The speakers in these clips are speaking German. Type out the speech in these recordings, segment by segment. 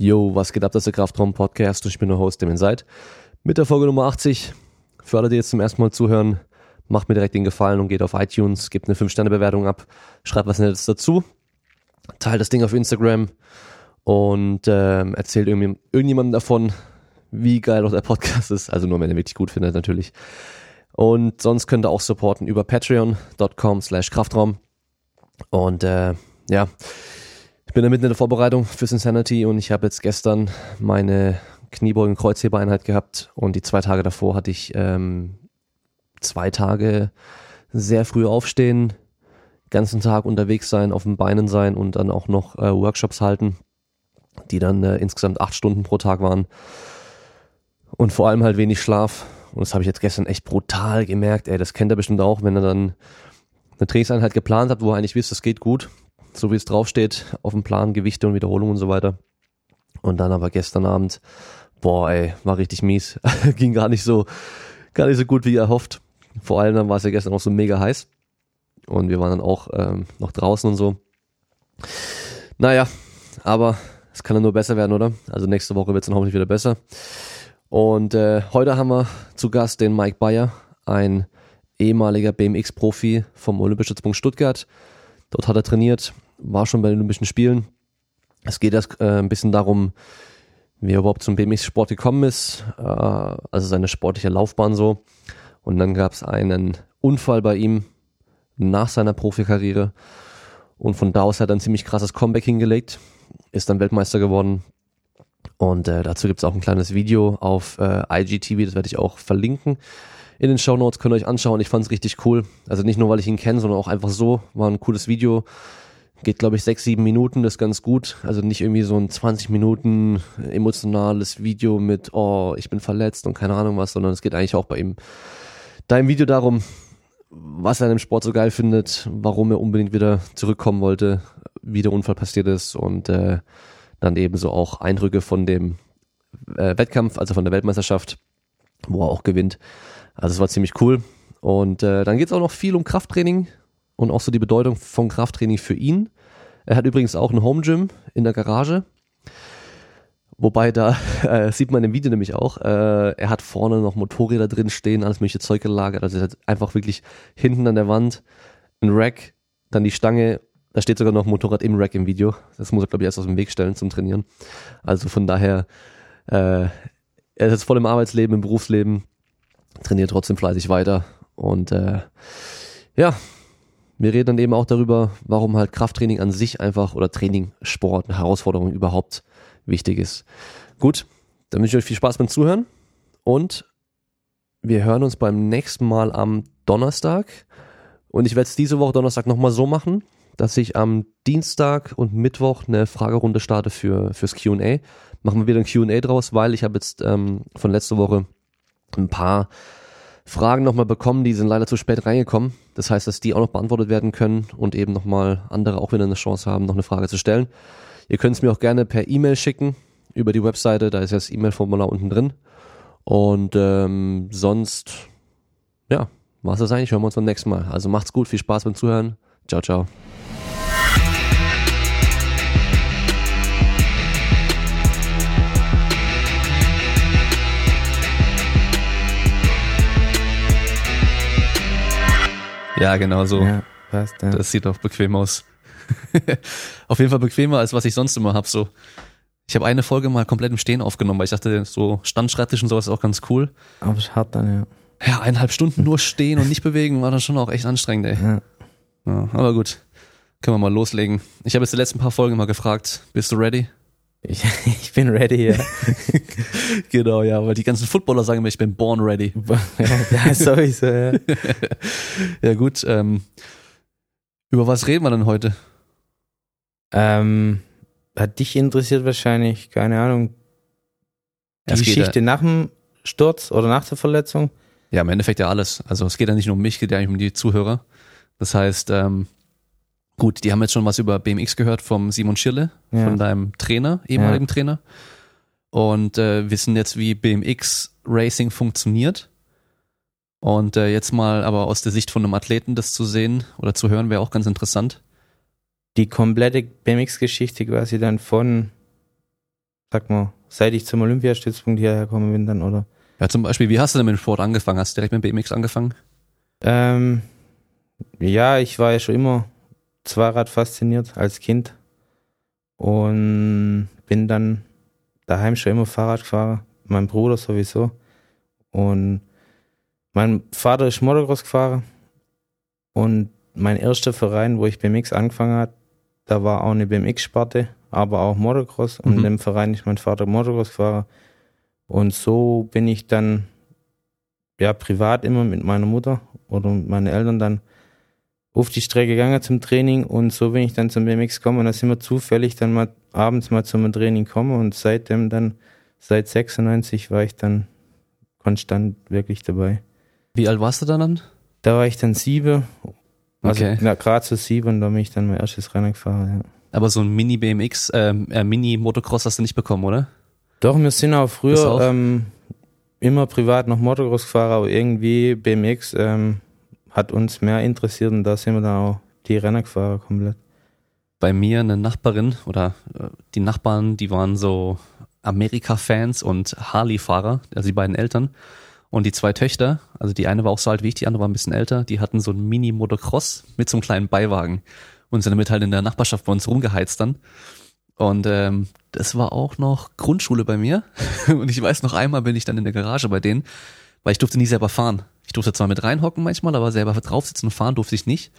Yo, was geht ab, das ist der Kraftraum Podcast und ich bin der Host, dem ihr seid. Mit der Folge Nummer 80. Für alle, die jetzt zum ersten Mal zuhören, macht mir direkt den Gefallen und geht auf iTunes, gebt eine 5-Sterne-Bewertung ab, schreibt was Nettes dazu, teilt das Ding auf Instagram und ähm, erzählt irgendjemand, irgendjemandem davon, wie geil auch der Podcast ist. Also nur, wenn ihr wirklich gut findet, natürlich. Und sonst könnt ihr auch supporten über patreon.com slash Kraftraum. Und äh, ja, bin da mitten in der Vorbereitung fürs Insanity und ich habe jetzt gestern meine Kniebeugen Kreuzhebereinheit gehabt und die zwei Tage davor hatte ich ähm, zwei Tage sehr früh aufstehen, ganzen Tag unterwegs sein, auf den Beinen sein und dann auch noch äh, Workshops halten, die dann äh, insgesamt acht Stunden pro Tag waren und vor allem halt wenig Schlaf. Und das habe ich jetzt gestern echt brutal gemerkt. Ey, das kennt ihr bestimmt auch, wenn ihr dann eine Trainingseinheit geplant habt, wo ihr eigentlich wisst, das geht gut, so wie es draufsteht, auf dem Plan, Gewichte und Wiederholungen und so weiter. Und dann aber gestern Abend, boah, ey, war richtig mies. Ging gar nicht so, gar nicht so gut wie erhofft. Vor allem dann war es ja gestern auch so mega heiß. Und wir waren dann auch ähm, noch draußen und so. Naja, aber es kann dann nur besser werden, oder? Also nächste Woche wird es dann hoffentlich wieder besser. Und äh, heute haben wir zu Gast den Mike Bayer, ein ehemaliger BMX-Profi vom Olympischstützpunkt Stuttgart. Dort hat er trainiert, war schon bei den Olympischen Spielen. Es geht erst äh, ein bisschen darum, wie er überhaupt zum BMX-Sport gekommen ist, äh, also seine sportliche Laufbahn so. Und dann gab es einen Unfall bei ihm nach seiner Profikarriere. Und von da aus hat er ein ziemlich krasses Comeback hingelegt, ist dann Weltmeister geworden. Und äh, dazu gibt es auch ein kleines Video auf äh, IGTV, das werde ich auch verlinken in den Show Notes, könnt ihr euch anschauen. Ich fand es richtig cool. Also nicht nur, weil ich ihn kenne, sondern auch einfach so. War ein cooles Video. Geht, glaube ich, sechs, sieben Minuten, das ist ganz gut. Also nicht irgendwie so ein 20 Minuten emotionales Video mit, oh, ich bin verletzt und keine Ahnung was, sondern es geht eigentlich auch bei ihm da im Video darum, was er an dem Sport so geil findet, warum er unbedingt wieder zurückkommen wollte, wie der Unfall passiert ist und äh, dann ebenso auch Eindrücke von dem äh, Wettkampf, also von der Weltmeisterschaft, wo er auch gewinnt. Also es war ziemlich cool. Und äh, dann geht es auch noch viel um Krafttraining und auch so die Bedeutung von Krafttraining für ihn. Er hat übrigens auch ein Home Gym in der Garage. Wobei da äh, sieht man im Video nämlich auch, äh, er hat vorne noch Motorräder drin stehen, alles mögliche Zeug gelagert. Also er hat einfach wirklich hinten an der Wand ein Rack, dann die Stange, da steht sogar noch ein Motorrad im Rack im Video. Das muss er, glaube ich, erst aus dem Weg stellen zum Trainieren. Also von daher, äh, er ist jetzt voll im Arbeitsleben, im Berufsleben, trainiert trotzdem fleißig weiter. Und äh, ja, wir reden dann eben auch darüber, warum halt Krafttraining an sich einfach oder Training, Sport, eine Herausforderung überhaupt wichtig ist. Gut, dann wünsche ich euch viel Spaß beim Zuhören und wir hören uns beim nächsten Mal am Donnerstag. Und ich werde es diese Woche Donnerstag nochmal so machen, dass ich am Dienstag und Mittwoch eine Fragerunde starte für, fürs QA. Machen wir wieder ein QA draus, weil ich habe jetzt ähm, von letzter Woche ein paar Fragen nochmal bekommen, die sind leider zu spät reingekommen. Das heißt, dass die auch noch beantwortet werden können und eben nochmal andere auch wieder eine Chance haben, noch eine Frage zu stellen. Ihr könnt es mir auch gerne per E-Mail schicken über die Webseite, da ist ja das E-Mail-Formular unten drin. Und ähm, sonst, ja, war's das eigentlich. Hören wir uns beim nächsten Mal. Also macht's gut, viel Spaß beim Zuhören. Ciao, ciao. Ja, genau so. Ja, passt, ja. Das sieht auch bequem aus. Auf jeden Fall bequemer, als was ich sonst immer hab. So, ich habe eine Folge mal komplett im Stehen aufgenommen, weil ich dachte, so Standschreibtisch und sowas ist auch ganz cool. Aber es hat dann, ja. Ja, eineinhalb Stunden nur stehen und nicht bewegen war dann schon auch echt anstrengend, ey. Ja. ja aber gut, können wir mal loslegen. Ich habe jetzt die letzten paar Folgen mal gefragt, bist du ready? Ich, ich bin ready, ja. genau, ja, weil die ganzen Footballer sagen immer, ich bin born ready. ja, sowieso, ja. ja, gut. Ähm, über was reden wir denn heute? Ähm, hat dich interessiert wahrscheinlich, keine Ahnung, die das Geschichte nach dem Sturz oder nach der Verletzung? Ja, im Endeffekt ja alles. Also es geht ja nicht nur um mich, es geht ja eigentlich um die Zuhörer. Das heißt, ähm, Gut, die haben jetzt schon was über BMX gehört vom Simon Schirle, ja. von deinem Trainer, ehemaligen ja. Trainer. Und äh, wissen jetzt, wie BMX Racing funktioniert. Und äh, jetzt mal aber aus der Sicht von einem Athleten das zu sehen oder zu hören, wäre auch ganz interessant. Die komplette BMX-Geschichte quasi dann von sag mal, seit ich zum Olympiastützpunkt hierher gekommen bin dann, oder? Ja, zum Beispiel, wie hast du denn mit dem Sport angefangen? Hast du direkt mit BMX angefangen? Ähm, ja, ich war ja schon immer Zweirad fasziniert als Kind und bin dann daheim schon immer Fahrrad gefahren, mein Bruder sowieso. Und mein Vater ist Motocross gefahren und mein erster Verein, wo ich BMX angefangen hat, da war auch eine BMX-Sparte, aber auch Motocross. Und mhm. in dem Verein ist mein Vater Motocross gefahren. Und so bin ich dann ja privat immer mit meiner Mutter oder mit meinen Eltern dann auf die Strecke gegangen zum Training und so bin ich dann zum BMX gekommen und da sind wir zufällig dann mal abends mal zum Training gekommen und seitdem dann, seit 96 war ich dann konstant wirklich dabei. Wie alt warst du dann? Da war ich dann sieben, also okay. gerade so sieben und da bin ich dann mein erstes Rennen gefahren, ja. Aber so ein Mini-BMX, äh, äh, Mini-Motocross hast du nicht bekommen, oder? Doch, wir sind auch früher? Ähm, immer privat noch Motocross gefahren, aber irgendwie BMX ähm, hat uns mehr interessiert und da sind wir dann auch die Renner gefahren komplett. Bei mir eine Nachbarin oder äh, die Nachbarn, die waren so Amerika-Fans und Harley-Fahrer, also die beiden Eltern. Und die zwei Töchter, also die eine war auch so alt wie ich, die andere war ein bisschen älter, die hatten so ein Mini-Motocross mit so einem kleinen Beiwagen und sind damit halt in der Nachbarschaft bei uns rumgeheizt dann. Und ähm, das war auch noch Grundschule bei mir. Und ich weiß noch einmal bin ich dann in der Garage bei denen, weil ich durfte nie selber fahren. Ich durfte zwar mit reinhocken manchmal, aber selber draufsitzen und fahren durfte ich nicht.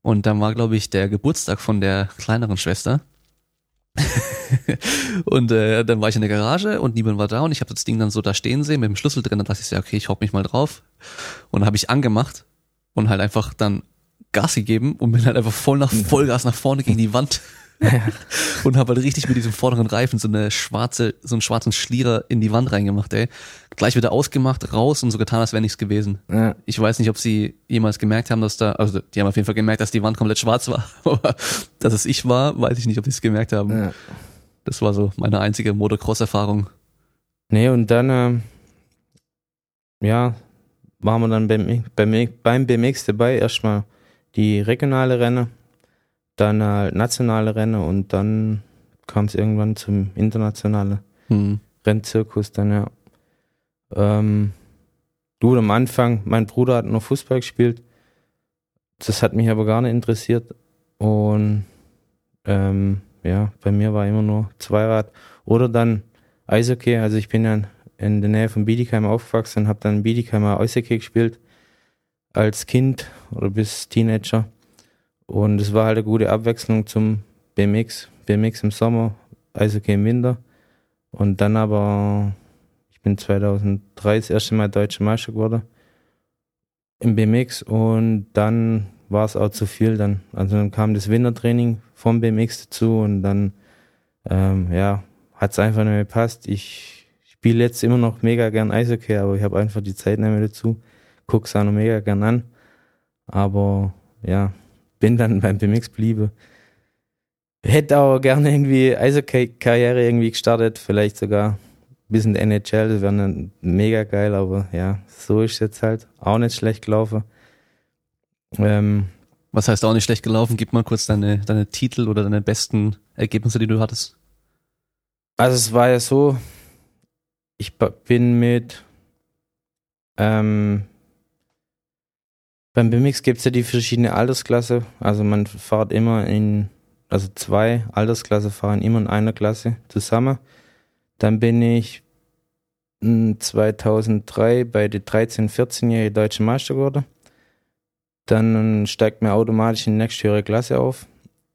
Und dann war, glaube ich, der Geburtstag von der kleineren Schwester. und äh, dann war ich in der Garage und niemand war da und ich habe das Ding dann so da stehen sehen mit dem Schlüssel drin. Dann dachte ich, ja, okay, ich hock mich mal drauf. Und dann habe ich angemacht und halt einfach dann Gas gegeben und bin halt einfach voll nach Vollgas nach vorne gegen die Wand und habe halt richtig mit diesem vorderen Reifen so eine schwarze, so einen schwarzen Schlierer in die Wand reingemacht, ey. Gleich wieder ausgemacht, raus und so getan, als wäre nichts gewesen. Ja. Ich weiß nicht, ob sie jemals gemerkt haben, dass da, also die haben auf jeden Fall gemerkt, dass die Wand komplett schwarz war, aber dass es ich war, weiß ich nicht, ob sie es gemerkt haben. Ja. Das war so meine einzige Motocross-Erfahrung. Nee, und dann, ähm, ja, waren wir dann beim, beim, beim BMX dabei, erstmal die regionale Rennen dann halt nationale Rennen und dann kam es irgendwann zum internationalen hm. Rennzirkus dann, ja. Ähm, du am Anfang, mein Bruder hat noch Fußball gespielt. Das hat mich aber gar nicht interessiert. Und ähm, ja, bei mir war immer nur Zweirad oder dann Eishockey. Also ich bin ja in der Nähe von Bietigheim aufgewachsen und habe dann Biedigheimer Eishockey gespielt als Kind oder bis Teenager. Und es war halt eine gute Abwechslung zum BMX. BMX im Sommer, Eishockey im Winter. Und dann aber, bin 2003 das erste Mal deutscher Meister geworden im BMX und dann war es auch zu viel dann. Also dann kam das Wintertraining vom BMX dazu und dann, ähm, ja, hat es einfach nicht mehr gepasst. Ich spiele jetzt immer noch mega gern Eishockey, aber ich habe einfach die Zeit nicht mehr dazu. Guck's auch noch mega gern an. Aber ja, bin dann beim BMX bliebe. Hätte auch gerne irgendwie Eishockey-Karriere irgendwie gestartet, vielleicht sogar ein bisschen NHL, das wäre dann mega geil, aber ja, so ist jetzt halt auch nicht schlecht gelaufen. Ähm, Was heißt auch nicht schlecht gelaufen? Gib mal kurz deine, deine Titel oder deine besten Ergebnisse, die du hattest. Also es war ja so, ich bin mit ähm, beim BMX gibt es ja die verschiedene Altersklasse. Also man fährt immer in, also zwei Altersklasse fahren immer in einer Klasse zusammen. Dann bin ich 2003 bei der 13-, 14-jährigen deutschen Meister geworden. Dann steigt man automatisch in die nächste höhere Klasse auf.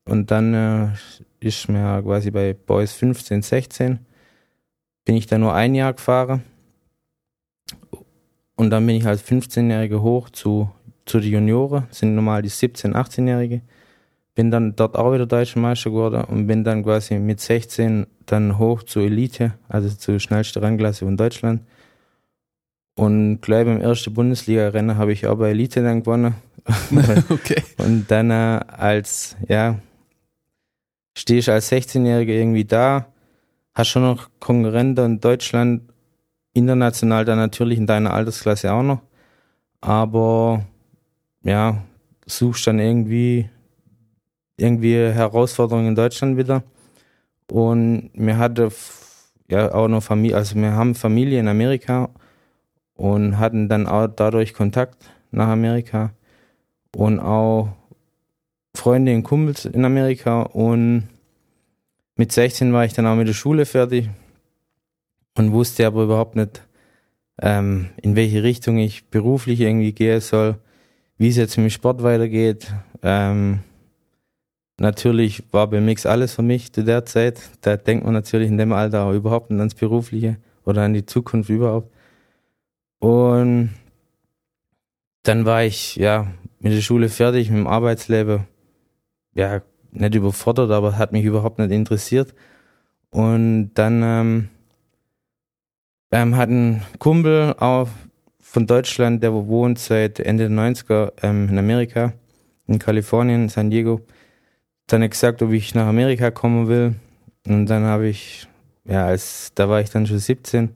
Und dann äh, ist mir quasi bei Boys 15, 16 bin ich da nur ein Jahr gefahren. Und dann bin ich als 15-Jähriger hoch zu zu den Junioren, sind normal die 17-, 18-Jährige. Bin dann dort auch wieder deutscher Meister geworden und bin dann quasi mit 16 dann hoch zur Elite, also zur schnellsten Rennklasse von Deutschland. Und gleich beim ersten Bundesliga-Rennen habe ich auch bei Elite dann gewonnen. okay. Und dann äh, als, ja, stehe ich als 16-Jähriger irgendwie da, hast schon noch Konkurrenten in Deutschland, international dann natürlich in deiner Altersklasse auch noch. Aber ja, suchst dann irgendwie, irgendwie Herausforderungen in Deutschland wieder. Und mir hatte ja auch noch Familie, also wir haben Familie in Amerika und hatten dann auch dadurch Kontakt nach Amerika und auch Freunde und Kumpels in Amerika und mit 16 war ich dann auch mit der Schule fertig und wusste aber überhaupt nicht, ähm, in welche Richtung ich beruflich irgendwie gehen soll, wie es jetzt mit dem Sport weitergeht. Ähm, natürlich war BMX alles für mich zu der Zeit. Da denkt man natürlich in dem Alter auch überhaupt nicht ans Berufliche oder an die Zukunft überhaupt. Und dann war ich ja mit der Schule fertig, mit dem Arbeitsleben. Ja, nicht überfordert, aber hat mich überhaupt nicht interessiert. Und dann ähm, ähm, hat ein Kumpel auch von Deutschland, der wohnt seit Ende der 90er ähm, in Amerika, in Kalifornien, San Diego, dann gesagt, ob ich nach Amerika kommen will. Und dann habe ich, ja, als da war ich dann schon 17,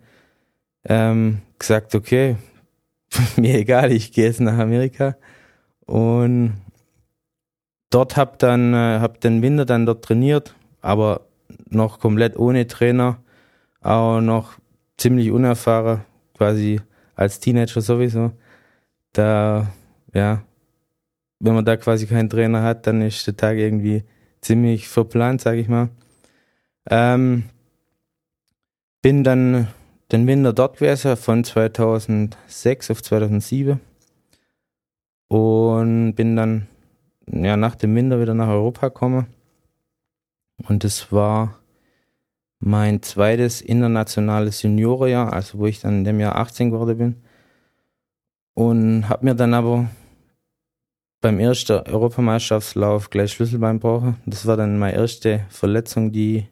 ähm, gesagt, okay, mir egal, ich gehe jetzt nach Amerika. Und dort habe dann äh, hab den Winter dann dort trainiert, aber noch komplett ohne Trainer, auch noch ziemlich unerfahren, quasi als Teenager sowieso. Da, ja, wenn man da quasi keinen Trainer hat, dann ist der Tag irgendwie ziemlich verplant, sage ich mal. Ähm, bin dann den Winter dort gewesen, von 2006 auf 2007. Und bin dann ja, nach dem Winter wieder nach Europa gekommen. Und das war mein zweites internationales Juniorenjahr, also wo ich dann in dem Jahr 18 geworden bin. Und habe mir dann aber beim ersten Europameisterschaftslauf gleich Schlüsselbein gebrochen. Das war dann meine erste Verletzung, die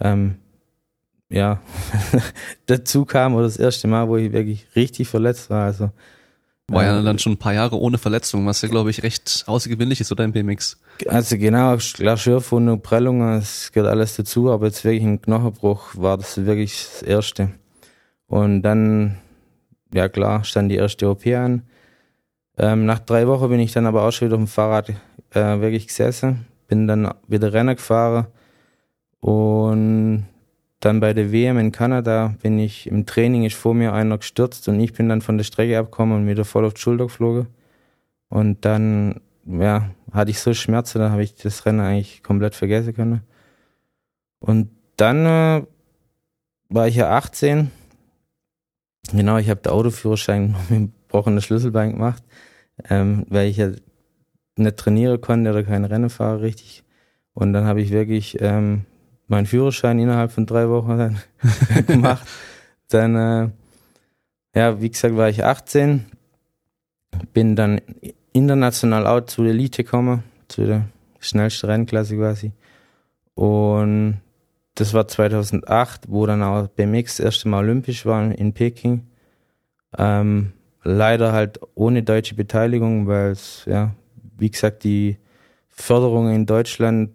ähm, ja, dazu kam oder das erste Mal, wo ich wirklich richtig verletzt war. Also war ja dann schon ein paar Jahre ohne Verletzung, was ja glaube ich recht außergewöhnlich ist, oder im BMX? Also genau, klar Schürfwunde, Prellungen, es gehört alles dazu, aber jetzt wirklich ein Knochenbruch war das wirklich das erste. Und dann, ja klar, stand die erste OP an. Ähm, nach drei Wochen bin ich dann aber auch schon wieder auf dem Fahrrad äh, wirklich gesessen, bin dann wieder Rennen gefahren und dann bei der WM in Kanada bin ich im Training, ist vor mir einer gestürzt und ich bin dann von der Strecke abgekommen und wieder voll auf die Schulter geflogen. Und dann, ja, hatte ich so Schmerzen, da habe ich das Rennen eigentlich komplett vergessen können. Und dann äh, war ich ja 18. Genau, ich habe den Autoführerschein mit dem gebrochenen Schlüsselbein gemacht, ähm, weil ich ja nicht trainieren konnte oder kein Rennen fahre richtig. Und dann habe ich wirklich ähm, meinen Führerschein innerhalb von drei Wochen dann gemacht. Dann, äh, ja, wie gesagt, war ich 18, bin dann international auch zu der Elite gekommen, zu der schnellsten Rennklasse quasi. Und das war 2008, wo dann auch BMX das erste Mal olympisch war in Peking. Ähm, leider halt ohne deutsche Beteiligung, weil es, ja, wie gesagt, die Förderung in Deutschland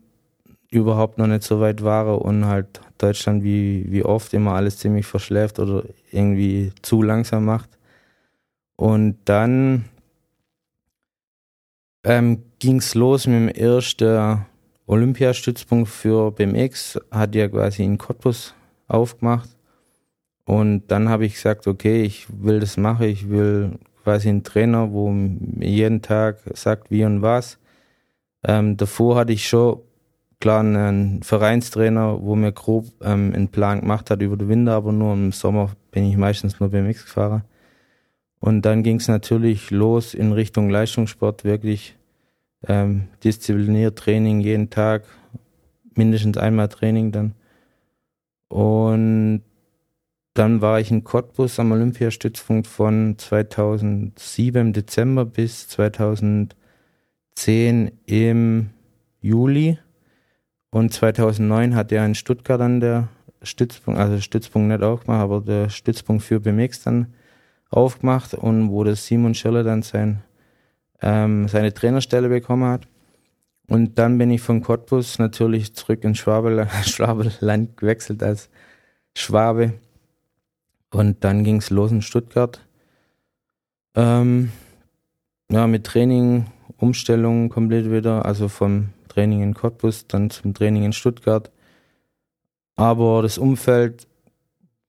überhaupt noch nicht so weit war und halt Deutschland wie, wie oft immer alles ziemlich verschläft oder irgendwie zu langsam macht. Und dann ähm, ging es los mit dem ersten Olympiastützpunkt für BMX, hat ja quasi in Cottbus aufgemacht. Und dann habe ich gesagt, okay, ich will das machen, ich will quasi einen Trainer, wo mir jeden Tag sagt, wie und was. Ähm, davor hatte ich schon klar einen Vereinstrainer, wo mir grob ähm, einen Plan gemacht hat über den Winter, aber nur im Sommer bin ich meistens nur BMX gefahren. Und dann ging es natürlich los in Richtung Leistungssport, wirklich ähm, diszipliniert Training jeden Tag, mindestens einmal Training dann. Und dann war ich in Cottbus am Olympiastützpunkt von 2007 im Dezember bis 2010 im Juli. Und 2009 hat er in Stuttgart dann der Stützpunkt, also Stützpunkt nicht aufgemacht, aber der Stützpunkt für BMX dann aufgemacht und wo der Simon Schiller dann sein, ähm, seine Trainerstelle bekommen hat. Und dann bin ich von Cottbus natürlich zurück ins Schwabeland, Schwabeland gewechselt als Schwabe. Und dann ging es los in Stuttgart. Ähm, ja, mit Training, Umstellung komplett wieder, also vom Training in Cottbus, dann zum Training in Stuttgart. Aber das Umfeld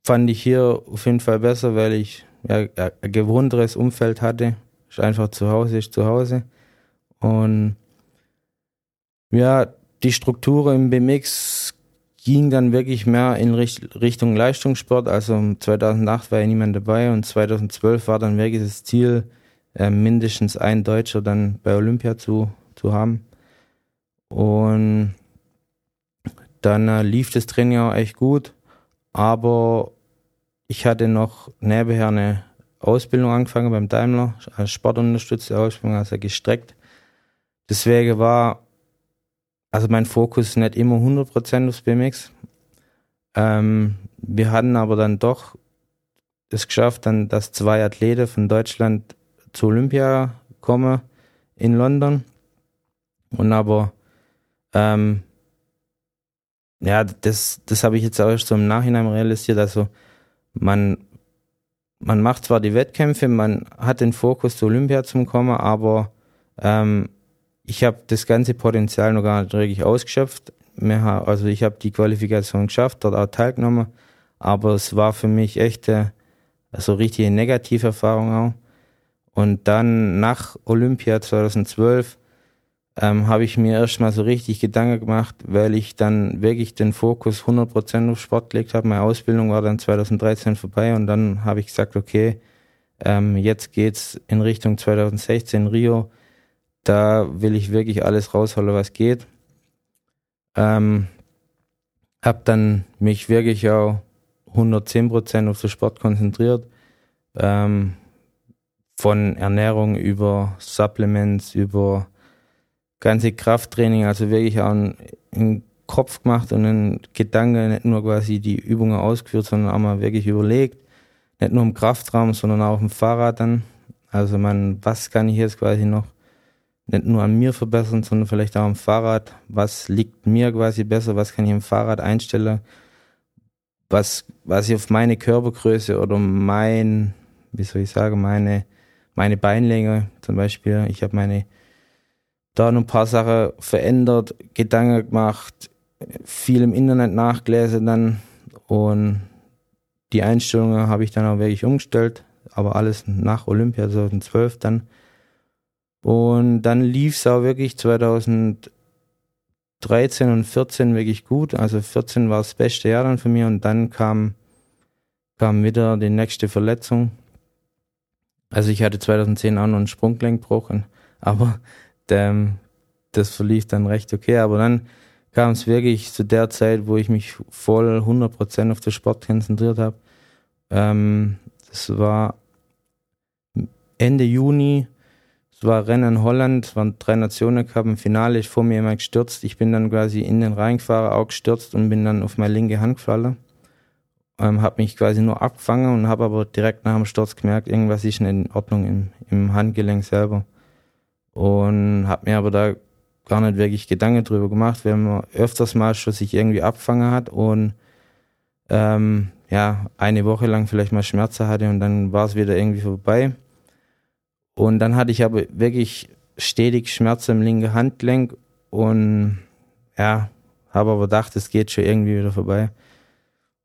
fand ich hier auf jeden Fall besser, weil ich ja, ein gewohnteres Umfeld hatte. Ist einfach zu Hause, ist zu Hause. Und ja, die Struktur im BMX ging dann wirklich mehr in Richtung Leistungssport. Also 2008 war ja niemand dabei und 2012 war dann wirklich das Ziel, äh, mindestens ein Deutscher dann bei Olympia zu, zu haben. Und dann äh, lief das Training auch echt gut, aber ich hatte noch nebenher eine Ausbildung angefangen beim Daimler, als sportunterstützte Ausbildung, also gestreckt. Deswegen war also mein Fokus nicht immer 100% aufs BMX. Ähm, wir hatten aber dann doch es geschafft, dann, dass zwei Athleten von Deutschland zur Olympia kommen in London. Und aber ähm, ja, das, das habe ich jetzt auch so im Nachhinein realisiert. Also man, man macht zwar die Wettkämpfe, man hat den Fokus zur Olympia zum kommen, aber ähm, ich habe das ganze Potenzial noch gar nicht wirklich ausgeschöpft. Also ich habe die Qualifikation geschafft, dort auch teilgenommen, aber es war für mich echt eine, also richtige Negativerfahrung auch. Und dann nach Olympia 2012 ähm, habe ich mir erstmal so richtig Gedanken gemacht, weil ich dann wirklich den Fokus 100% auf Sport gelegt habe. Meine Ausbildung war dann 2013 vorbei und dann habe ich gesagt, okay, ähm, jetzt geht's in Richtung 2016 Rio. Da will ich wirklich alles rausholen, was geht. Ähm, habe dann mich wirklich auch 110% auf den Sport konzentriert. Ähm, von Ernährung über Supplements, über ganze Krafttraining, also wirklich auch einen, Kopf gemacht und einen Gedanke, nicht nur quasi die Übungen ausgeführt, sondern auch mal wirklich überlegt, nicht nur im Kraftraum, sondern auch im Fahrrad dann. Also man, was kann ich jetzt quasi noch nicht nur an mir verbessern, sondern vielleicht auch am Fahrrad. Was liegt mir quasi besser? Was kann ich im Fahrrad einstellen? Was, was ich auf meine Körpergröße oder mein, wie soll ich sagen, meine, meine Beinlänge zum Beispiel. Ich habe meine da noch ein paar Sachen verändert, Gedanken gemacht, viel im Internet nachgelesen dann und die Einstellungen habe ich dann auch wirklich umgestellt, aber alles nach Olympia 2012 dann. Und dann lief es auch wirklich 2013 und 14 wirklich gut. Also 14 war das beste Jahr dann für mich und dann kam, kam wieder die nächste Verletzung. Also ich hatte 2010 auch noch einen Sprunggelenk gebrochen, aber ähm, das verlief dann recht okay, aber dann kam es wirklich zu der Zeit, wo ich mich voll 100% auf den Sport konzentriert habe. Ähm, das war Ende Juni, es war Rennen in Holland, waren drei Nationen gehabt, im Finale ist vor mir jemand gestürzt. Ich bin dann quasi in den Rhein gefahren, auch gestürzt und bin dann auf meine linke Hand gefallen. Ähm, habe mich quasi nur abgefangen und habe aber direkt nach dem Sturz gemerkt, irgendwas ist nicht in Ordnung im, im Handgelenk selber und habe mir aber da gar nicht wirklich Gedanken drüber gemacht, weil man öfters mal schon sich irgendwie abfangen hat und ähm, ja, eine Woche lang vielleicht mal Schmerzen hatte und dann war es wieder irgendwie vorbei. Und dann hatte ich aber wirklich stetig Schmerzen im linken Handgelenk und ja, habe aber gedacht, es geht schon irgendwie wieder vorbei.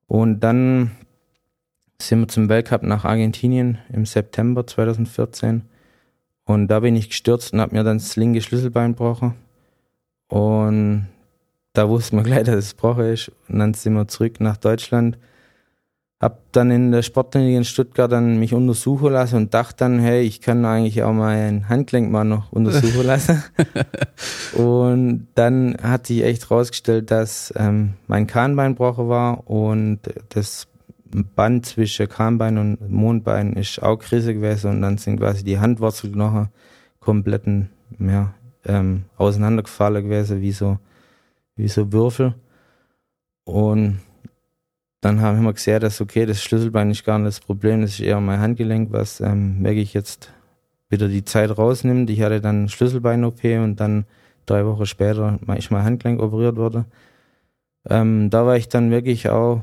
Und dann sind wir zum Weltcup nach Argentinien im September 2014 und da bin ich gestürzt und habe mir dann das linke Schlüsselbein gebrochen. Und da wusste man gleich, dass es gebrochen ist. Und dann sind wir zurück nach Deutschland. Hab dann in der Sportklinik in Stuttgart dann mich untersuchen lassen und dachte dann, hey, ich kann eigentlich auch mein Handgelenk mal noch untersuchen lassen. und dann hat sich echt rausgestellt, dass ähm, mein Kahnbein gebrochen war und das Band zwischen Kahnbein und Mondbein ist auch Krise gewesen und dann sind quasi die Handwurzelknochen kompletten ja, ähm, auseinandergefallen gewesen, wie so, wie so Würfel. Und dann haben wir gesehen, dass okay, das Schlüsselbein ist gar nicht das Problem, das ist eher mein Handgelenk, was ähm, wirklich jetzt wieder die Zeit rausnimmt. Ich hatte dann Schlüsselbein-OP und dann drei Wochen später ist mein Handgelenk operiert worden. Ähm, da war ich dann wirklich auch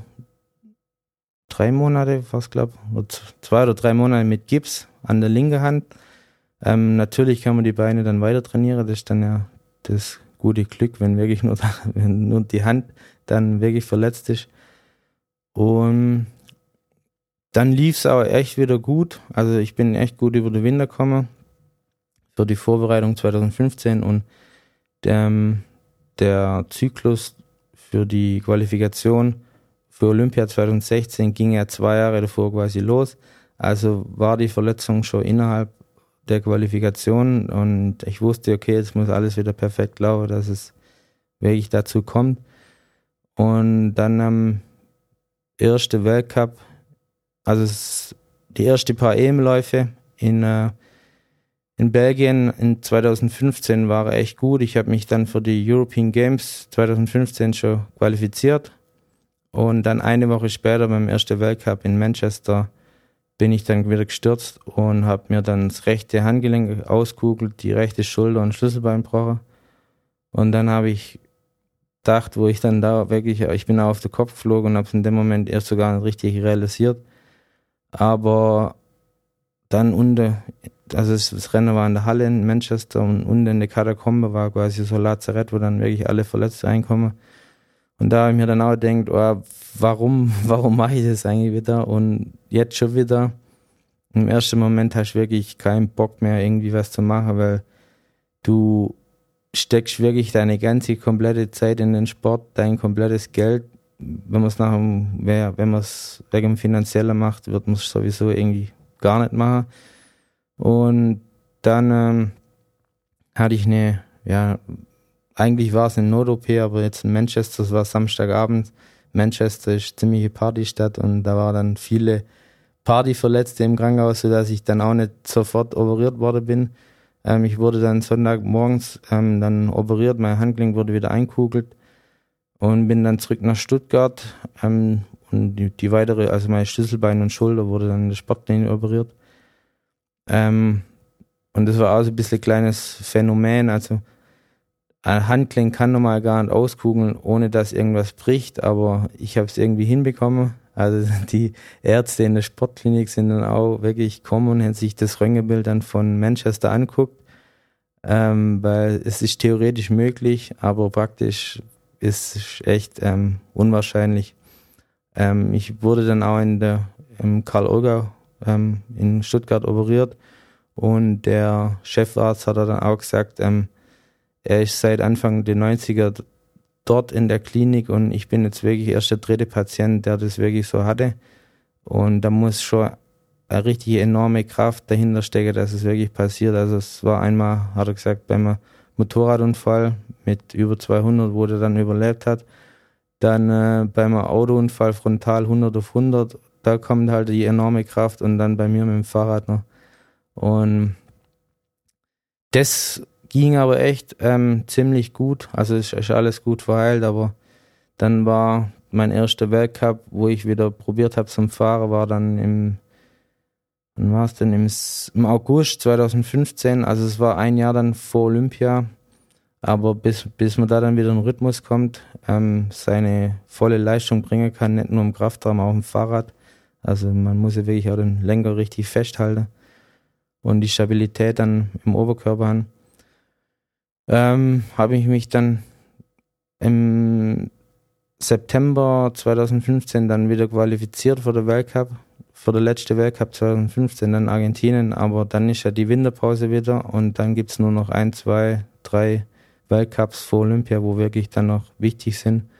drei Monate, fast glaube zwei oder drei Monate mit Gips an der linken Hand. Ähm, natürlich kann man die Beine dann weiter trainieren, das ist dann ja das gute Glück, wenn wirklich nur, wenn nur die Hand dann wirklich verletzt ist. Und dann lief es auch echt wieder gut. Also ich bin echt gut über den Winter gekommen für die Vorbereitung 2015 und der, der Zyklus für die Qualifikation für Olympia 2016 ging ja zwei Jahre davor quasi los. Also war die Verletzung schon innerhalb der Qualifikation und ich wusste, okay, jetzt muss alles wieder perfekt laufen, dass es wirklich dazu kommt. Und dann am ersten Weltcup, also die erste paar EM-Läufe in, äh, in Belgien in 2015 war echt gut. Ich habe mich dann für die European Games 2015 schon qualifiziert. Und dann eine Woche später beim ersten Weltcup in Manchester bin ich dann wieder gestürzt und habe mir dann das rechte Handgelenk auskugelt, die rechte Schulter und Schlüsselbein gebrochen. Und dann habe ich gedacht, wo ich dann da wirklich, ich bin auf den Kopf geflogen und habe es in dem Moment erst sogar nicht richtig realisiert. Aber dann unten, also das, Rennen war in der Halle in Manchester und unten in der Katakombe war quasi so Lazarett, wo dann wirklich alle Verletzte reinkommen. Und da habe ich mir dann auch gedacht, oh, warum, warum mache ich das eigentlich wieder? Und jetzt schon wieder. Im ersten Moment hast du wirklich keinen Bock mehr, irgendwie was zu machen, weil du steckst wirklich deine ganze komplette Zeit in den Sport, dein komplettes Geld. Wenn man es nachher, wenn man es wegen finanzieller macht, wird man es sowieso irgendwie gar nicht machen. Und dann ähm, hatte ich eine, ja, eigentlich war es in Nord-OP, aber jetzt in Manchester, es war Samstagabend. Manchester ist ziemliche Partystadt und da war dann viele Partyverletzte im Krankenhaus, sodass ich dann auch nicht sofort operiert worden bin. Ähm, ich wurde dann Sonntagmorgens ähm, dann operiert, mein Handgelenk wurde wieder einkugelt und bin dann zurück nach Stuttgart. Ähm, und die, die, weitere, also meine Schlüsselbein und Schulter wurde dann in der Sportlinie operiert. Ähm, und das war auch so ein bisschen ein kleines Phänomen. Also ein Handgelenk kann normal gar nicht auskugeln, ohne dass irgendwas bricht, aber ich habe es irgendwie hinbekommen. Also die Ärzte in der Sportklinik sind dann auch wirklich gekommen und haben sich das Röntgenbild dann von Manchester anguckt, ähm, weil es ist theoretisch möglich, aber praktisch ist es echt ähm, unwahrscheinlich. Ähm, ich wurde dann auch in der im Karl Olga ähm, in Stuttgart operiert und der Chefarzt hat dann auch gesagt, ähm, er ist seit Anfang der 90er dort in der Klinik und ich bin jetzt wirklich erst der dritte Patient, der das wirklich so hatte. Und da muss schon eine richtig enorme Kraft dahinter stecken, dass es wirklich passiert. Also es war einmal, hat er gesagt, beim Motorradunfall mit über 200, wo der dann überlebt hat. Dann äh, beim Autounfall frontal 100 auf 100, da kommt halt die enorme Kraft und dann bei mir mit dem Fahrrad noch. Und das ging aber echt ähm, ziemlich gut. Also es ist alles gut verheilt, aber dann war mein erster Weltcup, wo ich wieder probiert habe zum Fahren, war dann im, wann war es denn, Im, im August 2015. Also es war ein Jahr dann vor Olympia. Aber bis, bis man da dann wieder in den Rhythmus kommt, ähm, seine volle Leistung bringen kann, nicht nur im Kraftraum, auch im Fahrrad. Also man muss ja wirklich auch den Lenker richtig festhalten und die Stabilität dann im Oberkörper haben ähm, habe ich mich dann im September 2015 dann wieder qualifiziert für den Weltcup, für den letzten Weltcup 2015 dann Argentinien, aber dann ist ja die Winterpause wieder und dann gibt es nur noch ein, zwei, drei Weltcups vor Olympia, wo wirklich dann noch wichtig sind.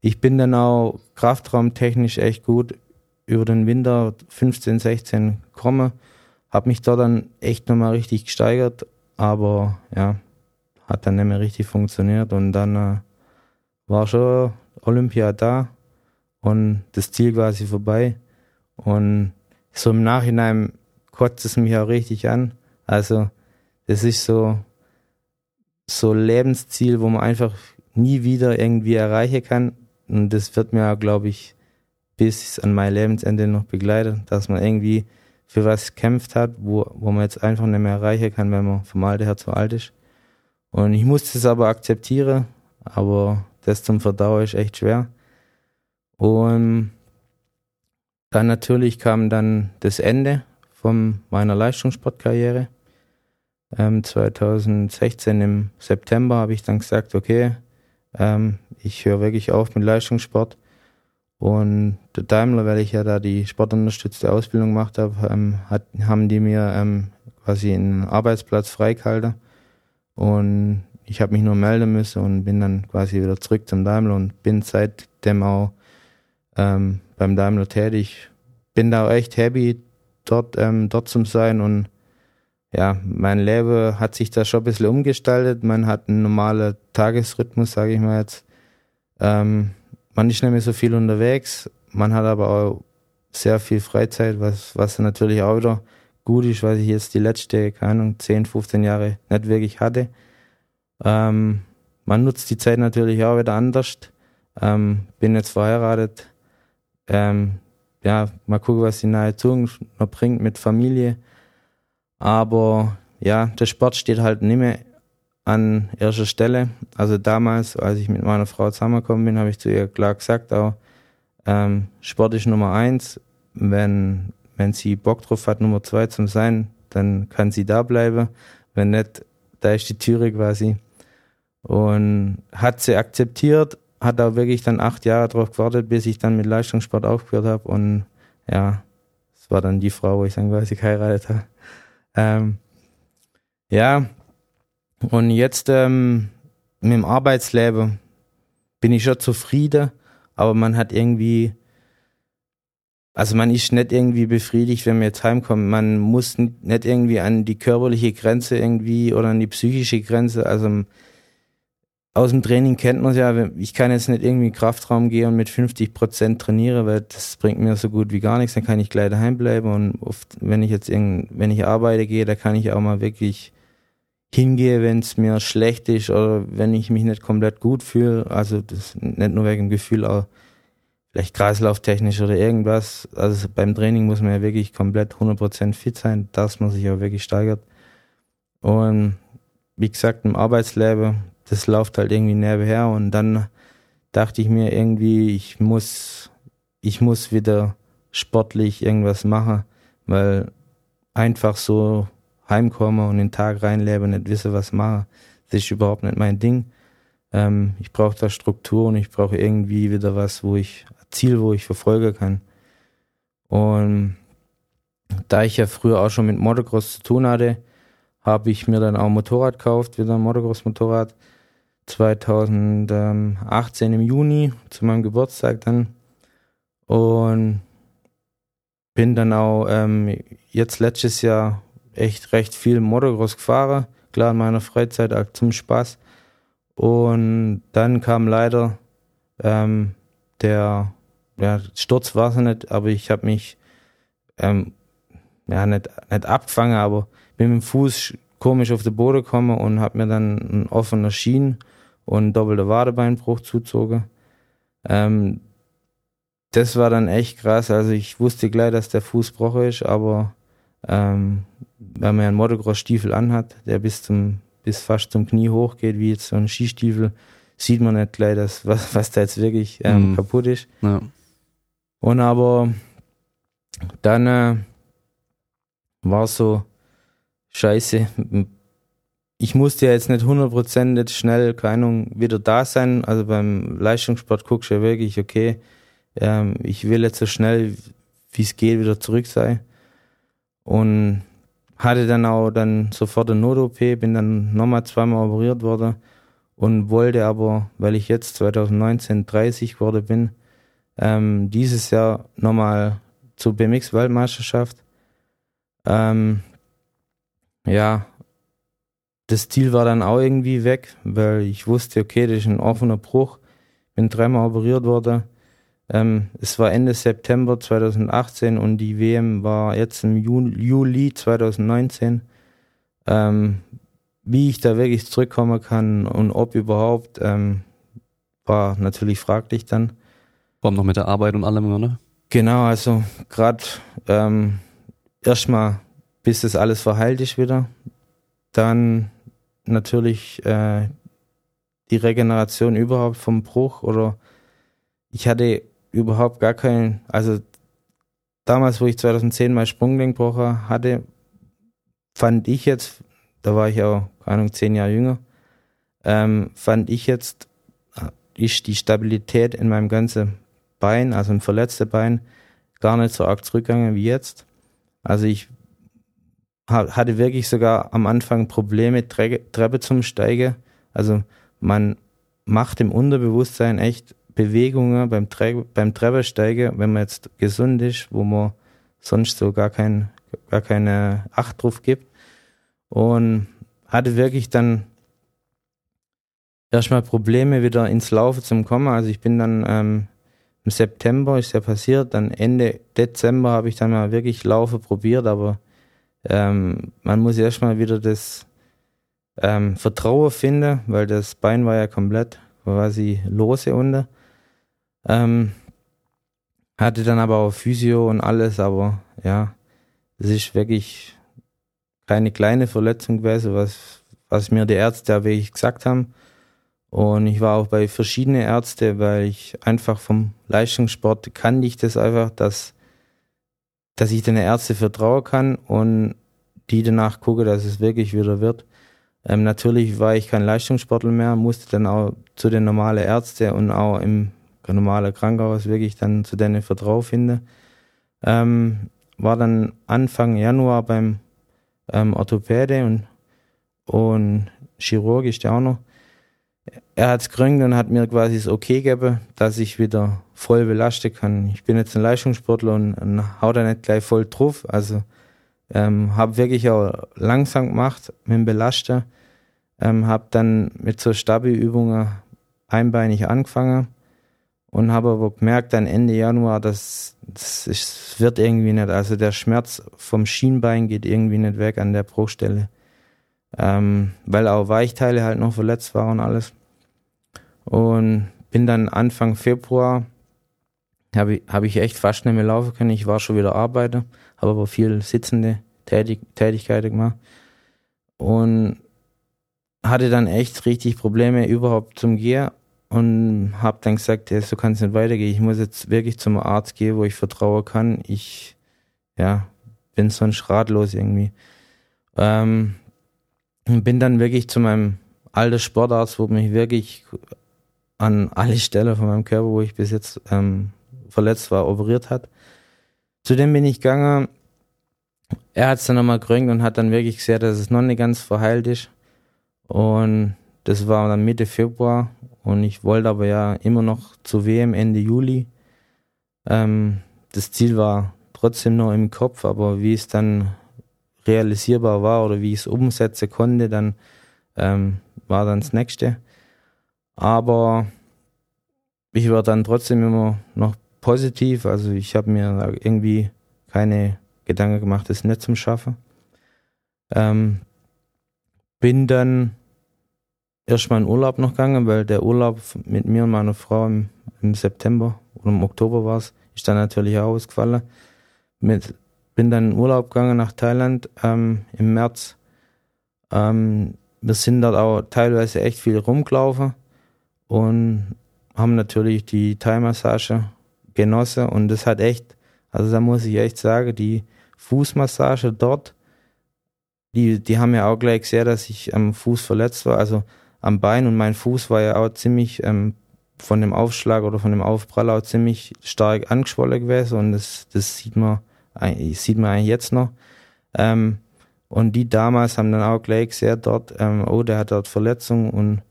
Ich bin dann auch kraftraumtechnisch echt gut über den Winter 15, 16 gekommen, habe mich da dann echt nochmal richtig gesteigert, aber ja, hat dann nicht mehr richtig funktioniert und dann äh, war schon Olympia da und das Ziel quasi vorbei und so im Nachhinein kotzt es mich auch richtig an. Also das ist so so Lebensziel, wo man einfach nie wieder irgendwie erreichen kann und das wird mir, glaube ich, bis an mein Lebensende noch begleiten, dass man irgendwie für was kämpft hat, wo, wo man jetzt einfach nicht mehr erreichen kann, wenn man vom Alter her zu alt ist. Und ich musste es aber akzeptieren, aber das zum Verdauen ist echt schwer. Und dann natürlich kam dann das Ende von meiner Leistungssportkarriere. Ähm, 2016 im September habe ich dann gesagt, okay, ähm, ich höre wirklich auf mit Leistungssport. Und der Daimler, weil ich ja da die sportunterstützte Ausbildung gemacht habe, ähm, hat, haben die mir ähm, quasi einen Arbeitsplatz freigehalten. Und ich habe mich nur melden müssen und bin dann quasi wieder zurück zum Daimler und bin seitdem auch ähm, beim Daimler tätig. Bin da auch echt happy, dort, ähm, dort zu sein und ja, mein Leben hat sich da schon ein bisschen umgestaltet. Man hat einen normalen Tagesrhythmus, sage ich mal jetzt. Ähm, man ist nicht mehr so viel unterwegs. Man hat aber auch sehr viel Freizeit, was, was natürlich auch wieder gut ist, was ich jetzt die letzte, keine Ahnung, 10, 15 Jahre nicht wirklich hatte. Ähm, man nutzt die Zeit natürlich auch wieder anders. Ähm, bin jetzt verheiratet. Ähm, ja, mal gucken, was die nahe Zukunft noch bringt mit Familie. Aber ja, der Sport steht halt nicht mehr an erster Stelle. Also damals, als ich mit meiner Frau zusammengekommen bin, habe ich zu ihr klar gesagt, auch ähm, Sport ist Nummer eins. Wenn, wenn sie Bock drauf hat, Nummer zwei zu sein, dann kann sie da bleiben. Wenn nicht, da ist die Türe quasi. Und hat sie akzeptiert, hat auch wirklich dann acht Jahre drauf gewartet, bis ich dann mit Leistungssport aufgehört habe. Und ja, es war dann die Frau, wo ich dann quasi geheiratet habe. Ähm, ja, und jetzt ähm, mit dem Arbeitsleben bin ich schon zufrieden, aber man hat irgendwie, also man ist nicht irgendwie befriedigt, wenn man jetzt heimkommt. Man muss nicht irgendwie an die körperliche Grenze irgendwie oder an die psychische Grenze. Also aus dem Training kennt man es ja, ich kann jetzt nicht irgendwie in den Kraftraum gehen und mit 50 Prozent trainieren, weil das bringt mir so gut wie gar nichts, dann kann ich gleich daheim bleiben und oft, wenn ich jetzt irgend, wenn ich arbeite gehe, da kann ich auch mal wirklich hingehen, wenn es mir schlecht ist oder wenn ich mich nicht komplett gut fühle, also das nicht nur wegen dem Gefühl, auch vielleicht kreislauftechnisch oder irgendwas, also beim Training muss man ja wirklich komplett 100% fit sein, dass man sich auch wirklich steigert. Und wie gesagt, im Arbeitsleben, das läuft halt irgendwie nebenher. Und dann dachte ich mir irgendwie, ich muss, ich muss wieder sportlich irgendwas machen, weil einfach so heimkommen und den Tag reinleben, nicht wissen, was machen, das ist überhaupt nicht mein Ding. Ähm, ich brauche da Struktur und ich brauche irgendwie wieder was, wo ich, Ziel, wo ich verfolgen kann. Und da ich ja früher auch schon mit Motocross zu tun hatte, habe ich mir dann auch ein Motorrad gekauft, wieder ein Motocross-Motorrad. 2018 im Juni zu meinem Geburtstag dann und bin dann auch ähm, jetzt letztes Jahr echt recht viel Motocross gefahren, klar in meiner Freizeit halt zum Spaß und dann kam leider ähm, der ja, Sturz war es nicht, aber ich habe mich ähm, ja nicht, nicht abgefangen, aber bin mit dem Fuß komisch auf den Boden gekommen und habe mir dann einen offenen Schienen und doppelter Wadebeinbruch zuzogen. Ähm, das war dann echt krass. Also ich wusste gleich, dass der Fuß gebrochen ist, aber ähm, wenn man ja einen Motocross-Stiefel anhat, der bis zum bis fast zum Knie hoch geht, wie jetzt so ein Skistiefel, sieht man nicht gleich, dass, was, was da jetzt wirklich ähm, mhm. kaputt ist. Ja. Und aber dann äh, war so, scheiße, ich musste ja jetzt nicht 100% jetzt schnell, keine Ahnung, wieder da sein. Also beim Leistungssport guckst du ja wirklich, okay, ähm, ich will jetzt so schnell, wie es geht, wieder zurück sein. Und hatte dann auch dann sofort eine Not-OP, bin dann nochmal zweimal operiert worden und wollte aber, weil ich jetzt 2019 30 geworden bin, ähm, dieses Jahr nochmal zur BMX-Weltmeisterschaft. Ähm, ja, das Ziel war dann auch irgendwie weg, weil ich wusste, okay, das ist ein offener Bruch. Bin dreimal operiert worden. Ähm, es war Ende September 2018 und die WM war jetzt im Juli 2019. Ähm, wie ich da wirklich zurückkommen kann und ob überhaupt, ähm, war natürlich fraglich dann. Vor allem noch mit der Arbeit und allem, oder? Genau, also gerade ähm, erstmal, bis das alles verheilt ist wieder. Dann natürlich äh, die Regeneration überhaupt vom Bruch oder ich hatte überhaupt gar keinen, also damals, wo ich 2010 mal gebrochen hatte, fand ich jetzt, da war ich auch, keine Ahnung, zehn Jahre jünger, ähm, fand ich jetzt, äh, ist die Stabilität in meinem ganzen Bein, also ein verletztes Bein, gar nicht so arg zurückgegangen wie jetzt. Also ich hatte wirklich sogar am Anfang Probleme, Treppe zum Steigen. Also man macht im Unterbewusstsein echt Bewegungen beim, Tre beim Treppensteigen, wenn man jetzt gesund ist, wo man sonst so gar, kein, gar keine Acht drauf gibt. Und hatte wirklich dann erstmal Probleme, wieder ins Laufen zu kommen. Also ich bin dann ähm, im September ist ja passiert, dann Ende Dezember habe ich dann mal wirklich Laufen probiert, aber ähm, man muss erstmal wieder das ähm, Vertrauen finden, weil das Bein war ja komplett quasi lose unter. Ähm, hatte dann aber auch Physio und alles, aber ja, es ist wirklich keine kleine Verletzung gewesen, was, was mir die Ärzte ja wirklich gesagt haben. Und ich war auch bei verschiedenen Ärzten, weil ich einfach vom Leistungssport kannte ich das einfach, dass, dass ich den Ärzten vertrauen kann und die danach gucke, dass es wirklich wieder wird. Ähm, natürlich war ich kein Leistungssportler mehr, musste dann auch zu den normalen Ärzten und auch im normalen Krankenhaus wirklich dann zu denen Vertrauen finden. Ähm, war dann Anfang Januar beim ähm, Orthopäde und, und Chirurg ist der auch noch er hat es gegründet und hat mir quasi das Okay gegeben, dass ich wieder voll belasten kann. Ich bin jetzt ein Leistungssportler und, und hau da nicht gleich voll drauf. Also ähm, habe wirklich auch langsam gemacht mit dem Belasten. Ähm, habe dann mit so Stabi-Übungen einbeinig angefangen und habe aber gemerkt dann Ende Januar, dass das ist, wird irgendwie nicht. Also der Schmerz vom Schienbein geht irgendwie nicht weg an der Bruchstelle. Ähm, weil auch Weichteile halt noch verletzt waren und alles. Und bin dann Anfang Februar, habe ich, hab ich echt fast nicht mehr laufen können. Ich war schon wieder Arbeiter, habe aber viel sitzende Tätig Tätigkeiten gemacht. Und hatte dann echt richtig Probleme überhaupt zum Gehen und habe dann gesagt, ja, so kann es nicht weitergehen. Ich muss jetzt wirklich zum Arzt gehen, wo ich vertrauen kann. Ich ja, bin sonst ratlos irgendwie. Ähm, bin dann wirklich zu meinem alten Sportarzt, wo mich wirklich an alle Stellen von meinem Körper, wo ich bis jetzt ähm, verletzt war, operiert hat. Zudem bin ich gegangen. Er hat es dann nochmal gerönt und hat dann wirklich gesehen, dass es noch nicht ganz verheilt ist. Und das war dann Mitte Februar. Und ich wollte aber ja immer noch zu WM Ende Juli. Ähm, das Ziel war trotzdem noch im Kopf, aber wie es dann realisierbar war oder wie ich es umsetzen konnte, dann ähm, war dann das nächste. Aber ich war dann trotzdem immer noch positiv. Also ich habe mir irgendwie keine Gedanken gemacht, das nicht zum Schaffen. Ähm, bin dann erstmal in Urlaub noch gegangen, weil der Urlaub mit mir und meiner Frau im, im September oder im Oktober war es, ist dann natürlich auch ausgefallen. Mit, bin dann in Urlaub gegangen nach Thailand ähm, im März. Ähm, wir sind dort auch teilweise echt viel rumgelaufen und haben natürlich die Thai-Massage genossen. Und das hat echt, also da muss ich echt sagen, die Fußmassage dort, die, die haben ja auch gleich gesehen, dass ich am Fuß verletzt war, also am Bein. Und mein Fuß war ja auch ziemlich ähm, von dem Aufschlag oder von dem Aufprall auch ziemlich stark angeschwollen gewesen. Und das, das sieht man, sieht man eigentlich jetzt noch. Ähm, und die damals haben dann auch gleich gesehen dort, ähm, oh, der hat dort Verletzungen und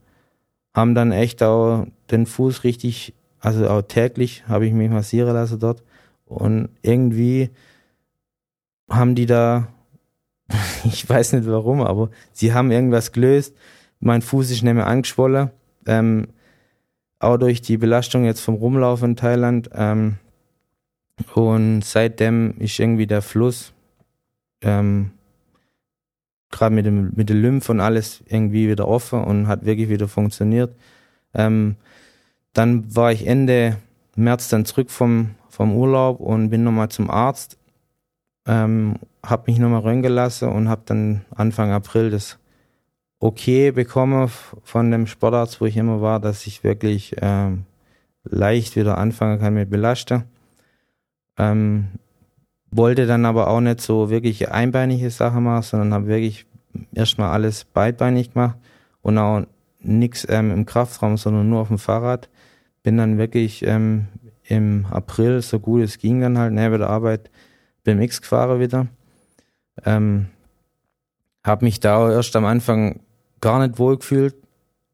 haben dann echt auch den Fuß richtig, also auch täglich habe ich mich massieren lassen dort. Und irgendwie haben die da, ich weiß nicht warum, aber sie haben irgendwas gelöst. Mein Fuß ist nicht mehr angeschwollen. Ähm, auch durch die Belastung jetzt vom Rumlaufen in Thailand. Ähm, und seitdem ist irgendwie der Fluss ähm, gerade mit dem mit der Lymph und alles irgendwie wieder offen und hat wirklich wieder funktioniert. Ähm, dann war ich Ende März dann zurück vom vom Urlaub und bin nochmal zum Arzt, ähm, habe mich nochmal röntgen lassen und habe dann Anfang April das Okay bekommen von dem Sportarzt, wo ich immer war, dass ich wirklich ähm, leicht wieder anfangen kann mit Belasten. Ähm, wollte dann aber auch nicht so wirklich einbeinige Sachen machen, sondern habe wirklich erstmal alles beidbeinig gemacht und auch nichts ähm, im Kraftraum, sondern nur auf dem Fahrrad. Bin dann wirklich ähm, im April, so gut es ging dann halt, neben der Arbeit BMX gefahren wieder. Ähm, habe mich da erst am Anfang gar nicht wohl gefühlt,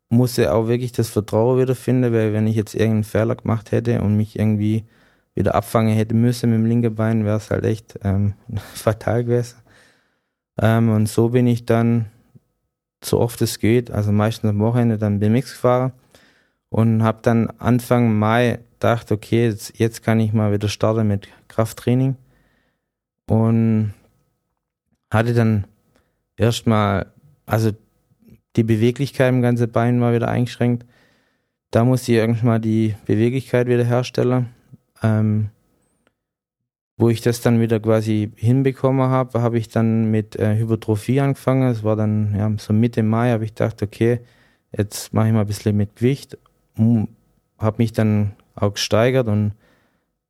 musste auch wirklich das Vertrauen wiederfinden, weil wenn ich jetzt irgendeinen Fehler gemacht hätte und mich irgendwie wieder abfangen hätte müssen mit dem linken Bein, wäre es halt echt ähm, fatal gewesen. Ähm, und so bin ich dann, so oft es geht, also meistens am Wochenende dann BMX gefahren und habe dann Anfang Mai gedacht, okay, jetzt, jetzt kann ich mal wieder starten mit Krafttraining und hatte dann erstmal, also die Beweglichkeit im ganzen Bein war wieder eingeschränkt. Da musste ich irgendwann mal die Beweglichkeit wieder herstellen. Ähm, wo ich das dann wieder quasi hinbekommen habe, habe ich dann mit äh, Hypertrophie angefangen. Es war dann ja, so Mitte Mai, habe ich gedacht, okay, jetzt mache ich mal ein bisschen mit Gewicht. Habe mich dann auch gesteigert und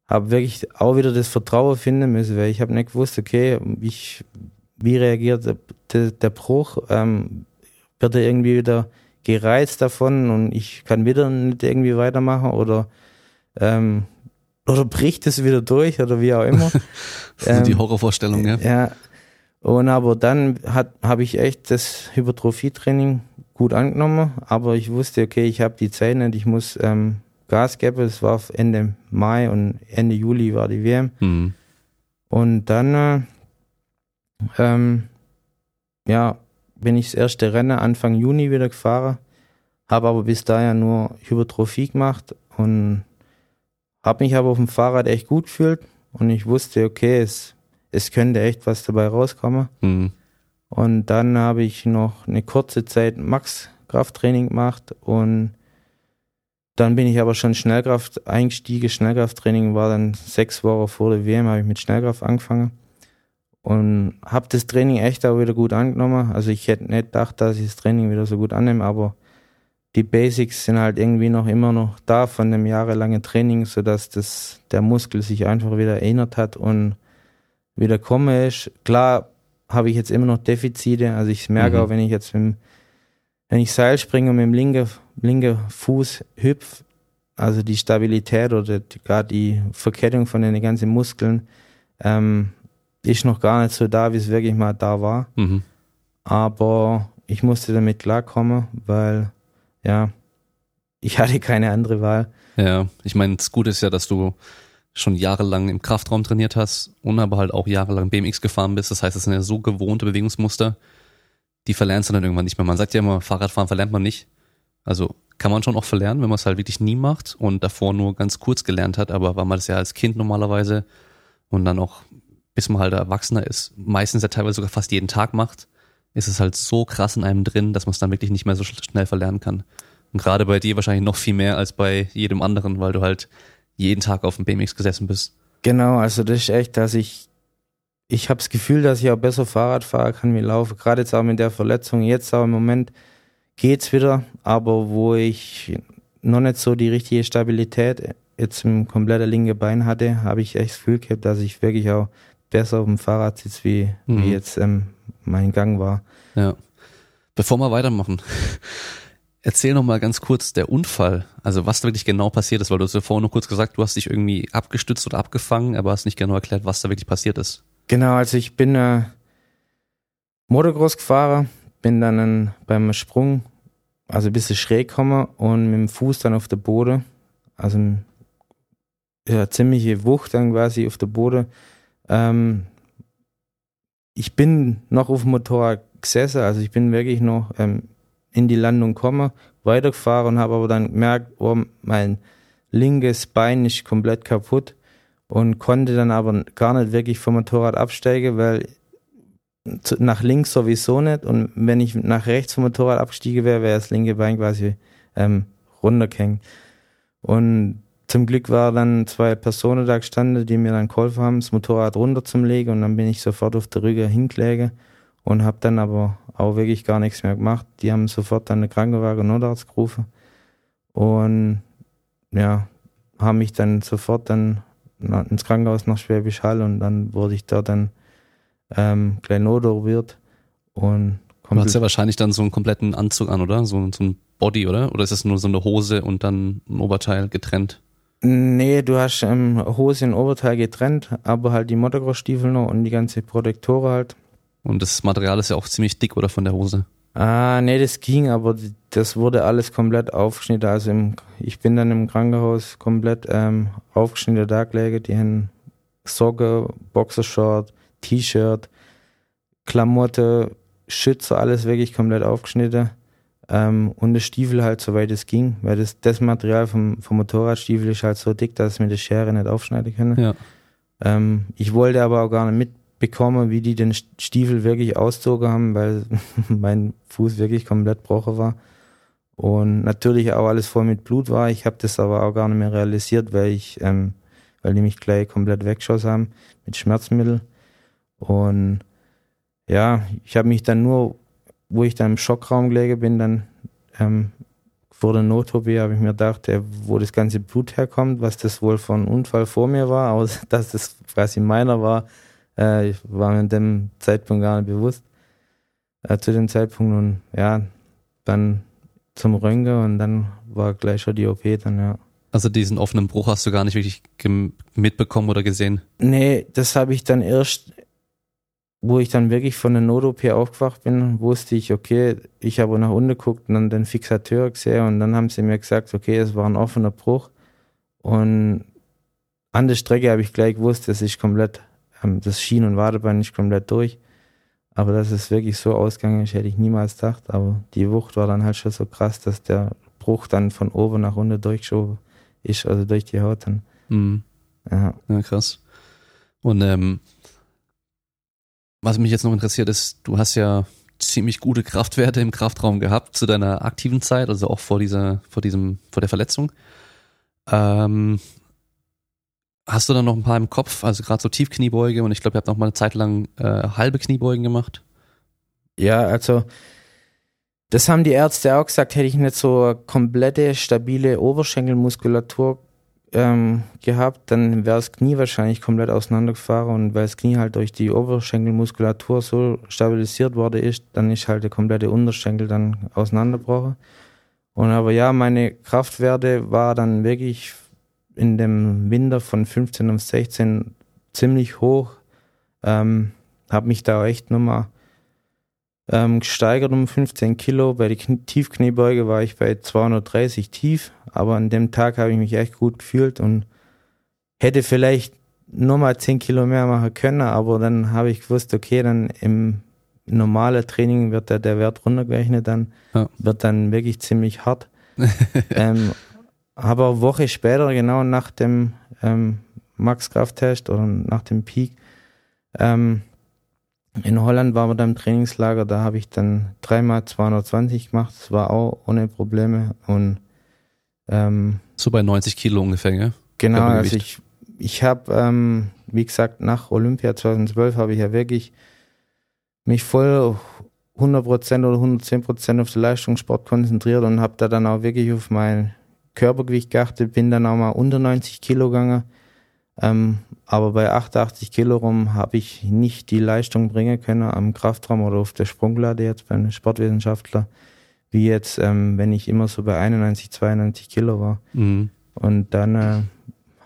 habe wirklich auch wieder das Vertrauen finden müssen, weil ich habe nicht gewusst, okay, ich, wie reagiert der, der Bruch? Ähm, wird er irgendwie wieder gereizt davon und ich kann wieder nicht irgendwie weitermachen oder ähm, oder bricht es wieder durch oder wie auch immer. ähm, die Horrorvorstellung, ja. Ja. Und aber dann hat habe ich echt das Hypertrophietraining gut angenommen, aber ich wusste, okay, ich habe die Zeit nicht, ich muss ähm, Gas geben. Es war Ende Mai und Ende Juli war die WM. Mhm. Und dann äh, ähm, ja, bin ich das erste Rennen Anfang Juni wieder gefahren, habe aber bis dahin nur Hypertrophie gemacht und habe mich aber auf dem Fahrrad echt gut gefühlt und ich wusste, okay, es, es könnte echt was dabei rauskommen. Mhm. Und dann habe ich noch eine kurze Zeit Max-Krafttraining gemacht und dann bin ich aber schon Schnellkraft eingestiegen. Schnellkrafttraining war dann sechs Wochen vor der WM, habe ich mit Schnellkraft angefangen und habe das Training echt auch wieder gut angenommen. Also ich hätte nicht gedacht, dass ich das Training wieder so gut annehme, aber die Basics sind halt irgendwie noch immer noch da von dem jahrelangen Training, sodass das, der Muskel sich einfach wieder erinnert hat und wieder komme ist. Klar habe ich jetzt immer noch Defizite, also ich merke mhm. auch, wenn ich jetzt mit, wenn ich Seil springe und mit dem linken, linken Fuß hüpf, also die Stabilität oder gerade die Verkettung von den ganzen Muskeln, ähm, ist noch gar nicht so da, wie es wirklich mal da war. Mhm. Aber ich musste damit klarkommen, weil ja, ich hatte keine andere Wahl. Ja, ich meine, das Gute ist ja, dass du schon jahrelang im Kraftraum trainiert hast und aber halt auch jahrelang BMX gefahren bist. Das heißt, das sind ja so gewohnte Bewegungsmuster, die verlernst du dann irgendwann nicht mehr. Man sagt ja immer, Fahrradfahren verlernt man nicht. Also kann man schon auch verlernen, wenn man es halt wirklich nie macht und davor nur ganz kurz gelernt hat, aber weil man das ja als Kind normalerweise und dann auch bis man halt Erwachsener ist, meistens ja teilweise sogar fast jeden Tag macht, ist es halt so krass in einem drin, dass man es dann wirklich nicht mehr so schnell verlernen kann. Und gerade bei dir wahrscheinlich noch viel mehr als bei jedem anderen, weil du halt jeden Tag auf dem BMX gesessen bist. Genau, also das ist echt, dass ich, ich habe das Gefühl, dass ich auch besser Fahrrad fahren kann wie laufen. Gerade jetzt auch mit der Verletzung, jetzt auch im Moment geht's wieder, aber wo ich noch nicht so die richtige Stabilität jetzt im kompletten linken Bein hatte, habe ich echt das Gefühl gehabt, dass ich wirklich auch besser auf dem Fahrrad sitzt, wie, mhm. wie jetzt ähm, mein Gang war. Ja. Bevor wir weitermachen, erzähl noch mal ganz kurz der Unfall, also was da wirklich genau passiert ist, weil du hast ja vorhin noch kurz gesagt, du hast dich irgendwie abgestützt oder abgefangen, aber hast nicht genau erklärt, was da wirklich passiert ist. Genau, also ich bin äh, Motocross gefahren, bin dann ein, beim Sprung also ein bisschen schräg gekommen und mit dem Fuß dann auf der Boden, also ja, ziemliche Wucht dann quasi auf der Boden ähm, ich bin noch auf dem Motorrad gesessen, also ich bin wirklich noch ähm, in die Landung gekommen, weitergefahren und habe aber dann gemerkt, oh, mein linkes Bein ist komplett kaputt und konnte dann aber gar nicht wirklich vom Motorrad absteigen, weil nach links sowieso nicht und wenn ich nach rechts vom Motorrad abgestiegen wäre, wäre das linke Bein quasi ähm, runtergehängt. Und zum Glück waren dann zwei Personen da gestanden, die mir dann geholfen haben, das Motorrad runter zum Legen und dann bin ich sofort auf der Rüge hingelegen und habe dann aber auch wirklich gar nichts mehr gemacht. Die haben sofort dann eine Krankenwagen und Notarzt gerufen und ja, haben mich dann sofort dann ins Krankenhaus nach Schwäbisch Hall und dann wurde ich da dann ähm, gleich notoperiert und Du hast ja wahrscheinlich dann so einen kompletten Anzug an, oder? So, so ein Body, oder? Oder ist es nur so eine Hose und dann ein Oberteil getrennt? Nee, du hast ähm, Hose und Oberteil getrennt, aber halt die Motocross-Stiefel noch und die ganze Protektoren halt. Und das Material ist ja auch ziemlich dick, oder von der Hose? Ah, nee, das ging, aber das wurde alles komplett aufgeschnitten. Also im, ich bin dann im Krankenhaus komplett ähm, aufgeschnitten da gelegen. Die haben Socke, Boxershort, T-Shirt, Klamotte, Schützer, alles wirklich komplett aufgeschnitten. Ähm, und das Stiefel halt, soweit es ging, weil das, das Material vom, vom Motorradstiefel ist halt so dick, dass ich mit der Schere nicht aufschneiden kann. Ja. Ähm, ich wollte aber auch gar nicht mitbekommen, wie die den Stiefel wirklich auszogen haben, weil mein Fuß wirklich komplett gebrochen war. Und natürlich auch alles voll mit Blut war. Ich habe das aber auch gar nicht mehr realisiert, weil ich, ähm, weil die mich gleich komplett weggeschossen haben mit Schmerzmittel. Und ja, ich habe mich dann nur wo ich dann im Schockraum gelegen bin, dann ähm, vor der Not-OP habe ich mir gedacht, äh, wo das ganze Blut herkommt, was das wohl von Unfall vor mir war, aber dass das quasi meiner war, äh, war mir in dem Zeitpunkt gar nicht bewusst. Äh, zu dem Zeitpunkt und ja, dann zum Röntgen und dann war gleich schon die OP dann, ja. Also diesen offenen Bruch hast du gar nicht wirklich mitbekommen oder gesehen? Nee, das habe ich dann erst wo ich dann wirklich von der Not-OP aufgewacht bin, wusste ich, okay, ich habe nach unten geguckt und dann den Fixateur gesehen und dann haben sie mir gesagt, okay, es war ein offener Bruch und an der Strecke habe ich gleich gewusst, das ist komplett, ähm, das Schien- und Wadebein ist komplett durch. Aber dass es wirklich so ausgegangen ist, hätte ich niemals gedacht. Aber die Wucht war dann halt schon so krass, dass der Bruch dann von oben nach unten durchgeschoben ist, also durch die Haut dann. Mhm. Ja. ja, krass. Und ähm, was mich jetzt noch interessiert ist, du hast ja ziemlich gute Kraftwerte im Kraftraum gehabt zu deiner aktiven Zeit, also auch vor dieser, vor diesem, vor der Verletzung. Ähm, hast du dann noch ein paar im Kopf, also gerade so Tiefkniebeuge und ich glaube, ihr habt noch mal eine Zeit lang äh, halbe Kniebeugen gemacht? Ja, also das haben die Ärzte auch gesagt, hätte ich nicht so komplette, stabile Oberschenkelmuskulatur ähm, gehabt, dann wäre das Knie wahrscheinlich komplett auseinandergefahren und weil das Knie halt durch die Oberschenkelmuskulatur so stabilisiert worden ist, dann ist halt der komplette Unterschenkel dann auseinandergebrochen. Und aber ja, meine Kraftwerte war dann wirklich in dem Winter von 15 auf 16 ziemlich hoch. Ähm, habe mich da echt nochmal ähm, gesteigert um 15 Kilo. Bei der Tiefkniebeuge war ich bei 230 tief, aber an dem Tag habe ich mich echt gut gefühlt und hätte vielleicht nochmal 10 Kilo mehr machen können, aber dann habe ich gewusst, okay, dann im normalen Training wird der, der Wert runtergerechnet, dann ja. wird dann wirklich ziemlich hart. ähm, aber eine Woche später, genau nach dem ähm, Max-Kraft-Test oder nach dem Peak, ähm, in Holland waren wir da im Trainingslager, da habe ich dann dreimal 220 gemacht, das war auch ohne Probleme und ähm, so bei 90 Kilo ungefähr, gell? Genau, also ich, ich habe, ähm, wie gesagt, nach Olympia 2012 habe ich ja wirklich mich voll 100% oder 110% auf den Leistungssport konzentriert und habe da dann auch wirklich auf mein Körpergewicht geachtet, bin dann auch mal unter 90 Kilo gegangen. Ähm, aber bei 88 Kilo rum habe ich nicht die Leistung bringen können am Kraftraum oder auf der Sprunglade jetzt beim Sportwissenschaftler, wie jetzt, ähm, wenn ich immer so bei 91, 92 Kilo war. Mhm. Und dann äh,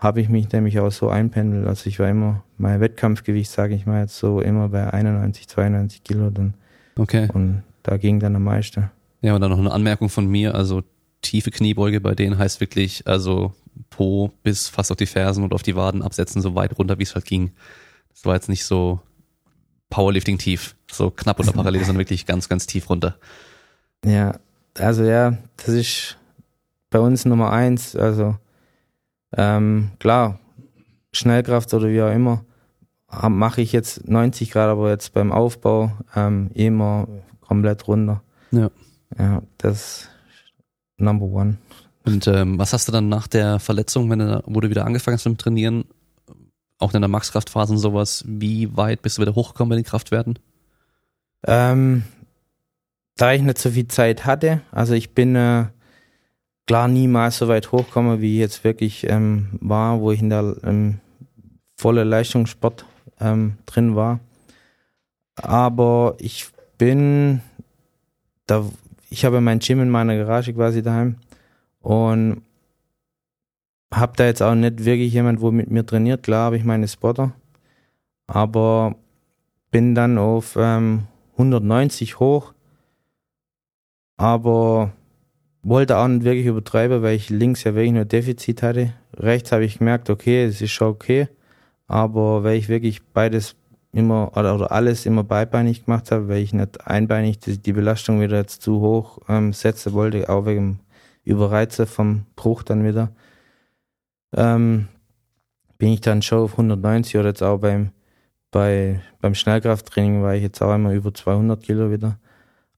habe ich mich nämlich auch so einpendelt. Also ich war immer, mein Wettkampfgewicht, sage ich mal jetzt so, immer bei 91, 92 Kilo dann. Okay. Und da ging dann am meisten. Ja, und dann noch eine Anmerkung von mir. Also tiefe Kniebeuge bei denen heißt wirklich, also Po bis fast auf die Fersen und auf die Waden absetzen, so weit runter, wie es halt ging. Das war jetzt nicht so Powerlifting tief, so knapp oder parallel, sondern wirklich ganz, ganz tief runter. Ja, also ja, das ist bei uns Nummer eins. Also ähm, klar, Schnellkraft oder wie auch immer, mache ich jetzt 90 Grad, aber jetzt beim Aufbau ähm, immer komplett runter. Ja. Ja, das Number One. Und ähm, was hast du dann nach der Verletzung, wenn du, wo du wieder angefangen hast mit dem Trainieren, auch in der Max-Kraftphase und sowas, wie weit bist du wieder hochgekommen bei den Kraftwerten? Ähm, da ich nicht so viel Zeit hatte, also ich bin äh, klar niemals so weit hochgekommen, wie jetzt wirklich ähm, war, wo ich in der ähm, volle Leistungssport ähm, drin war. Aber ich bin da, ich habe mein Gym in meiner Garage quasi daheim und habe da jetzt auch nicht wirklich jemand, wo mit mir trainiert. Klar habe ich meine Spotter, aber bin dann auf ähm, 190 hoch, aber wollte auch nicht wirklich übertreiben, weil ich links ja wirklich nur Defizit hatte. Rechts habe ich gemerkt, okay, es ist schon okay, aber weil ich wirklich beides immer oder, oder alles immer beibeinig gemacht habe, weil ich nicht einbeinig die, die Belastung wieder jetzt zu hoch ähm, setzen wollte, auch wegen Überreize vom Bruch dann wieder, ähm, bin ich dann schon auf 190 oder jetzt auch beim bei, beim Schnellkrafttraining war ich jetzt auch einmal über 200 Kilo wieder,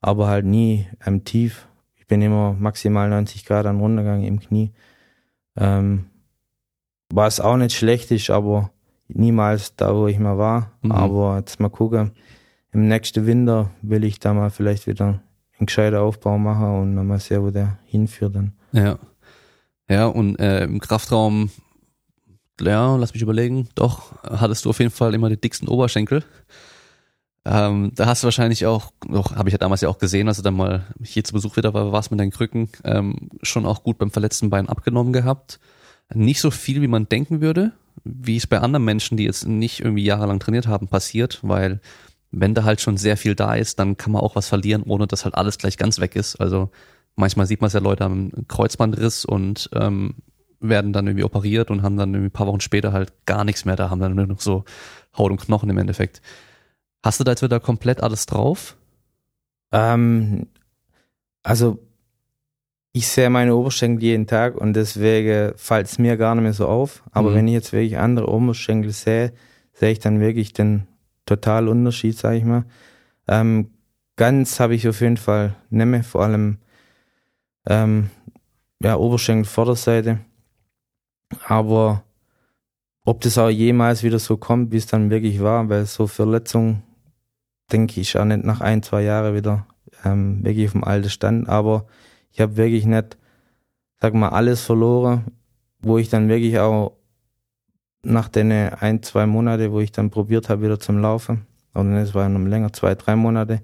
aber halt nie ähm, tief. Ich bin immer maximal 90 Grad an Runtergang im Knie. Ähm, was auch nicht schlecht ist, aber niemals da, wo ich mal war. Mhm. Aber jetzt mal gucken. Im nächsten Winter will ich da mal vielleicht wieder einen gescheiten Aufbau machen und dann mal sehen, wo der hinführt dann. Ja. Ja, und äh, im Kraftraum, ja, lass mich überlegen, doch, hattest du auf jeden Fall immer die dicksten Oberschenkel. Ähm, da hast du wahrscheinlich auch, doch, habe ich ja damals ja auch gesehen, als du dann mal hier zu Besuch wieder war, warst mit deinen Krücken, ähm, schon auch gut beim verletzten Bein abgenommen gehabt. Nicht so viel, wie man denken würde, wie es bei anderen Menschen, die jetzt nicht irgendwie jahrelang trainiert haben, passiert, weil wenn da halt schon sehr viel da ist, dann kann man auch was verlieren, ohne dass halt alles gleich ganz weg ist. Also manchmal sieht man es ja, Leute einen Kreuzbandriss und ähm, werden dann irgendwie operiert und haben dann irgendwie ein paar Wochen später halt gar nichts mehr da, haben dann nur noch so Haut und Knochen im Endeffekt. Hast du da jetzt wieder komplett alles drauf? Ähm, also ich sehe meine Oberschenkel jeden Tag und deswegen fällt es mir gar nicht mehr so auf. Aber mhm. wenn ich jetzt wirklich andere Oberschenkel sehe, sehe ich dann wirklich den totalen Unterschied, sage ich mal. Ähm, ganz habe ich auf jeden Fall nicht mehr, vor allem ähm, ja, Oberschenkel Vorderseite. Aber ob das auch jemals wieder so kommt, wie es dann wirklich war, weil so Verletzungen, denke ich, auch nicht nach ein, zwei Jahren wieder ähm, wirklich auf dem alten Stand. Aber ich habe wirklich nicht, sag mal, alles verloren, wo ich dann wirklich auch nach den ein, zwei Monate, wo ich dann probiert habe, wieder zum Laufen, oder es war noch länger, zwei, drei Monate,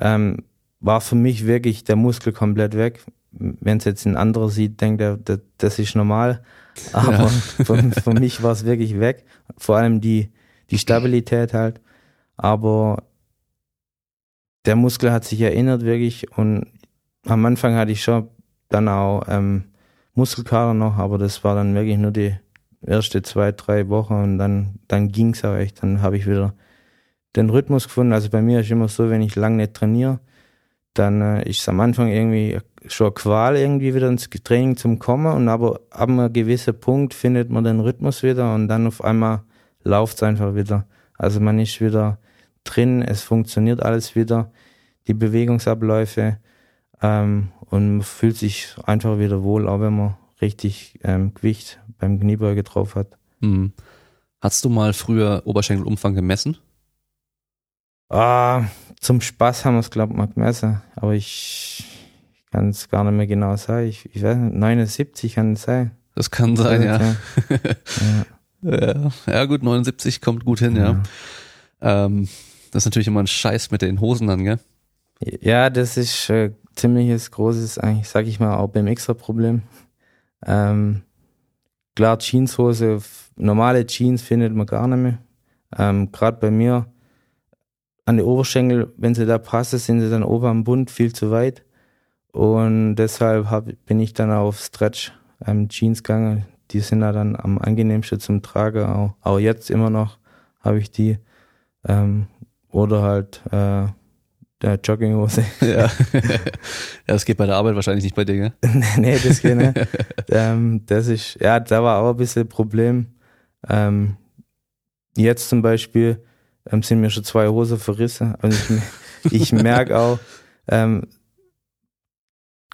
ähm, war für mich wirklich der Muskel komplett weg. Wenn es jetzt ein anderer sieht, denkt er, das, das ist normal. Aber ja. für, für mich war es wirklich weg. Vor allem die, die Stabilität halt. Aber der Muskel hat sich erinnert wirklich und am Anfang hatte ich schon dann auch ähm, Muskelkater noch, aber das war dann wirklich nur die erste zwei, drei Wochen und dann, dann ging's auch echt. Dann habe ich wieder den Rhythmus gefunden. Also bei mir ist immer so, wenn ich lang nicht trainiere, dann äh, ist es am Anfang irgendwie schon Qual, irgendwie wieder ins Training zum Kommen und aber ab einem gewissen Punkt findet man den Rhythmus wieder und dann auf einmal läuft es einfach wieder. Also man ist wieder drin, es funktioniert alles wieder, die Bewegungsabläufe, ähm, und man fühlt sich einfach wieder wohl, auch wenn man richtig ähm, Gewicht beim Kniebeuge drauf hat. Mhm. Hast du mal früher Oberschenkelumfang gemessen? Ah, zum Spaß haben wir es, glaube ich, mal gemessen. Aber ich kann es gar nicht mehr genau sagen. Ich, ich weiß nicht, 79 kann es sein. Das kann sein, ja. ja. ja. ja. gut, 79 kommt gut hin, ja. ja. Ähm, das ist natürlich immer ein Scheiß mit den Hosen dann, gell? Ja, das ist äh, ziemliches großes, eigentlich sag ich mal, auch beim Extra-Problem. Ähm, klar, Jeanshose, normale Jeans findet man gar nicht mehr. Ähm, Gerade bei mir an die Oberschenkel, wenn sie da passen, sind sie dann oben am Bund viel zu weit. Und deshalb hab, bin ich dann auf Stretch ähm, Jeans gegangen. Die sind da dann am angenehmsten zum Tragen. Auch, auch jetzt immer noch habe ich die. Ähm, oder halt äh, der Jogginghose. Ja. ja, das geht bei der Arbeit wahrscheinlich nicht bei dir, gell? nee, das geht nicht. ähm, das ist, ja, da war auch ein bisschen ein Problem. Ähm, jetzt zum Beispiel ähm, sind mir schon zwei Hosen verrissen. Und ich, ich merke auch, ähm,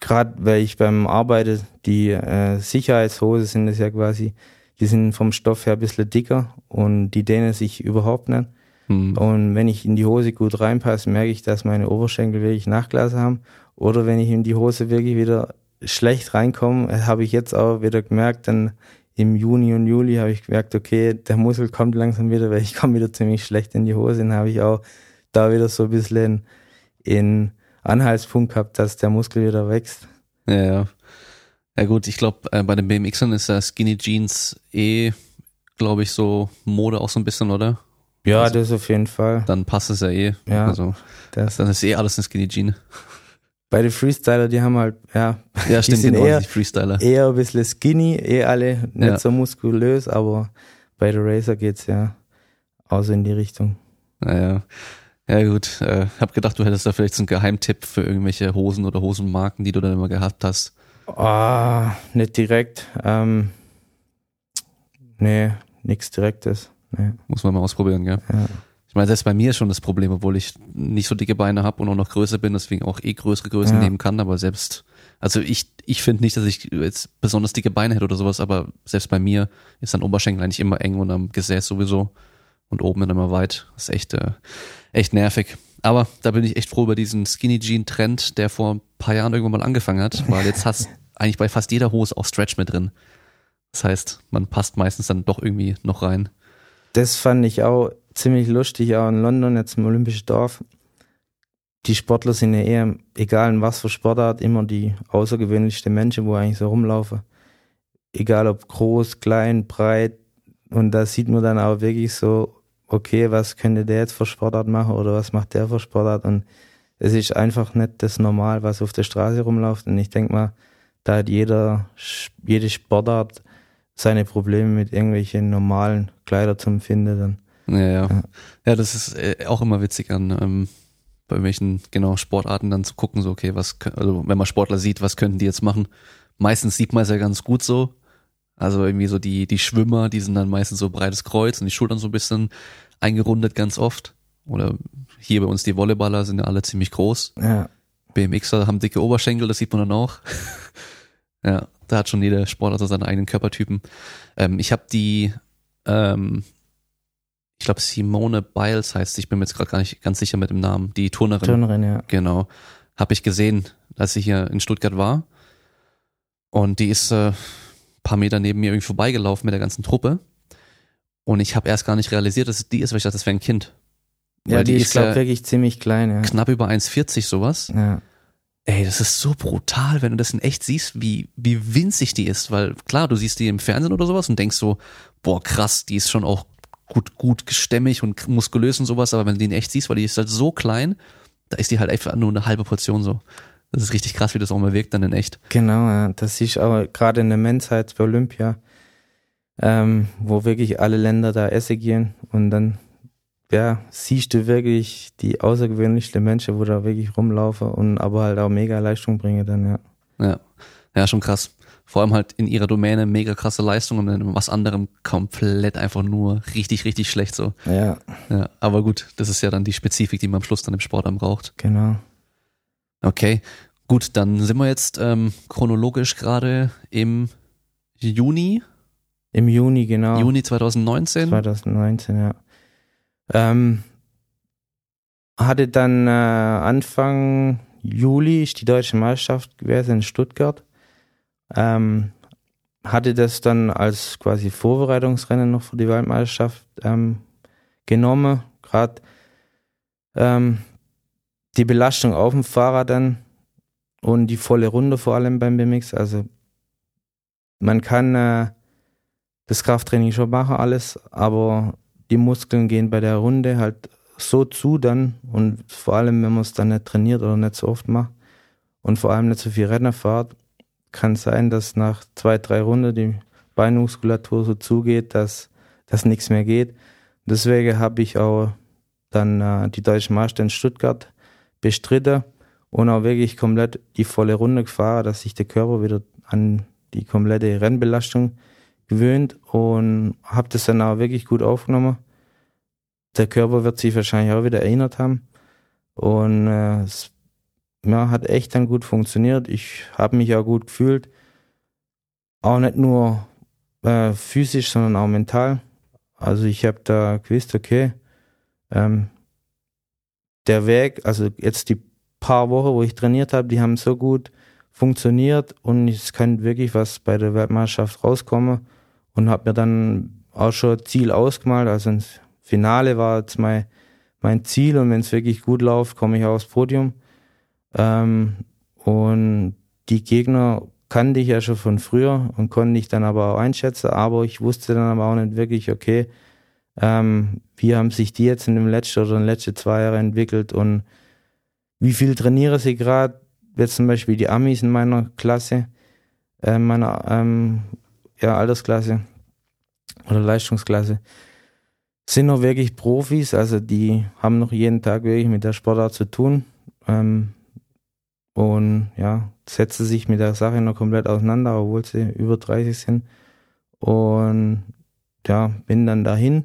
gerade weil ich beim Arbeiten, die äh, Sicherheitshose sind das ja quasi, die sind vom Stoff her ein bisschen dicker und die dehnen sich überhaupt nicht. Mhm. Und wenn ich in die Hose gut reinpasse, merke ich, dass meine Oberschenkel wirklich Nachglas haben. Oder wenn ich in die Hose wirklich wieder schlecht reinkomme, habe ich jetzt auch wieder gemerkt, dann im Juni und Juli habe ich gemerkt, okay, der Muskel kommt langsam wieder, weil ich komme wieder ziemlich schlecht in die Hose. Dann habe ich auch da wieder so ein bisschen in Anhaltspunkt gehabt, dass der Muskel wieder wächst. Ja, ja. Ja gut, ich glaube, äh, bei den BMXern ist das Skinny Jeans eh, glaube ich, so Mode auch so ein bisschen, oder? Ja, also, das auf jeden Fall. Dann passt es ja eh. Ja. Also, das. dann ist eh alles eine Skinny Jean. Bei den Freestyler, die haben halt, ja, ja die stimmt, sind genau, eher, die Freestyler. eher ein bisschen skinny, eh alle nicht Ja. so muskulös, aber bei der Racer geht's ja auch so in die Richtung. Naja. Ja gut, äh, hab gedacht, du hättest da vielleicht so einen Geheimtipp für irgendwelche Hosen oder Hosenmarken, die du dann immer gehabt hast. Ah, nicht direkt. Ähm, nee, nichts Direktes. Nee. Muss man mal ausprobieren, gell? Ja. Ich meine, selbst bei mir ist schon das Problem, obwohl ich nicht so dicke Beine habe und auch noch größer bin, deswegen auch eh größere Größen Ja. nehmen kann, aber selbst, also ich, ich finde nicht, dass ich jetzt besonders dicke Beine hätte oder sowas, aber selbst bei mir ist dann Oberschenkel eigentlich immer eng und am Gesäß sowieso und oben dann immer weit. Das ist echt, äh, echt nervig. Aber da bin ich echt froh über diesen Skinny Jean Trend, der vor ein paar Jahren irgendwann mal angefangen hat, weil jetzt hast eigentlich bei fast jeder Hose auch Stretch mit drin. Das heißt, man passt meistens dann doch irgendwie noch rein. Das fand ich auch ziemlich lustig, auch in London, jetzt im Olympischen Dorf. Die Sportler sind ja eher, egal in was für Sportart, immer die außergewöhnlichsten Menschen, wo eigentlich so rumlaufen. Egal ob groß, klein, breit. Und da sieht man dann auch wirklich so, okay, was könnte der jetzt für Sportart machen oder was macht der für Sportart? Und es ist einfach nicht das Normal, was auf der Straße rumläuft. Und ich denke mal, da hat jeder, jede Sportart seine Probleme mit irgendwelchen normalen Kleider zum Finden. Dann. Ja, ja. Ja. Ja, das ist äh, auch immer witzig an ähm, bei welchen genau Sportarten dann zu gucken, so okay, was also wenn man Sportler sieht, was könnten die jetzt machen? Meistens sieht man es ja ganz gut so. Also irgendwie so die die Schwimmer, die sind dann meistens so breites Kreuz und die Schultern so ein bisschen eingerundet ganz oft. Oder hier bei uns die Volleyballer sind ja alle ziemlich groß. Ja, BMXer haben dicke Oberschenkel, das sieht man dann auch. ja, da hat schon jeder Sportler so seine eigenen Körpertypen. Ähm, ich habe die, ähm, ich glaube Simone Biles heißt, sie, ich bin mir jetzt gerade gar nicht ganz sicher mit dem Namen, die Turnerin. Turnerin, ja. Genau, habe ich gesehen, als ich hier in Stuttgart war. Und die ist äh, paar Meter neben mir irgendwie vorbeigelaufen mit der ganzen Truppe. Und ich habe erst gar nicht realisiert, dass es die ist, weil ich dachte, das wäre ein Kind. Ja, Weil die, ist, glaube ja wirklich ziemlich klein, ja. knapp über 1,40 sowas. ja. Ey, das ist so brutal, wenn du das in echt siehst, wie, wie winzig die ist, weil klar, du siehst die im Fernsehen oder sowas und denkst so, boah, krass, die ist schon auch gut, gut gestämmig und muskulös und sowas, aber wenn du die in echt siehst, weil die ist halt so klein, da ist die halt einfach nur eine halbe Portion so. Das ist richtig krass, wie das auch mal wirkt dann in echt. Genau, ja. Das ist aber gerade in der Menschheit bei Olympia, ähm, wo wirklich alle Länder da essen gehen und dann ja, siehst du wirklich die außergewöhnlichsten Menschen, wo da wirklich rumlaufen und aber halt auch mega Leistung bringen dann, ja. Ja, ja, schon krass. Vor allem halt in ihrer Domäne mega krasse Leistung und in was anderem komplett einfach nur richtig, richtig schlecht so. Ja, Ja, aber gut, das ist ja dann die Spezifik, die man am Schluss dann im Sport dann braucht. genau. Okay, gut, dann sind wir jetzt ähm, chronologisch gerade im Juni, Im Juni, genau. Juni 2019. 2019, ja. Ähm, hatte dann äh, Anfang Juli ist die deutsche Meisterschaft gewesen in Stuttgart. Ähm, hatte das dann als quasi Vorbereitungsrennen noch für die Weltmeisterschaft ähm, genommen. Gerade ähm, die Belastung auf dem Fahrrad dann und die volle Runde vor allem beim BMX. Also man kann äh, das Krafttraining schon machen, alles, aber die Muskeln gehen bei der Runde halt so zu dann und vor allem, wenn man es dann nicht trainiert oder nicht so oft macht und vor allem nicht so viel Rennen fährt, kann sein, dass nach zwei, drei Runden die Beinmuskulatur so zugeht, dass, dass nichts mehr geht. Deswegen habe ich auch dann äh, die Deutsche Meister in Stuttgart bestritten und auch wirklich komplett die volle Runde gefahren, dass sich der Körper wieder an die komplette Rennbelastung gewöhnt und habe das dann auch wirklich gut aufgenommen. Der Körper wird sich wahrscheinlich auch wieder erinnert haben und äh, es ja, hat echt dann gut funktioniert. Ich habe mich auch gut gefühlt. Auch nicht nur äh, physisch, sondern auch mental. Also ich habe da gewusst, okay, ähm, der Weg, also jetzt die paar Wochen, wo ich trainiert habe, die haben so gut funktioniert und es kann wirklich was bei der Weltmeisterschaft rauskommen und habe mir dann auch schon Ziel ausgemalt. Also ins Finale war jetzt mein, mein Ziel und wenn es wirklich gut läuft, komme ich auch aufs Podium. Ähm, und die Gegner kannte ich ja schon von früher und konnte ich dann aber auch einschätzen, aber ich wusste dann aber auch nicht wirklich, okay, ähm, wie haben sich die jetzt in dem letzten oder in den letzten zwei Jahren entwickelt und wie viel trainiere sie gerade? Jetzt zum Beispiel die Amis in meiner Klasse, äh, meiner ähm, ja, Altersklasse oder Leistungsklasse, sind noch wirklich Profis, also die haben noch jeden Tag wirklich mit der Sportart zu tun. Ähm, und ja, setzen sich mit der Sache noch komplett auseinander, obwohl sie über 30 sind. Und ja, bin dann dahin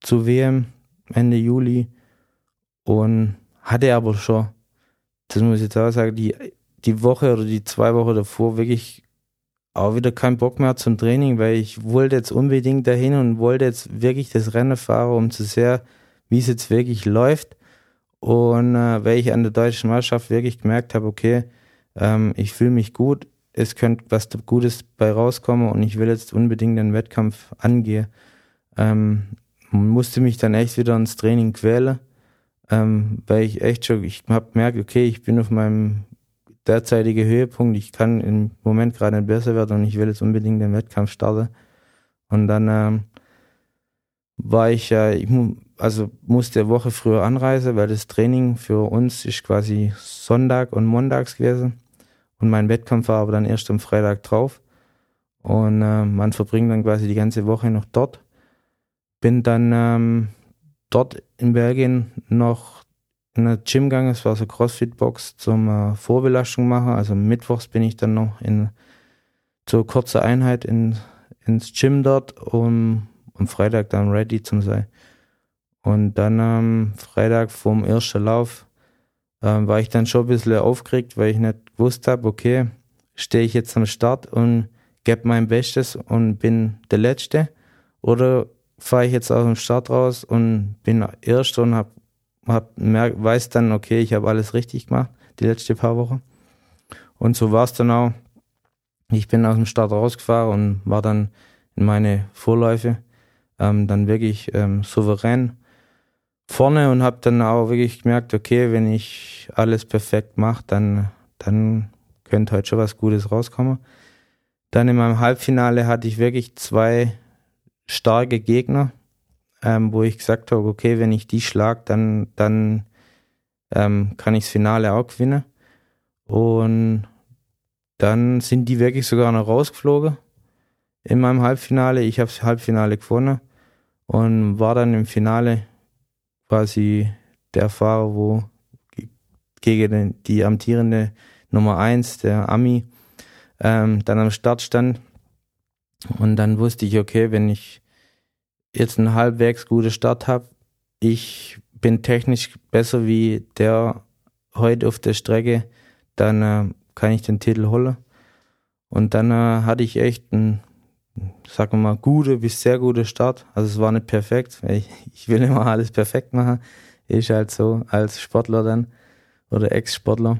zu WM Ende Juli und hatte aber schon, das muss ich jetzt auch sagen, die, die Woche oder die zwei Wochen davor wirklich auch wieder keinen Bock mehr zum Training, weil ich wollte jetzt unbedingt dahin und wollte jetzt wirklich das Rennen fahren, um zu sehen, wie es jetzt wirklich läuft. Und äh, weil ich an der deutschen Meisterschaft wirklich gemerkt habe, okay, ähm, ich fühle mich gut, es könnte was Gutes bei rauskommen und ich will jetzt unbedingt den Wettkampf angehen. Ähm, musste mich dann echt wieder ins Training quälen, ähm, weil ich echt schon, ich habe gemerkt, okay, ich bin auf meinem derzeitigen Höhepunkt, ich kann im Moment gerade nicht besser werden und ich will jetzt unbedingt den Wettkampf starten. Und dann ähm, war ich ja, ich also musste eine Woche früher anreisen, weil das Training für uns ist quasi Sonntag und Montags gewesen. Und mein Wettkampf war aber dann erst am Freitag drauf. Und äh, man verbringt dann quasi die ganze Woche noch dort. Bin dann ähm, dort in Belgien noch in eine Gym gegangen, es war so Crossfit-Box zum äh, Vorbelastung machen. Also mittwochs bin ich dann noch in zur kurzer Einheit in, ins Gym dort, um am Freitag dann ready zu sein. Und dann am Freitag vorm ersten Lauf ähm, war ich dann schon ein bisschen aufgeregt, weil ich nicht gewusst habe, okay, stehe ich jetzt am Start und gebe mein Bestes und bin der Letzte oder fahre ich jetzt aus dem Start raus und bin Erster und hab, hab merk, weiß dann, okay, ich habe alles richtig gemacht, die letzten paar Wochen. Und so war es dann auch. Ich bin aus dem Start rausgefahren und war dann in meine Vorläufe ähm, dann wirklich ähm, souverän vorne und habe dann auch wirklich gemerkt, okay, wenn ich alles perfekt mache, dann, dann könnte heute schon was Gutes rauskommen. Dann in meinem Halbfinale hatte ich wirklich zwei starke Gegner, ähm, wo ich gesagt habe, okay, wenn ich die schlag, dann, dann ähm, kann ich das Finale auch gewinnen. Und dann sind die wirklich sogar noch rausgeflogen in meinem Halbfinale. Ich habe das Halbfinale gewonnen und war dann im Finale quasi der Fahrer, wo gegen die amtierende Nummer 1, der Ami, ähm, dann am Start stand. Und dann wusste ich, okay, wenn ich jetzt einen halbwegs guten Start habe, ich bin technisch besser wie der heute auf der Strecke, dann äh, kann ich den Titel holen. Und dann äh, hatte ich echt einen sagen wir mal, gute bis sehr gute Start. Also es war nicht perfekt. Ich, ich will immer alles perfekt machen. Ist halt so als Sportler dann oder Ex-Sportler.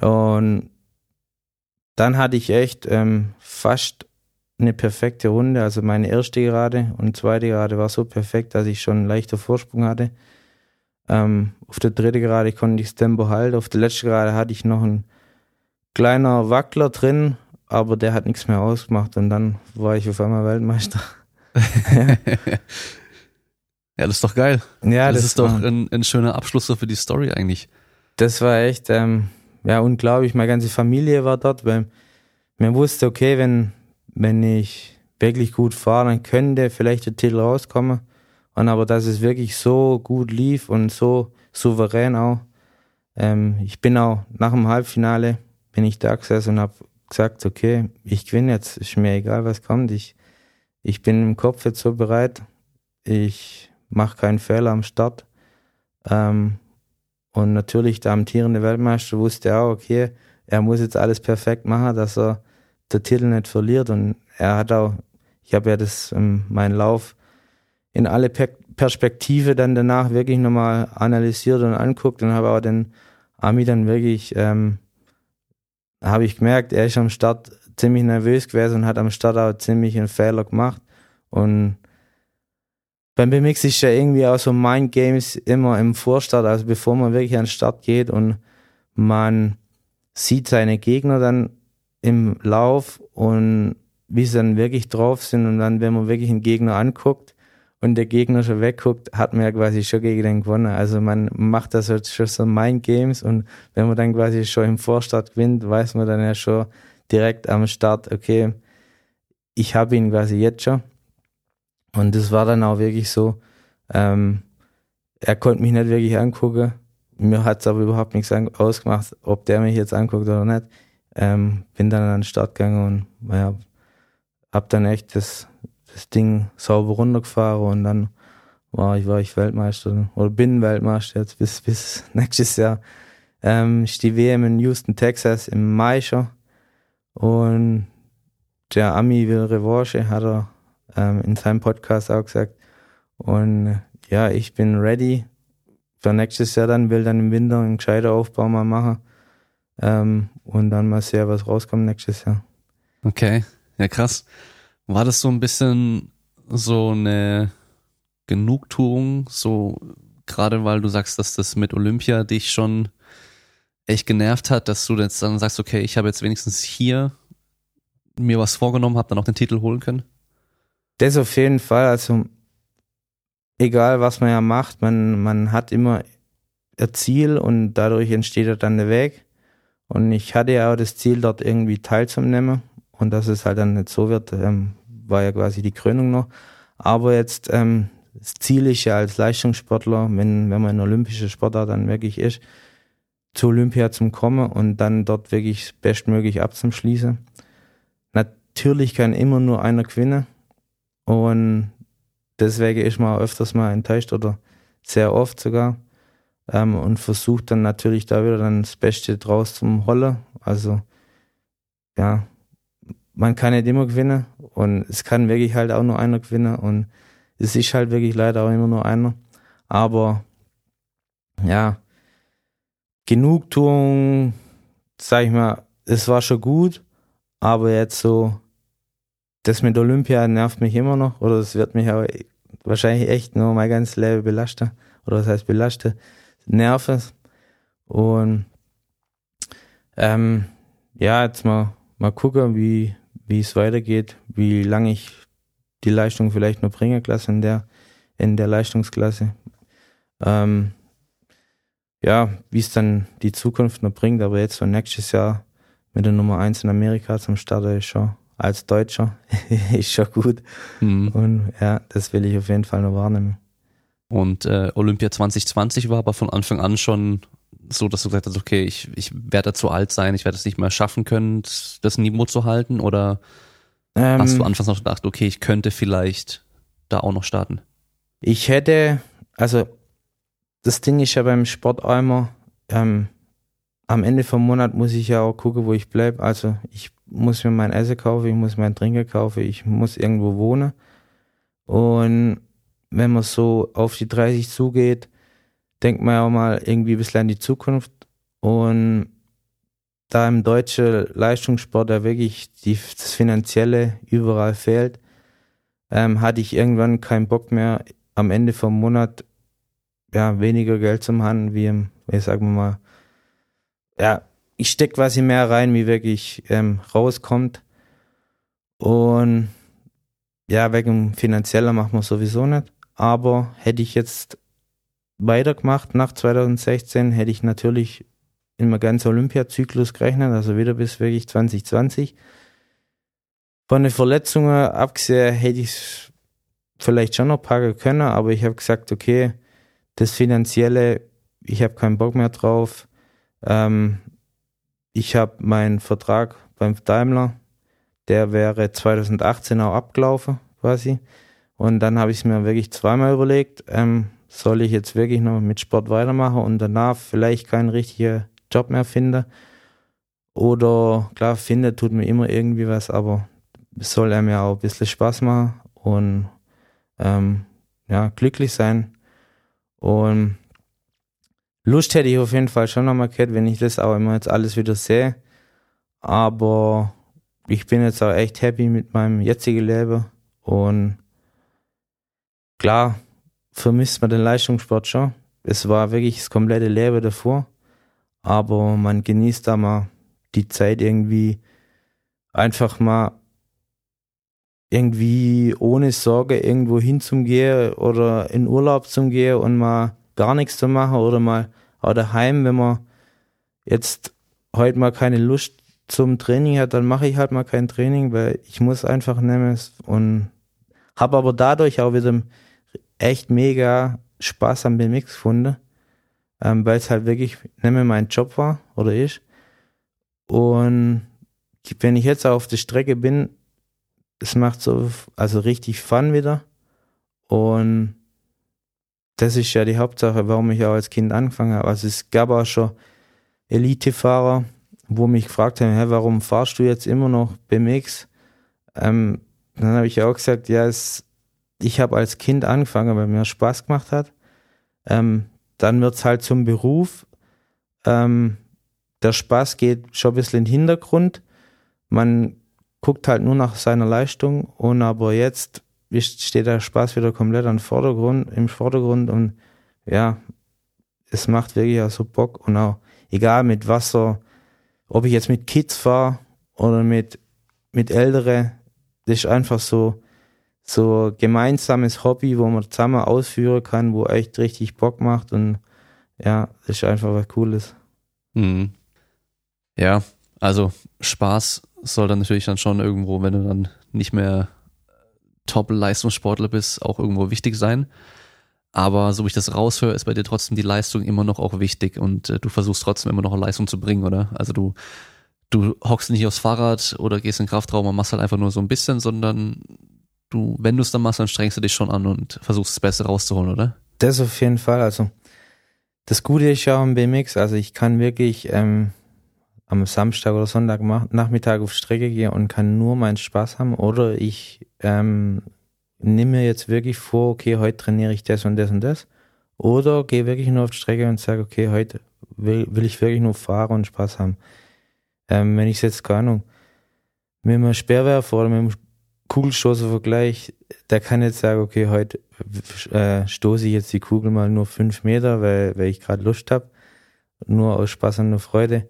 Und dann hatte ich echt ähm, fast eine perfekte Runde. Also meine erste Gerade und zweite Gerade war so perfekt, dass ich schon einen leichten Vorsprung hatte. Ähm, auf der dritten Gerade konnte ich das Tempo halten. Auf der letzten Gerade hatte ich noch einen kleiner Wackler drin, aber der hat nichts mehr ausgemacht und dann war ich auf einmal Weltmeister. ja. ja, das ist doch geil. Ja, das, das ist doch ein, ein, schöner Abschluss für die Story eigentlich. Das war echt, ähm, ja, unglaublich. Meine ganze Familie war dort, weil man wusste, okay, wenn, wenn ich wirklich gut fahre, dann könnte vielleicht der Titel rauskommen. Und aber dass es wirklich so gut lief und so souverän auch. Ähm, ich bin auch nach dem Halbfinale bin ich da gesessen und habe gesagt, okay, ich gewinne jetzt, ist mir egal, was kommt. Ich, ich bin im Kopf jetzt so bereit. Ich mache keinen Fehler am Start. Ähm, und natürlich der amtierende Weltmeister wusste auch, okay, er muss jetzt alles perfekt machen, dass er der Titel nicht verliert. Und er hat auch, ich habe ja das, ähm, meinen Lauf in alle per Perspektive dann danach wirklich nochmal analysiert und anguckt und habe auch den Ami dann wirklich ähm, habe ich gemerkt, er ist am Start ziemlich nervös gewesen und hat am Start auch ziemlich einen Fehler gemacht. Und beim BMX ist ja irgendwie auch so Mind Games immer im Vorstart, also bevor man wirklich an den Start geht und man sieht seine Gegner, dann im Lauf und wie sie dann wirklich drauf sind und dann, wenn man wirklich einen Gegner anguckt und der Gegner schon wegguckt, hat man ja quasi schon gegen den gewonnen. Also man macht das halt schon so Mind Games und wenn man dann quasi schon im Vorstart gewinnt, weiß man dann ja schon direkt am Start, okay, ich habe ihn quasi jetzt schon. Und das war dann auch wirklich so, ähm, er konnte mich nicht wirklich angucken. Mir hat es aber überhaupt nichts ausgemacht, ob der mich jetzt anguckt oder nicht. Ähm, bin dann an den Start gegangen und ja, hab dann echt das, das Ding sauber runtergefahren und dann war ich, war ich Weltmeister oder bin Weltmeister jetzt bis, bis nächstes Jahr. Ähm, ist die WM in Houston, Texas im Mai schon. Und der Ami will Revanche, hat er ähm, in seinem Podcast auch gesagt. Und ja, ich bin ready für nächstes Jahr dann, will dann im Winter einen gescheiter Aufbau mal machen. Ähm, und dann mal sehen, was rauskommt nächstes Jahr. Okay, ja krass. War das so ein bisschen so eine Genugtuung, so gerade weil du sagst, dass das mit Olympia dich schon echt genervt hat, dass du jetzt dann sagst, okay, ich habe jetzt wenigstens hier mir was vorgenommen, habe dann auch den Titel holen können? Das auf jeden Fall. Also egal was man ja macht, man, man hat immer ein Ziel und dadurch entsteht ja dann der Weg. Und ich hatte ja auch das Ziel, dort irgendwie teilzunehmen. Und dass es halt dann nicht so wird, ähm, war ja quasi die Krönung noch. Aber jetzt, ähm, das Ziel ist ja als Leistungssportler, wenn, wenn man in olympischer Sportart dann wirklich ist, zu Olympia zum kommen und dann dort wirklich bestmöglich abzuschließen. Natürlich kann immer nur einer gewinnen. Und deswegen ist man auch öfters mal enttäuscht oder sehr oft sogar. Ähm, und versucht dann natürlich da wieder dann das Beste draus zum Holle. Also, ja, man kann nicht immer gewinnen und es kann wirklich halt auch nur einer gewinnen und es ist halt wirklich leider auch immer nur einer. Aber ja, Genugtuung, sag ich mal, es war schon gut, aber jetzt so, das mit Olympia nervt mich immer noch oder es wird mich auch wahrscheinlich echt nur mein ganzes Leben belasten oder was heißt belasten, nerven und ähm, ja, jetzt mal, mal gucken, wie, wie es weitergeht, wie lange ich die Leistung vielleicht noch bringen Klasse in der, in der Leistungsklasse. Ähm, ja, wie es dann die Zukunft noch bringt, aber jetzt so nächstes Jahr mit der Nummer 1 in Amerika zum Starter ist schon als Deutscher ist schon gut. Mhm. Und ja, das will ich auf jeden Fall noch wahrnehmen. Und äh, Olympia 2020 war aber von Anfang an schon so, dass du gesagt hast, okay, ich, ich werde zu alt sein, ich werde es nicht mehr schaffen können, das Niveau zu halten? Oder ähm, hast du anfangs noch gedacht, okay, ich könnte vielleicht da auch noch starten? Ich hätte, also das Ding ist ja beim Sport immer, ähm, am Ende vom Monat muss ich ja auch gucken, wo ich bleibe. Also ich muss mir mein Essen kaufen, ich muss meinen Trinker kaufen, ich muss irgendwo wohnen. Und wenn man so auf die 30 zugeht, denkt man ja auch mal irgendwie ein bisschen an die Zukunft. Und da im deutschen Leistungssport ja wirklich die, das Finanzielle überall fehlt, ähm, hatte ich irgendwann keinen Bock mehr, am Ende vom Monat ja, weniger Geld zum Handeln, wie im, sagen wir mal, ja, ich stecke quasi mehr rein, wie wirklich ähm, rauskommt. Und ja, wegen finanzieller machen wir sowieso nicht. Aber hätte ich jetzt weitergemacht nach 2016, hätte ich natürlich in meinem ganzen Olympiazyklus gerechnet, also wieder bis wirklich 2020. Von den Verletzungen abgesehen hätte ich es vielleicht schon noch packen können, aber ich habe gesagt, okay, das Finanzielle, ich habe keinen Bock mehr drauf. Ähm, ich habe meinen Vertrag beim Daimler, der wäre 2018 auch abgelaufen quasi. Und dann habe ich es mir wirklich zweimal überlegt, ähm, soll ich jetzt wirklich noch mit Sport weitermachen und danach vielleicht keinen richtigen Job mehr finden. Oder klar, finde tut mir immer irgendwie was, aber soll er mir auch ein bisschen Spaß machen und ähm, ja, glücklich sein. Und Lust hätte ich auf jeden Fall schon nochmal gehabt, wenn ich das auch immer jetzt alles wieder sehe. Aber ich bin jetzt auch echt happy mit meinem jetzigen Leben und klar vermisst man den Leistungssport schon. Es war wirklich das komplette Leben davor, aber man genießt da mal die Zeit irgendwie einfach mal irgendwie ohne Sorge irgendwo hinzugehen oder in Urlaub zu gehen und mal gar nichts zu machen oder mal auch daheim, wenn man jetzt heute mal keine Lust zum Training hat, dann mache ich halt mal kein Training, weil ich muss einfach nehmen und habe aber dadurch auch wieder echt mega Spaß am BMX gefunden, ähm, weil es halt wirklich nehme mein Job war oder ist. Und wenn ich jetzt auf der Strecke bin, es macht so also richtig Fun wieder und das ist ja die Hauptsache, warum ich auch als Kind angefangen habe. Also es gab auch schon Elite-Fahrer, wo mich gefragt haben, hey, warum fahrst du jetzt immer noch BMX? Ähm, dann habe ich auch gesagt, ja, es, ich habe als Kind angefangen, weil mir Spaß gemacht hat. Ähm, dann wird's halt zum Beruf. Ähm, der Spaß geht schon ein bisschen in den Hintergrund. Man guckt halt nur nach seiner Leistung und aber jetzt steht der Spaß wieder komplett im Vordergrund, im Vordergrund und ja, es macht wirklich auch so Bock und auch egal mit Wasser, ob ich jetzt mit Kids fahre oder mit, mit Ältere, das ist einfach so, so gemeinsames Hobby, wo man zusammen ausführen kann, wo echt richtig Bock macht und ja, ist einfach was Cooles. Mhm. Ja, also Spaß soll dann natürlich dann schon irgendwo, wenn du dann nicht mehr Top-Leistungssportler bist, auch irgendwo wichtig sein. Aber so wie ich das raushöre, ist bei dir trotzdem die Leistung immer noch auch wichtig und äh, du versuchst trotzdem immer noch Leistung zu bringen, oder? Also du, du hockst nicht aufs Fahrrad oder gehst in den Kraftraum und machst halt einfach nur so ein bisschen, sondern du, wenn du es dann machst, dann strengst du dich schon an und versuchst das Beste rauszuholen, oder? Das auf jeden Fall. Also das Gute ist ja am BMX, also ich kann wirklich ähm, am Samstag oder Sonntag Nachmittag auf Strecke gehen und kann nur meinen Spaß haben oder ich ähm, nehme mir jetzt wirklich vor, okay, heute trainiere ich das und das und das. Oder gehe wirklich nur auf die Strecke und sage, okay, heute will, will ich wirklich nur fahren und Spaß haben. Ähm, wenn ich jetzt, keine Ahnung, mit einem Speerwerfer oder mit einem Kugelstoßer vergleiche, der kann jetzt sagen, okay, heute äh, stoße ich jetzt die Kugel mal nur fünf Meter, weil, weil ich gerade Lust habe. Nur aus Spaß und Freude.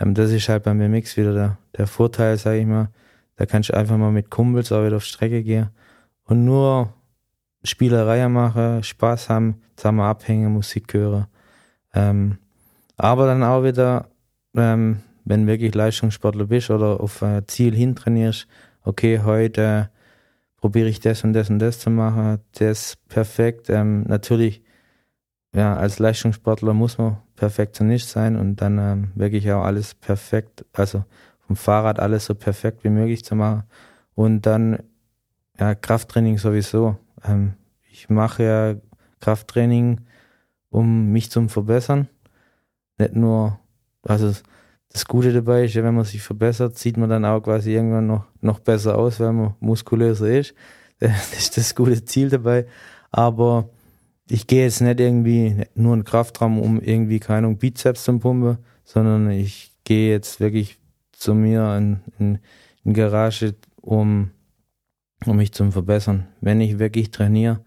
Ähm, das ist halt beim BMX wieder der, der Vorteil, sage ich mal. Da kannst du einfach mal mit Kumpels auch wieder auf Strecke gehen und nur Spielerei machen, Spaß haben, zusammen abhängen, Musik hören. Ähm, aber dann auch wieder, ähm, wenn wirklich Leistungssportler bist oder auf ein Ziel hintrainierst, okay, heute probiere ich das und das und das zu machen, das perfekt. Ähm, natürlich, ja, als Leistungssportler muss man Perfektionist sein und dann ähm, wirklich auch alles perfekt, also vom Fahrrad alles so perfekt wie möglich zu machen. Und dann ja, Krafttraining sowieso. Ähm, ich mache ja Krafttraining, um mich zu verbessern. Nicht nur, also das Gute dabei ist wenn man sich verbessert, sieht man dann auch quasi irgendwann noch, noch besser aus, weil man muskulöser ist. Das ist das gute Ziel dabei. Aber ich gehe jetzt nicht irgendwie nur in Kraftraum, um irgendwie, keine Bizeps zu pumpen, sondern ich gehe jetzt wirklich zu mir in, in, in Garage, um um mich zu verbessern. Wenn ich wirklich trainiere,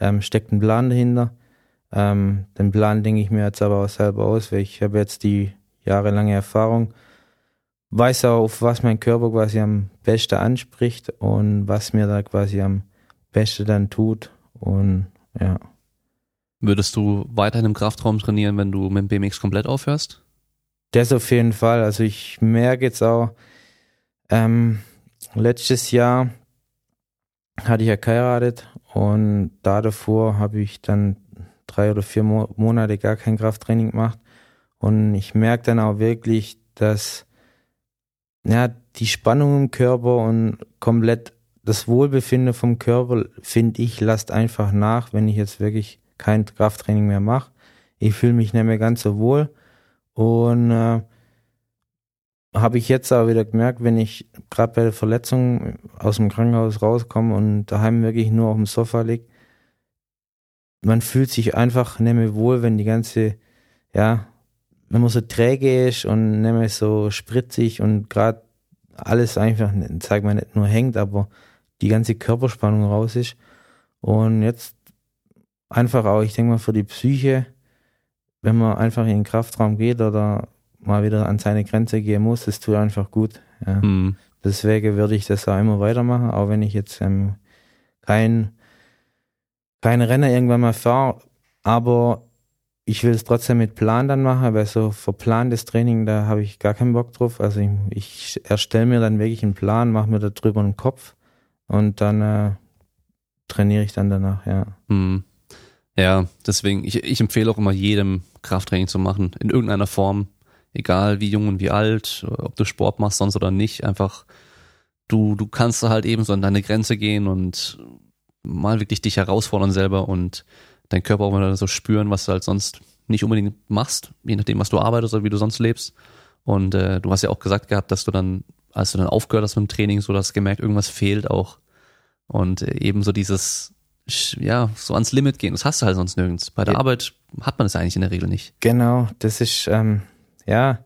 ähm, steckt ein Plan dahinter. Ähm, den Plan denke ich mir jetzt aber auch selber aus, weil ich habe jetzt die jahrelange Erfahrung, weiß auch, auf was mein Körper quasi am besten anspricht und was mir da quasi am besten dann tut. Und ja. Würdest du weiterhin im Kraftraum trainieren, wenn du mit dem BMX komplett aufhörst? Das auf jeden Fall. Also ich merke jetzt auch, ähm, letztes Jahr hatte ich ja geheiratet und da davor habe ich dann drei oder vier Mo Monate gar kein Krafttraining gemacht. Und ich merke dann auch wirklich, dass ja, die Spannung im Körper und komplett das Wohlbefinden vom Körper, finde ich, lasst einfach nach, wenn ich jetzt wirklich kein Krafttraining mehr mache. Ich fühle mich nicht mehr ganz so wohl. Und äh, habe ich jetzt auch wieder gemerkt, wenn ich gerade bei der Verletzung aus dem Krankenhaus rauskomme und daheim wirklich nur auf dem Sofa liege, man fühlt sich einfach nicht mehr wohl, wenn die ganze, ja, wenn man so träge ist und nicht mehr so spritzig und gerade alles einfach, sag mal nicht nur hängt, aber die ganze Körperspannung raus ist. Und jetzt einfach auch, ich denke mal, für die Psyche, wenn man einfach in den Kraftraum geht oder mal wieder an seine Grenze gehen muss, das tut einfach gut. Ja. Mhm. Deswegen würde ich das auch immer weitermachen, auch wenn ich jetzt ähm, kein, keine Rennen irgendwann mal fahre. Aber ich will es trotzdem mit Plan dann machen, weil so verplantes Training, da habe ich gar keinen Bock drauf. Also ich, ich erstelle mir dann wirklich einen Plan, mache mir darüber einen Kopf und dann äh, trainiere ich dann danach, ja. Hm. Ja, deswegen, ich, ich empfehle auch immer jedem Krafttraining zu machen, in irgendeiner Form, egal wie jung und wie alt, ob du Sport machst sonst oder nicht, einfach du, du kannst halt eben so an deine Grenze gehen und mal wirklich dich herausfordern selber und deinen Körper auch mal so spüren, was du halt sonst nicht unbedingt machst, je nachdem, was du arbeitest oder wie du sonst lebst. Und äh, du hast ja auch gesagt gehabt, dass du dann, als du dann aufgehört hast mit dem Training, so hast gemerkt, irgendwas fehlt auch. Und äh, eben so dieses, ja, so ans Limit gehen, das hast du halt sonst nirgends. Bei der ja. Arbeit hat man das eigentlich in der Regel nicht. Genau, das ist, ähm, ja,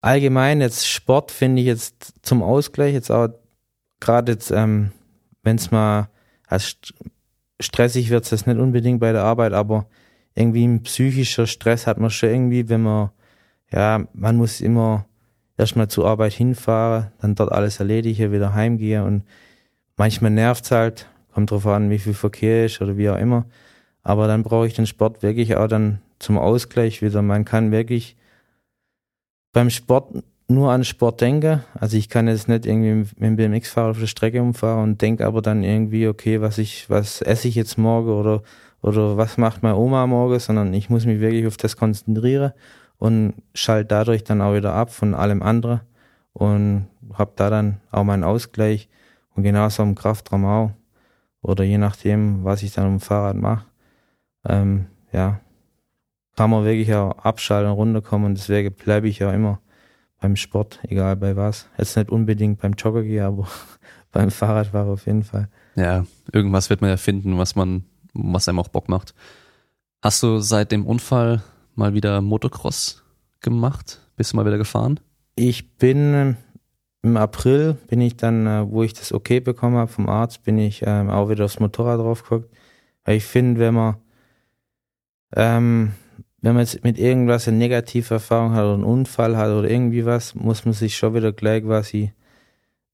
allgemein jetzt Sport finde ich jetzt zum Ausgleich, jetzt auch gerade jetzt, ähm, wenn es mal als stressig wird, das nicht unbedingt bei der Arbeit, aber irgendwie ein psychischer Stress hat man schon irgendwie, wenn man, ja, man muss immer erstmal zur Arbeit hinfahren, dann dort alles erledigen, wieder heimgehen und manchmal nervt's halt, kommt drauf an, wie viel Verkehr ist oder wie auch immer. Aber dann brauche ich den Sport wirklich auch dann zum Ausgleich wieder. Man kann wirklich beim Sport nur an Sport denken. Also ich kann jetzt nicht irgendwie mit dem BMX-Fahrer auf der Strecke umfahren und denke aber dann irgendwie, okay, was ich, was esse ich jetzt morgen oder, oder was macht meine Oma morgen, sondern ich muss mich wirklich auf das konzentrieren und schalte dadurch dann auch wieder ab von allem anderen und habe da dann auch meinen Ausgleich und genauso im Kraftraum auch. Oder je nachdem, was ich dann am Fahrrad mache. Ähm, ja, kann man wirklich auch abschalten und runterkommen und deswegen bleibe ich ja immer beim Sport, egal bei was. Jetzt nicht unbedingt beim Jogger gehen, aber beim Fahrradfahrer auf jeden Fall. Ja, irgendwas wird man ja finden, was man, was einem auch Bock macht. Hast du seit dem Unfall mal wieder Motocross gemacht? Bist du mal wieder gefahren? Ich bin im April bin ich dann, äh, wo ich das okay bekommen habe vom Arzt, bin ich ähm, auch wieder aufs Motorrad drauf geguckt. Weil ich finde, wenn man ähm, wenn man jetzt mit irgendwas eine negative Erfahrung hat oder einen Unfall hat oder irgendwie was, muss man sich schon wieder gleich quasi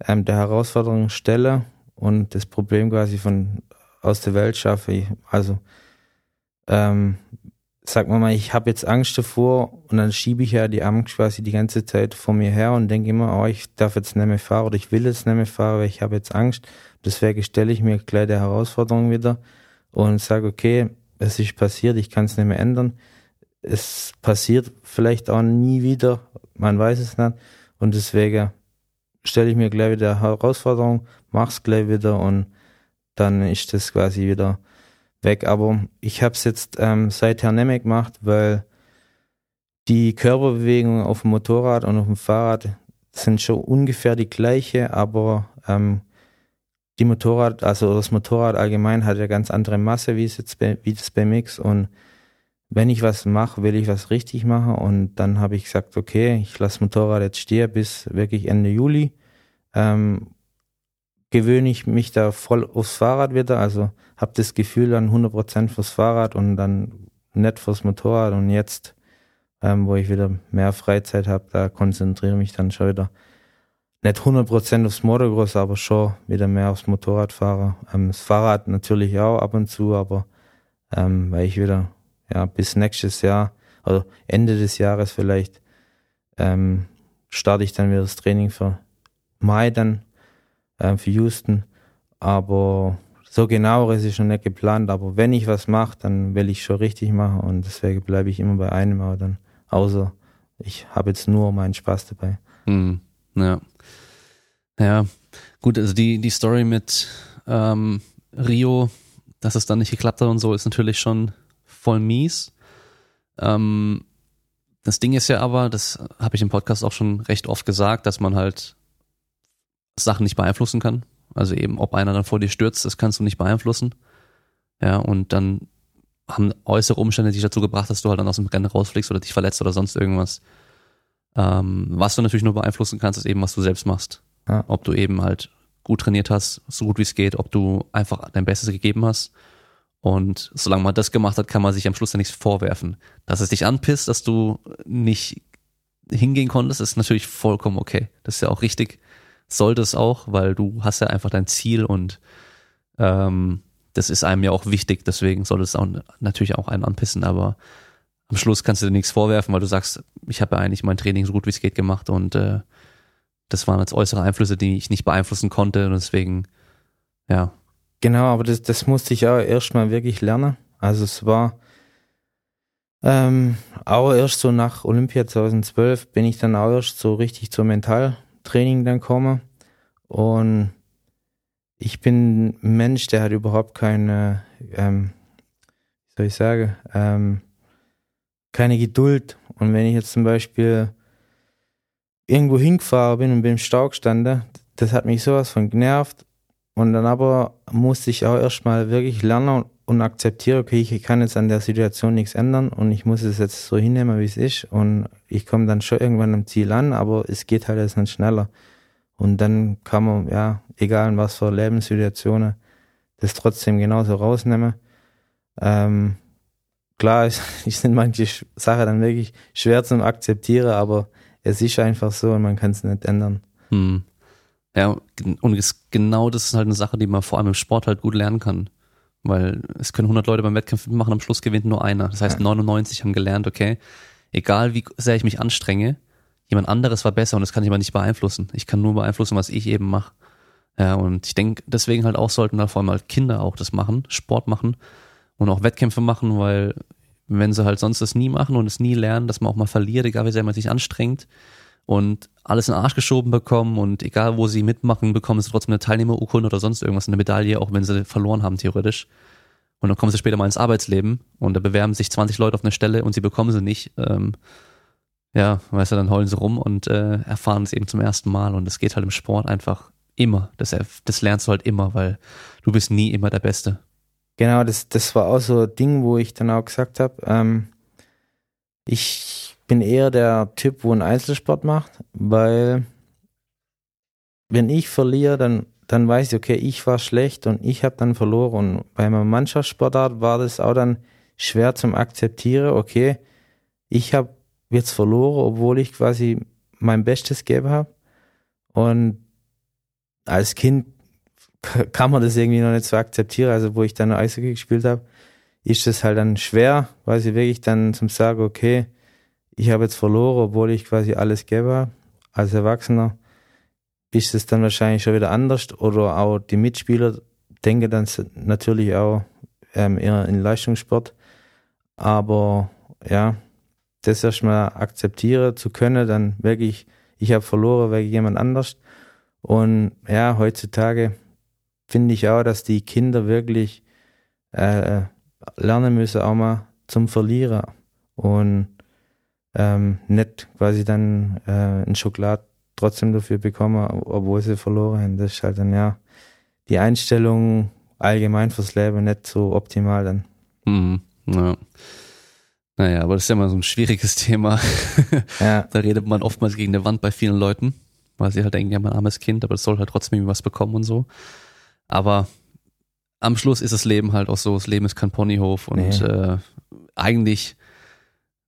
ähm, der Herausforderung stellen und das Problem quasi von aus der Welt schaffen. Also ähm, sag mal mal, ich habe jetzt Angst davor und dann schiebe ich ja die Angst quasi die ganze Zeit vor mir her und denke immer, oh, ich darf jetzt nicht mehr fahren oder ich will jetzt nicht mehr fahren, weil ich habe jetzt Angst. Deswegen stelle ich mir gleich der Herausforderung wieder und sage, okay, es ist passiert, ich kann es nicht mehr ändern. Es passiert vielleicht auch nie wieder, man weiß es nicht. Und deswegen stelle ich mir gleich wieder Herausforderung, mach's gleich wieder und dann ist das quasi wieder weg. Aber ich habe es jetzt ähm, seither nicht mehr gemacht, weil die Körperbewegungen auf dem Motorrad und auf dem Fahrrad sind schon ungefähr die gleiche, aber ähm, die Motorrad, also das Motorrad allgemein hat ja ganz andere Masse wie es jetzt bei, wie das BMX und wenn ich was mache, will ich was richtig machen und dann habe ich gesagt, okay, ich lasse Motorrad jetzt stehen bis wirklich Ende Juli. Ähm, gewöhne ich mich da voll aufs Fahrrad wieder, also habe das Gefühl dann 100% fürs Fahrrad und dann nicht fürs Motorrad und jetzt, ähm, wo ich wieder mehr Freizeit habe, da konzentriere ich mich dann schon wieder nicht 100% aufs Motocross, aber schon wieder mehr aufs Motorradfahrer. Ähm, das Fahrrad natürlich auch ab und zu, aber ähm, weil ich wieder ja bis nächstes Jahr, also Ende des Jahres vielleicht, ähm, starte ich dann wieder das Training für Mai dann äh, für Houston. Aber so genaueres ist schon nicht geplant. Aber wenn ich was mache, dann will ich schon richtig machen und deswegen bleibe ich immer bei einem. Aber dann, außer ich habe jetzt nur meinen Spaß dabei. Mhm. Ja. Ja, gut, also die, die Story mit ähm, Rio, dass es dann nicht geklappt hat und so, ist natürlich schon voll mies. Ähm, das Ding ist ja aber, das habe ich im Podcast auch schon recht oft gesagt, dass man halt Sachen nicht beeinflussen kann. Also eben, ob einer dann vor dir stürzt, das kannst du nicht beeinflussen. Ja, und dann haben äußere Umstände dich dazu gebracht, dass du halt dann aus dem Rennen rausfliegst oder dich verletzt oder sonst irgendwas. Ähm, was du natürlich nur beeinflussen kannst, ist eben, was du selbst machst. Ja. Ob du eben halt gut trainiert hast, so gut wie es geht, ob du einfach dein Bestes gegeben hast. Und solange man das gemacht hat, kann man sich am Schluss ja nichts vorwerfen. Dass es dich anpisst, dass du nicht hingehen konntest, ist natürlich vollkommen okay. Das ist ja auch richtig. sollte es auch, weil du hast ja einfach dein Ziel und ähm, das ist einem ja auch wichtig, deswegen sollte es auch natürlich auch einen anpissen, aber am Schluss kannst du dir nichts vorwerfen, weil du sagst, ich habe ja eigentlich mein Training so gut wie es geht gemacht und äh, das waren jetzt äußere Einflüsse, die ich nicht beeinflussen konnte und deswegen, ja. Genau, aber das, das musste ich auch erstmal wirklich lernen. Also es war ähm, auch erst so nach Olympia 2012 bin ich dann auch erst so richtig zum Mentaltraining dann gekommen und ich bin ein Mensch, der hat überhaupt keine, ähm, wie soll ich sagen, ähm, keine Geduld. Und wenn ich jetzt zum Beispiel irgendwo hingefahren bin und bin im Stau gestanden, das hat mich sowas von genervt. Und dann aber musste ich auch erstmal wirklich lernen und akzeptieren, okay, ich kann jetzt an der Situation nichts ändern und ich muss es jetzt so hinnehmen, wie es ist. Und ich komme dann schon irgendwann am Ziel an, aber es geht halt jetzt nicht schneller. Und dann kann man, ja, egal in was für Lebenssituationen, das trotzdem genauso rausnehmen. Ähm, klar, es, sind manche Sachen dann wirklich schwer zum Akzeptieren, aber es ist einfach so und man kann es nicht ändern. Hm. Ja, und genau das ist halt eine Sache, die man vor allem im Sport halt gut lernen kann. Weil es können 100 Leute beim Wettkampf machen, am Schluss gewinnt nur einer. Das heißt, ja. 99 haben gelernt, okay, egal wie sehr ich mich anstrenge, jemand anderes war besser und das kann ich aber nicht beeinflussen. Ich kann nur beeinflussen, was ich eben mache. Ja, und ich denke, deswegen halt auch sollten da vor allem halt Kinder auch das machen, Sport machen und auch Wettkämpfe machen, weil wenn sie halt sonst das nie machen und es nie lernen, dass man auch mal verliert, egal wie sehr man sich anstrengt und alles in den Arsch geschoben bekommen und egal wo sie mitmachen, bekommen sie trotzdem eine Teilnehmerurkunde oder sonst irgendwas, eine Medaille, auch wenn sie verloren haben theoretisch. Und dann kommen sie später mal ins Arbeitsleben und da bewerben sich 20 Leute auf eine Stelle und sie bekommen sie nicht. Ähm, ja, weißt du, dann heulen sie rum und äh, erfahren es eben zum ersten Mal. Und es geht halt im Sport einfach immer. Das, das lernst du halt immer, weil du bist nie immer der Beste. Genau, das, das war auch so ein Ding, wo ich dann auch gesagt habe, ähm, ich bin eher der Typ, wo einen Einzelsport macht, weil wenn ich verliere, dann, dann weiß ich, okay, ich war schlecht und ich habe dann verloren. Und bei meiner Mannschaftssportart war das auch dann schwer zum Akzeptieren, okay, ich habe jetzt verloren, obwohl ich quasi mein Bestes gegeben habe. Und als Kind kann man das irgendwie noch nicht so akzeptieren. Also wo ich dann Eishockey gespielt habe, ist das halt dann schwer, quasi wirklich dann zum sagen, okay, ich habe jetzt verloren, obwohl ich quasi alles habe. Als Erwachsener ist es dann wahrscheinlich schon wieder anders oder auch die Mitspieler denken dann natürlich auch ähm, eher in Leistungssport. Aber ja, das erstmal akzeptieren zu können, dann wirklich, ich habe verloren wegen jemand anders. Und ja, heutzutage finde ich auch, dass die Kinder wirklich äh, lernen müssen, auch mal zum Verlieren und ähm, nicht quasi dann äh, ein Schokolad trotzdem dafür bekommen, obwohl sie verloren haben. Das ist halt dann ja die Einstellung allgemein fürs Leben nicht so optimal dann. Mhm, ja. Naja, aber das ist ja immer so ein schwieriges Thema. Ja. da redet man oftmals gegen eine Wand bei vielen Leuten, weil sie halt denken, ja, mein armes Kind, aber es soll halt trotzdem was bekommen und so. Aber am Schluss ist das Leben halt auch so, das Leben ist kein Ponyhof und nee. äh, eigentlich,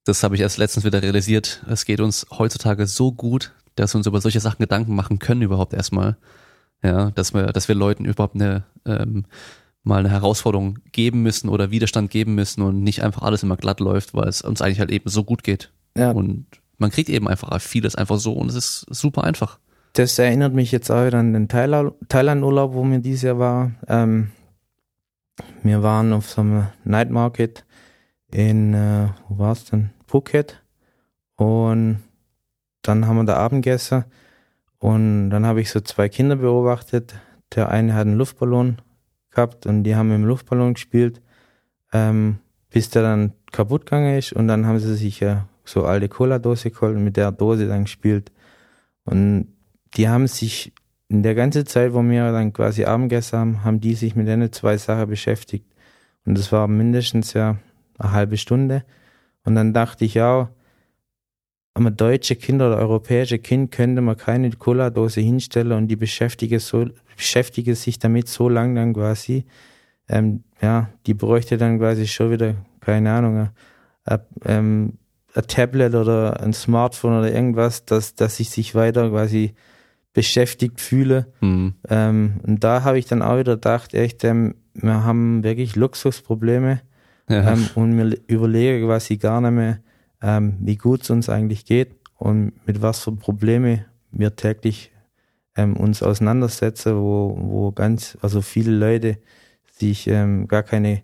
das habe ich erst letztens wieder realisiert, es geht uns heutzutage so gut, dass wir uns über solche Sachen Gedanken machen können überhaupt erstmal. Ja, dass wir, dass wir Leuten überhaupt eine ähm, mal eine Herausforderung geben müssen oder Widerstand geben müssen und nicht einfach alles immer glatt läuft, weil es uns eigentlich halt eben so gut geht. Ja. Und man kriegt eben einfach vieles einfach so und es ist super einfach. Das erinnert mich jetzt auch wieder an den Thailand-Urlaub, wo mir dieses Jahr war. Ähm, wir waren auf so einem Night Market in, äh, wo war's denn? Phuket. Und dann haben wir da Abend gegessen und dann habe ich so zwei Kinder beobachtet. Der eine hat einen Luftballon gehabt und die haben im Luftballon gespielt, ähm, bis der dann kaputt gegangen ist und dann haben sie sich ja so alte Cola-Dose geholt und mit der Dose dann gespielt. Und die haben sich in der ganzen Zeit, wo wir dann quasi Abendessen haben, haben die sich mit den zwei Sachen beschäftigt. Und das war mindestens ja eine halbe Stunde. Und dann dachte ich auch, einem deutsche Kind oder europäische Kind könnte man keine Cola-Dose hinstellen und die beschäftige so, beschäftige sich damit so lang dann quasi, ähm, ja, die bräuchte dann quasi schon wieder, keine Ahnung, ein, ähm, ein Tablet oder ein Smartphone oder irgendwas, dass, dass ich sich weiter quasi beschäftigt fühle. Mhm. Ähm, und da habe ich dann auch wieder gedacht, echt, ähm, wir haben wirklich Luxusprobleme Ja. ähm, und mir überlege quasi gar nicht mehr, ähm, wie gut es uns eigentlich geht und mit was für Probleme wir täglich ähm, uns auseinandersetzen, wo, wo ganz, also viele Leute sich ähm, gar keine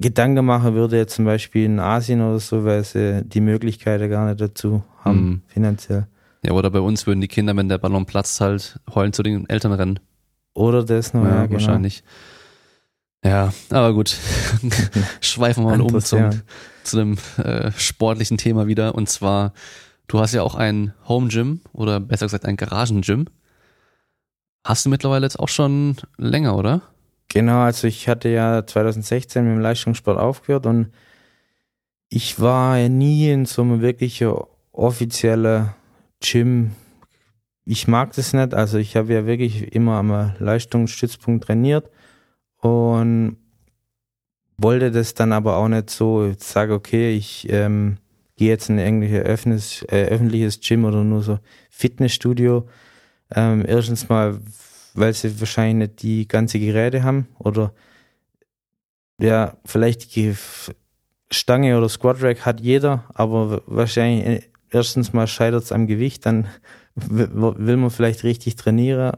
Gedanken machen würde, jetzt zum Beispiel in Asien oder so, weil sie die Möglichkeiten gar nicht dazu haben, Mhm. finanziell. ja, oder bei uns würden die Kinder, wenn der Ballon platzt, halt heulen zu den Eltern rennen. Oder das noch, ja, ja, genau. wahrscheinlich. Ja, aber gut. Schweifen wir mal um zum, zu einem äh, sportlichen Thema wieder. Und zwar, du hast ja auch ein Home Gym oder besser gesagt ein Garagen-Gym. Hast du mittlerweile jetzt auch schon länger, oder? Genau, also ich hatte ja 2016 mit dem Leistungssport aufgehört und ich war ja nie in so einem wirklich offiziellen Gym. Ich mag das nicht, also ich habe ja wirklich immer am Leistungsstützpunkt trainiert und wollte das dann aber auch nicht so, ich sage, okay, ich ähm, gehe jetzt in irgendwelche öffentliches, äh, öffentliches Gym oder nur so Fitnessstudio. Ähm, erstens mal, weil sie wahrscheinlich nicht die ganze Geräte haben oder ja, vielleicht die Stange oder Squat Rack hat jeder, aber wahrscheinlich äh, erstens mal scheitert es am Gewicht, dann will man vielleicht richtig trainieren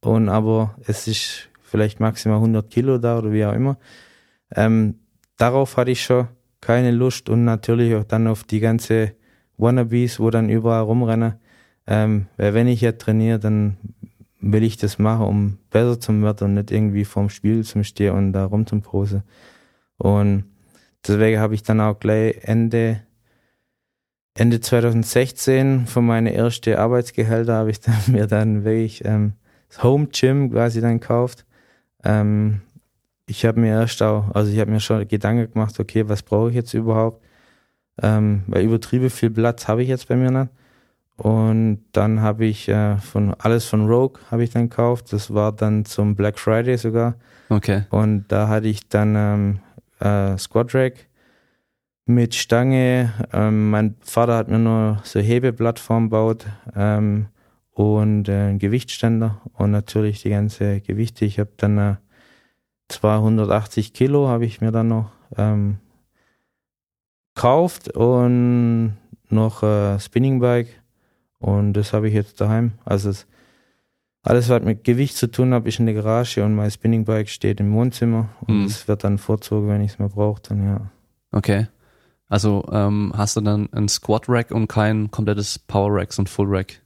und aber es ist vielleicht maximal 100 Kilo da oder wie auch immer. Ähm, darauf hatte ich schon keine Lust und natürlich auch dann auf die ganze Wannabes, wo dann überall rumrennen. Ähm, weil wenn ich jetzt trainiere, dann will ich das machen, um besser zu werden und nicht irgendwie vorm Spiel zum Stehen und da rum zum Pose. Und deswegen habe ich dann auch gleich Ende, Ende 2016 von meine erste Arbeitsgehälter habe ich dann mir dann wirklich ähm, das Home Gym quasi dann gekauft. Ähm, ich habe mir erst auch, also ich habe mir schon Gedanken gemacht, okay, was brauche ich jetzt überhaupt? Ähm, weil übertrieben viel Platz habe ich jetzt bei mir nicht. Und dann habe ich äh, von alles von Rogue habe ich dann gekauft. Das war dann zum Black Friday sogar. Okay. Und da hatte ich dann ähm, äh, Squat Rack mit Stange. Ähm, mein Vater hat mir nur so Hebeplattform gebaut ähm, und äh, Gewichtständer und natürlich die ganze Gewichte. Ich habe dann äh, 280 Kilo habe ich mir dann noch ähm, gekauft und noch äh, Spinning Bike und das habe ich jetzt daheim. Also es, alles, was mit Gewicht zu tun hat, ist in der Garage und mein Spinning Bike steht im Wohnzimmer und Mhm. es wird dann vorzogen, wenn ich es mal brauche. Dann ja. Okay. Also ähm, hast du dann ein Squat Rack und kein komplettes Power Rack, so ein Full Rack?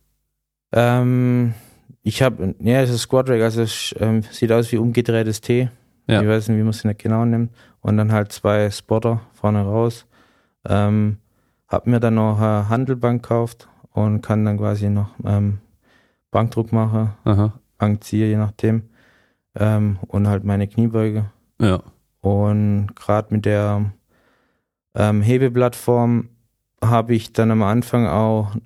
Ähm, ich habe, ja, es ist Squat Rack, also es ähm, sieht aus wie umgedrehtes T. Ja. Ich weiß nicht, wie man es nicht genau nimmt. Und dann halt zwei Spotter vorne raus. Ähm, hab mir dann noch eine Handelbank gekauft und kann dann quasi noch ähm, Bankdruck machen, Aha. Bankzieher, je nachdem. Ähm, und halt meine Kniebeuge. Ja. Und gerade mit der ähm, Hebeplattform habe ich dann am Anfang auch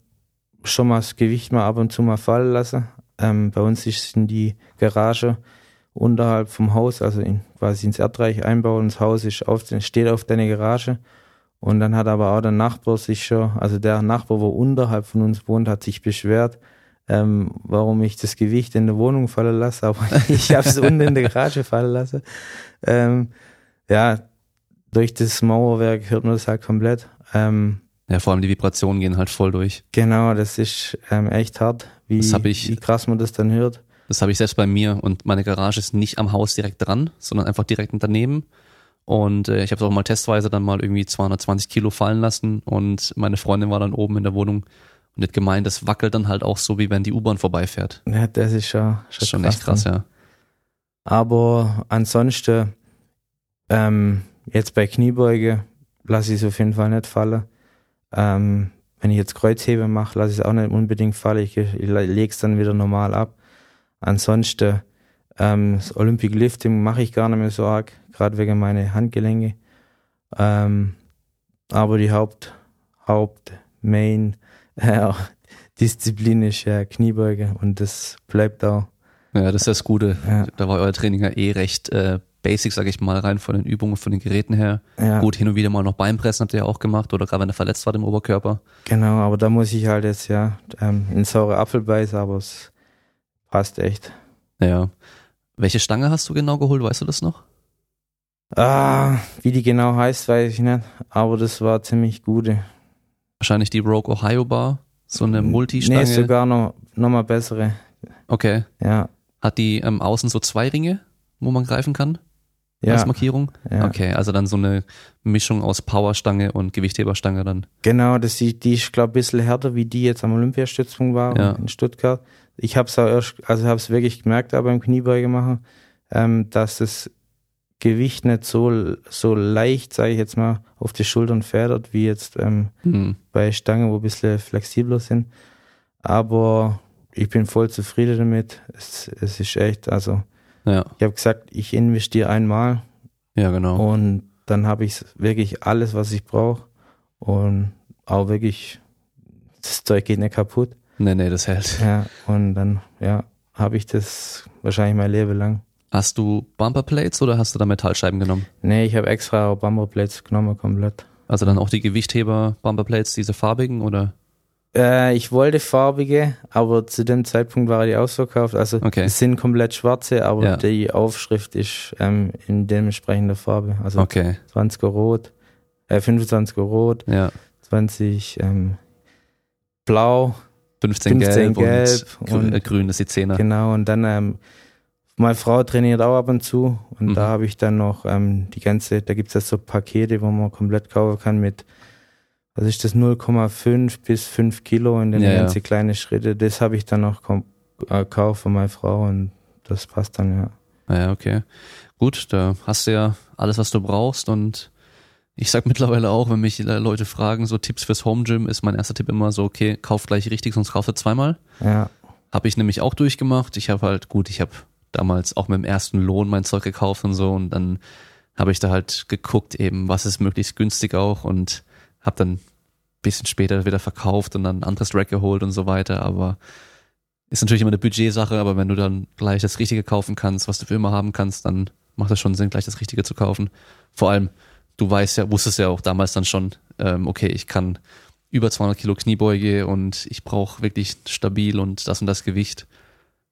schon mal das Gewicht mal ab und zu mal fallen lassen. Ähm, bei uns ist in die Garage unterhalb vom Haus, also in, quasi ins Erdreich einbauen. Das Haus ist auf, steht auf deine Garage. Und dann hat aber auch der Nachbar sich schon, also der Nachbar, wo unterhalb von uns wohnt, hat sich beschwert, ähm, warum ich das Gewicht in der Wohnung fallen lasse, aber ich habe es unten in der Garage fallen lassen. Ähm, ja, durch das Mauerwerk hört man das halt komplett. Ähm, Ja, vor allem die Vibrationen gehen halt voll durch. genau, das ist ähm, echt hart, wie, ich- wie krass man das dann hört. Das habe ich selbst bei mir und meine Garage ist nicht am Haus direkt dran, sondern einfach direkt daneben. Und äh, ich habe es auch mal testweise dann mal irgendwie 220 Kilo fallen lassen und meine Freundin war dann oben in der Wohnung und hat gemeint, das wackelt dann halt auch so, wie wenn die U-Bahn vorbeifährt. Ja, das ist schon, Das ist schon echt krass, dann. ja. Aber ansonsten, ähm, jetzt bei Kniebeuge lasse ich es auf jeden Fall nicht fallen. Ähm, wenn ich jetzt Kreuzhebe mache, lasse ich es auch nicht unbedingt fallen. Ich, ich lege es dann wieder normal ab. Ansonsten, ähm, das Olympic Lifting mache ich gar nicht mehr so arg, gerade wegen meiner Handgelenke. Ähm, aber die Haupt, Haupt, Main, äh, Disziplin ist ja Kniebeuge und das bleibt auch. Ja, das ist das Gute. Ja. Da war euer Training ja eh recht äh, Basics, sage ich mal, rein von den Übungen, von den Geräten her. Ja. Gut, hin und wieder mal noch Beinpressen habt ihr ja auch gemacht oder gerade wenn er verletzt war im Oberkörper. Genau, aber da muss ich halt jetzt ja ähm, in saure Apfel beißen, aber es passt echt. Ja. Welche Stange hast du genau geholt, weißt du das noch? Ah, wie die genau heißt, weiß ich nicht, aber das war ziemlich gute. Wahrscheinlich die Rogue Ohio Bar, so eine Multistange. Nee, sogar noch, noch mal bessere. Okay. Ja, Hat die ähm, außen so zwei Ringe, wo man greifen kann ja, als Markierung? ja. Okay, also dann so eine Mischung aus Powerstange und Gewichtheberstange dann. Genau, das, die, die ist, glaube ich, ein bisschen härter, wie die jetzt am Olympiastützpunkt war Ja. in Stuttgart. Ich habe es auch erst, also habe es wirklich gemerkt, auch beim Kniebeuge machen, ähm, dass das Gewicht nicht so, so leicht, sage ich jetzt mal, auf die Schultern federt, wie jetzt ähm, Hm. bei Stangen, wo ein bisschen flexibler sind. Aber ich bin voll zufrieden damit. Es, es ist echt, also Ja, ich habe gesagt, ich investiere einmal ja, genau. und dann habe ich wirklich alles, was ich brauche. Und auch wirklich, das Zeug geht nicht kaputt. Nee, nee, das hält. Ja, und dann, ja, habe ich das wahrscheinlich mein Leben lang. Hast du Bumperplates oder hast du da Metallscheiben genommen? Nee, ich habe extra Bumperplates genommen, komplett. Also dann auch die Gewichtheber Bumperplates, diese farbigen oder? Äh, ich wollte farbige, aber zu dem Zeitpunkt war die ausverkauft. Also Okay. es sind komplett schwarze, aber Ja. die Aufschrift ist ähm, in dementsprechender Farbe. Also Okay, 20er rot, äh, 25er rot, ja. 20 ähm, blau, 15, 15 gelb, und, gelb grün, und- äh, grün ist die Zehner. genau. Und dann ähm, meine Frau trainiert auch ab und zu und Mhm. da habe ich dann noch ähm, die ganze, da gibt's ja so Pakete, wo man komplett kaufen kann mit was ist das 0,5 bis 5 Kilo in den Ja, ja. ganzen kleinen Schritte. Das habe ich dann noch äh, gekauft von meiner Frau und das passt dann ja. Ah Ja, okay. Gut, da hast du ja alles, was du brauchst und ich sag mittlerweile auch, wenn mich Leute fragen, so Tipps fürs Home Gym, ist mein erster Tipp immer so, okay, kauf gleich richtig, sonst kaufst du zweimal. Ja, Habe ich nämlich auch durchgemacht. Ich habe halt, gut, ich habe damals auch mit dem ersten Lohn mein Zeug gekauft und so und dann habe ich da halt geguckt eben, was ist möglichst günstig auch und habe dann ein bisschen später wieder verkauft und dann ein anderes Rack geholt und so weiter, aber ist natürlich immer eine Budgetsache, aber wenn du dann gleich das Richtige kaufen kannst, was du für immer haben kannst, dann macht es schon Sinn, gleich das Richtige zu kaufen. Vor allem, du weißt ja, wusstest ja auch damals dann schon, ähm, okay, ich kann über 200 Kilo Kniebeuge und ich brauche wirklich stabil und das und das Gewicht.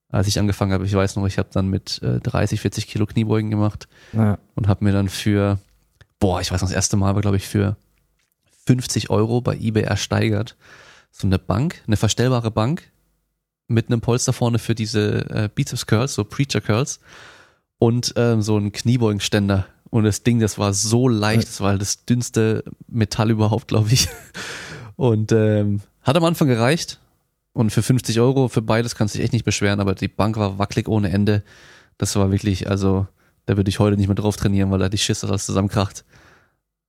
Als ich angefangen habe, ich weiß noch, ich habe dann mit äh, 30, 40 Kilo Kniebeugen gemacht ja, und habe mir dann für, boah, ich weiß noch, das erste Mal war, glaube ich, für 50 Euro bei eBay ersteigert. So eine Bank, eine verstellbare Bank mit einem Polster vorne für diese äh, Biceps Curls, so Preacher Curls und ähm, so ein Kniebeugenständer. Und das Ding, das war so leicht, das war das dünnste Metall überhaupt, glaube ich. Und ähm, hat am Anfang gereicht. Und für 50 Euro, für beides kannst du dich echt nicht beschweren, aber die Bank war wackelig ohne Ende. Das war wirklich, also, da würde ich heute nicht mehr drauf trainieren, weil da die Schiss das alles zusammenkracht.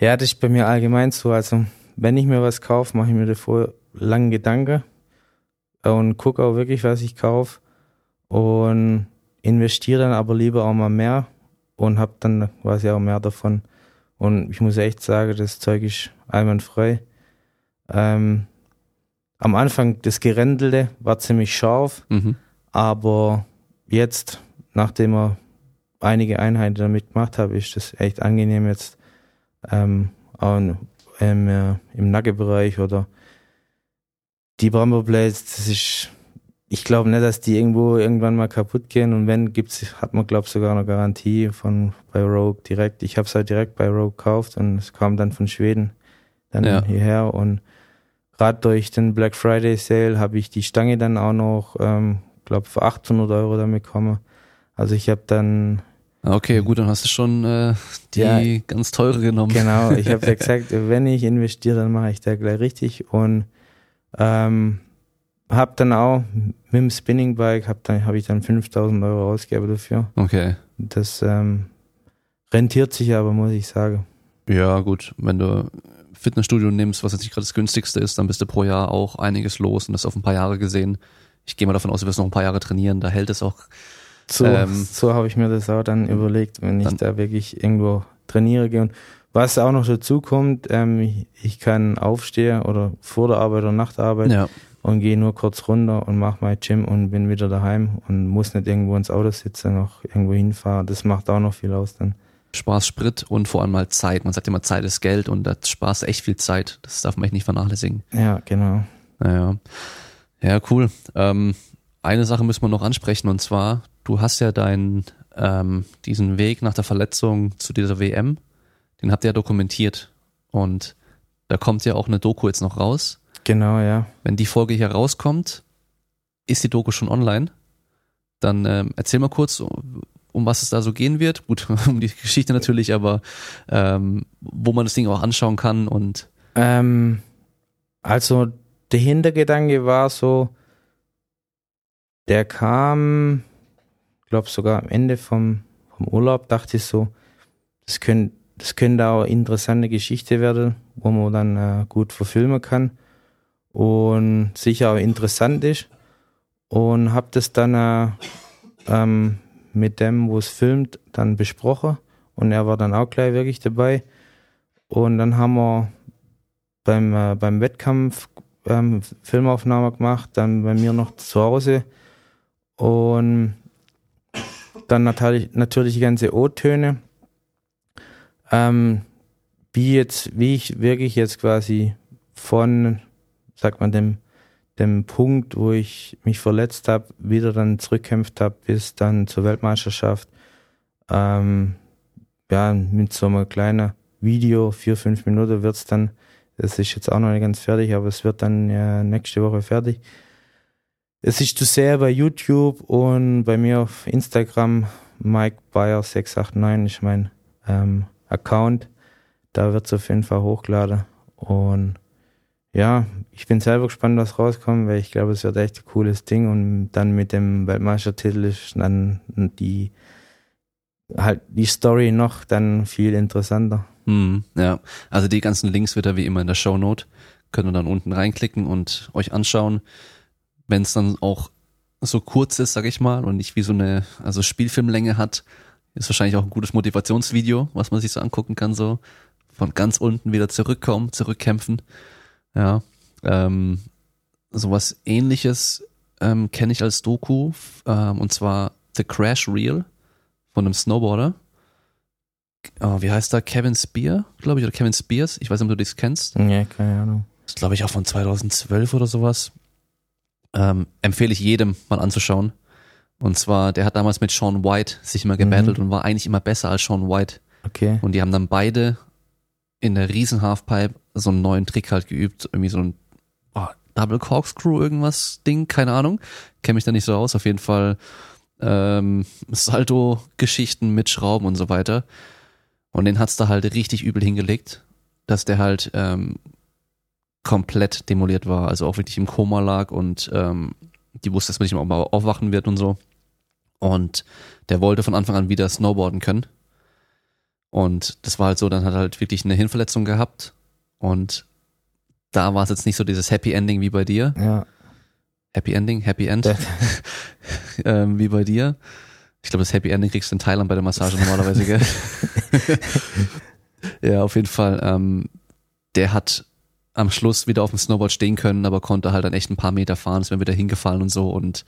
Ja, das ist bei mir allgemein so. Also, wenn ich mir was kaufe, mache ich mir davor lange Gedanken und gucke auch wirklich, was ich kaufe und investiere dann aber lieber auch mal mehr und habe dann quasi auch mehr davon. Und ich muss echt sagen, das Zeug ist einwandfrei. Ähm, am Anfang das Gerändelte war ziemlich scharf, Mhm. aber jetzt, nachdem er einige Einheiten damit gemacht habe, ist das echt angenehm jetzt ähm, im, äh, im Nackenbereich oder die Bumperblades, das ist, ich glaube nicht, dass die irgendwo irgendwann mal kaputt gehen und wenn, gibt's, hat man glaube sogar eine Garantie von bei Rogue direkt. Ich habe es halt direkt bei Rogue gekauft und es kam dann von Schweden dann Ja. hierher und gerade durch den Black Friday Sale habe ich die Stange dann auch noch, ähm, glaube für 800 Euro damit bekommen. Also ich habe dann Okay, gut, dann hast du schon äh, die Ja. ganz teure genommen. Genau, ich habe ja gesagt, wenn ich investiere, dann mache ich da gleich richtig und ähm, habe dann auch mit dem Spinning Bike habe dann habe ich dann 5000 Euro ausgegeben dafür. Okay. Das ähm, rentiert sich aber, muss ich sagen. Ja, gut, wenn du Fitnessstudio nimmst, was jetzt nicht gerade das günstigste ist, dann bist du pro Jahr auch einiges los und das auf ein paar Jahre gesehen. Ich gehe mal davon aus, du wirst noch ein paar Jahre trainieren, da hält es auch. So, Ähm, so habe ich mir das auch dann überlegt, wenn ich dann- da wirklich irgendwo trainiere gehe. Und was auch noch dazu kommt, ähm, ich, ich kann aufstehen oder vor der Arbeit oder nach der Arbeit. Ja, und gehe nur kurz runter und mache mein Gym und bin wieder daheim und muss nicht irgendwo ins Auto sitzen, noch irgendwo hinfahren. Das macht auch noch viel aus dann. Spaß, Sprit und vor allem mal Zeit. Man sagt immer, Zeit ist Geld und das Spaß echt viel Zeit. Das darf man echt nicht vernachlässigen. Ja, genau. Naja. Ja, cool. Ähm, eine Sache müssen wir noch ansprechen und zwar, du hast ja deinen, ähm, diesen Weg nach der Verletzung zu dieser WM, den habt ihr ja dokumentiert und da kommt ja auch eine Doku jetzt noch raus. Genau, ja. Wenn die Folge hier rauskommt, ist die Doku schon online. Dann ähm, erzähl mal kurz, um was es da so gehen wird. Gut, um die Geschichte natürlich, aber ähm, wo man das Ding auch anschauen kann und Ähm, also der Hintergedanke war so, der kam, glaube sogar am Ende vom, vom Urlaub, dachte ich so, das könnte das könnte auch eine interessante Geschichte werden, wo man dann äh, gut verfilmen kann und sicher auch interessant ist. Und habe das dann äh, ähm, mit dem, wo es filmt, dann besprochen und er war dann auch gleich wirklich dabei. Und dann haben wir beim, äh, beim Wettkampf ähm, Filmaufnahme gemacht, dann bei mir noch zu Hause und dann natürlich, natürlich die ganze O-Töne. Ähm, wie jetzt, wie ich wirklich jetzt quasi von, sagt man, dem, dem Punkt, wo ich mich verletzt habe, wieder dann zurückkämpft habe, bis dann zur Weltmeisterschaft. Ähm, ja, mit so einem kleinen Video, vier, fünf Minuten wird's dann. Das ist jetzt auch noch nicht ganz fertig, aber es wird dann ja nächste Woche fertig. Es ist zu sehen bei YouTube und bei mir auf Instagram. Mike Bayer 689 ist mein ähm, Account. Da wird's auf jeden Fall hochgeladen. Und ja, ich bin selber gespannt, was rauskommt, weil ich glaube, es wird echt ein cooles Ding. Und dann mit dem Weltmeistertitel ist dann die halt die Story noch dann viel interessanter. Hm, ja, also die ganzen Links wird er wie immer in der Shownote. Könnt ihr dann unten reinklicken und euch anschauen. Wenn es dann auch so kurz ist, sag ich mal, und nicht wie so eine, also Spielfilmlänge hat, ist wahrscheinlich auch ein gutes Motivationsvideo, was man sich so angucken kann, so von ganz unten wieder zurückkommen, zurückkämpfen. Ja, ähm, sowas ähnliches ähm, kenne ich als Doku, ähm, und zwar The Crash Reel von einem Snowboarder. Oh, wie heißt der? Kevin Spear, glaube ich, oder Kevin Spears. Ich weiß nicht, ob du das kennst. Ja, keine Ahnung. Das ist, glaube ich, auch von 2012 oder sowas. Ähm, empfehle ich jedem mal anzuschauen. Und zwar, der hat damals mit Sean White sich immer gebattelt Mhm. und war eigentlich immer besser als Sean White. Okay. Und die haben dann beide in der riesen Halfpipe so einen neuen Trick halt geübt. Irgendwie so ein oh, Double Corkscrew irgendwas Ding, keine Ahnung. Kenne mich da nicht so aus. Auf jeden Fall ähm, Salto-Geschichten mit Schrauben und so weiter. Und den hat's da halt richtig übel hingelegt, dass der halt ähm, komplett demoliert war. Also auch wirklich im Koma lag und ähm, die wusste, dass man nicht mal aufwachen wird und so. Und der wollte von Anfang an wieder snowboarden können. Und das war halt so, dann hat er halt wirklich eine Hirnverletzung gehabt. Und da war es jetzt nicht so dieses Happy Ending wie bei dir. Ja. Happy Ending, Happy End, ähm, wie bei dir. Ich glaube, das Happy Ending kriegst du in Thailand bei der Massage normalerweise, gell? ja, auf jeden Fall. Ähm, der hat am Schluss wieder auf dem Snowboard stehen können, aber konnte halt dann echt ein paar Meter fahren, ist mir wieder hingefallen und so und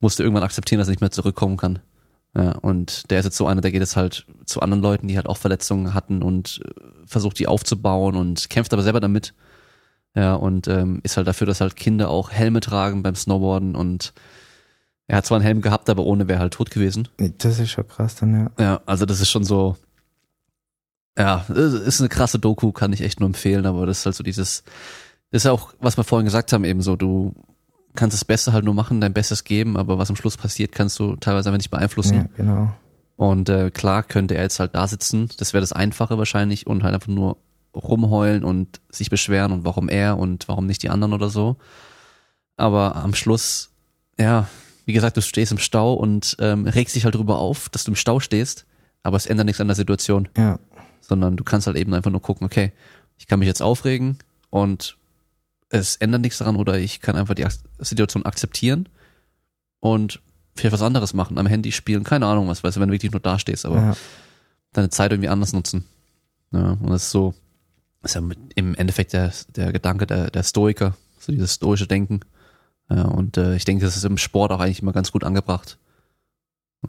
musste irgendwann akzeptieren, dass er nicht mehr zurückkommen kann. Ja, und der ist jetzt so einer, der geht jetzt halt zu anderen Leuten, die halt auch Verletzungen hatten und äh, versucht die aufzubauen und kämpft aber selber damit. Ja, und ähm, ist halt dafür, dass halt Kinder auch Helme tragen beim Snowboarden und er hat zwar einen Helm gehabt, aber ohne wäre halt tot gewesen. Das ist schon krass dann, ja. Ja, also das ist schon so, ja, es ist eine krasse Doku, kann ich echt nur empfehlen, aber das ist halt so dieses, das ist ja auch, was wir vorhin gesagt haben, eben so, du kannst das Beste halt nur machen, dein Bestes geben, aber was am Schluss passiert, kannst du teilweise einfach nicht beeinflussen. Ja, genau. Und äh, klar könnte er jetzt halt da sitzen, das wäre das Einfache wahrscheinlich und halt einfach nur rumheulen und sich beschweren und warum er und warum nicht die anderen oder so. Aber am Schluss, ja, wie gesagt, du stehst im Stau und ähm, regst dich halt drüber auf, dass du im Stau stehst, aber es ändert nichts an der Situation, Ja. Sondern du kannst halt eben einfach nur gucken, okay, ich kann mich jetzt aufregen und es ändert nichts daran oder ich kann einfach die Situation akzeptieren und vielleicht was anderes machen, am Handy spielen, keine Ahnung was, weißt du, wenn du wirklich nur da stehst, aber ja. deine Zeit irgendwie anders nutzen. Ja, und das ist so, ist ja mit, im Endeffekt der, der Gedanke der, der Stoiker, so dieses stoische Denken. Ja, und äh, ich denke, das ist im Sport auch eigentlich immer ganz gut angebracht.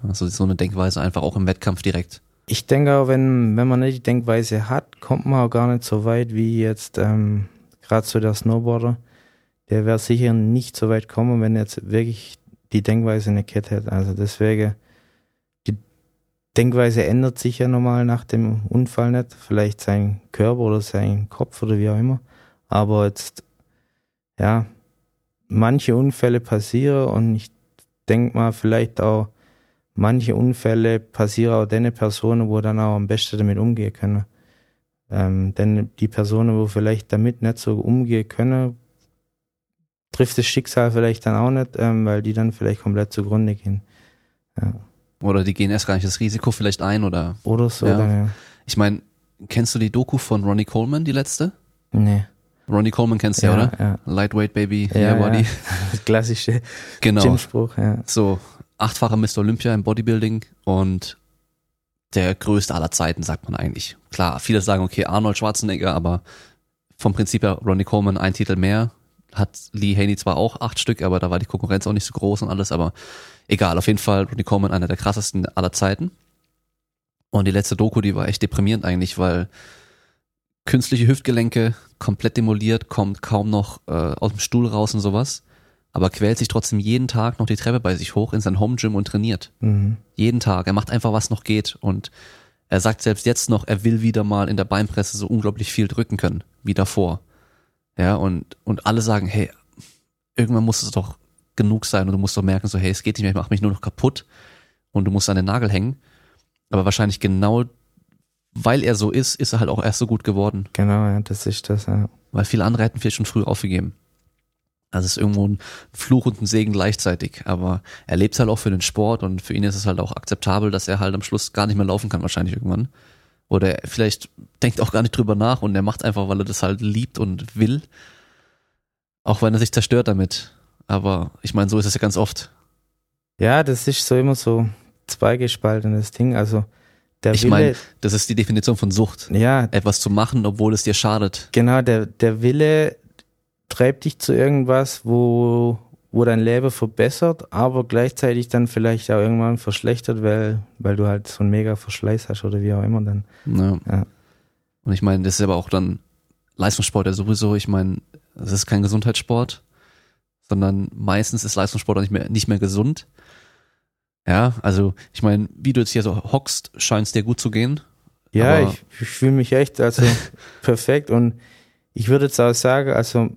Also so eine Denkweise einfach auch im Wettkampf direkt. Ich denke auch, wenn, wenn man nicht die Denkweise hat, kommt man auch gar nicht so weit wie jetzt ähm, gerade so der Snowboarder. Der wäre sicher nicht so weit kommen, wenn er jetzt wirklich die Denkweise nicht gehabt hätte. Also deswegen, die Denkweise ändert sich ja normal nach dem Unfall nicht. Vielleicht sein Körper oder sein Kopf oder wie auch immer. Aber jetzt, ja, manche Unfälle passieren und ich denke mal vielleicht auch, manche Unfälle passieren auch den Personen, wo dann auch am besten damit umgehen können. Ähm, denn die Personen, wo vielleicht damit nicht so umgehen können, trifft das Schicksal vielleicht dann auch nicht, ähm, weil die dann vielleicht komplett zugrunde gehen. Ja. Oder die gehen erst gar nicht das Risiko vielleicht ein oder. Oder so, Ja. dann, ja. Ich meine, kennst du die Doku von Ronnie Coleman, die letzte? Nee. Ronnie Coleman kennst du ja, oder? Ja, Lightweight Baby, ja, yeah, Body. ja. Das klassische Genau. Gymspruch, ja. So, achtfacher Mr. Olympia im Bodybuilding und der größte aller Zeiten, sagt man eigentlich. Klar, viele sagen, okay, Arnold Schwarzenegger, aber vom Prinzip her Ronnie Coleman ein Titel mehr. Hat Lee Haney zwar auch acht Stück, aber da war die Konkurrenz auch nicht so groß und alles, aber egal, auf jeden Fall Ronnie Coleman einer der krassesten aller Zeiten. Und die letzte Doku, die war echt deprimierend eigentlich, weil künstliche Hüftgelenke komplett demoliert, kommt kaum noch äh, aus dem Stuhl raus und sowas, aber quält sich trotzdem jeden Tag noch die Treppe bei sich hoch in sein Home Gym und trainiert. Mhm. Jeden Tag. Er macht einfach, was noch geht. Und er sagt selbst jetzt noch, er will wieder mal in der Beinpresse so unglaublich viel drücken können, wie davor. Ja, und, und alle sagen, hey, irgendwann muss es doch genug sein und du musst doch merken, so, hey, es geht nicht mehr, ich mach mich nur noch kaputt und du musst an den Nagel hängen. Aber wahrscheinlich genau, weil er so ist, ist er halt auch erst so gut geworden. Genau, ja, das ist das, ja. Weil viele andere hätten vielleicht schon früh aufgegeben. Also es ist irgendwo ein Fluch und ein Segen gleichzeitig. Aber er lebt halt auch für den Sport und für ihn ist es halt auch akzeptabel, dass er halt am Schluss gar nicht mehr laufen kann, wahrscheinlich irgendwann. Oder er vielleicht denkt auch gar nicht drüber nach und er macht einfach, weil er das halt liebt und will. Auch wenn er sich zerstört damit. Aber ich meine, so ist es ja ganz oft. Ja, das ist so immer so zweigespaltenes Ding. Also der Ich Wille, meine, das ist die Definition von Sucht. ja, Etwas zu machen, obwohl es dir schadet. genau, der, der Wille treibt dich zu irgendwas, wo, wo dein Leben verbessert, aber gleichzeitig dann vielleicht auch irgendwann verschlechtert, weil, weil du halt so einen mega Verschleiß hast oder wie auch immer dann. Ja. Ja. Und ich meine, das ist aber auch dann Leistungssport ja sowieso. Ich meine, es ist kein Gesundheitssport, sondern meistens ist Leistungssport auch nicht mehr, nicht mehr gesund. Ja, also ich meine, wie du jetzt hier so hockst, scheint es dir gut zu gehen. Ja, ich, ich fühle mich echt also perfekt und ich würde jetzt auch sagen, also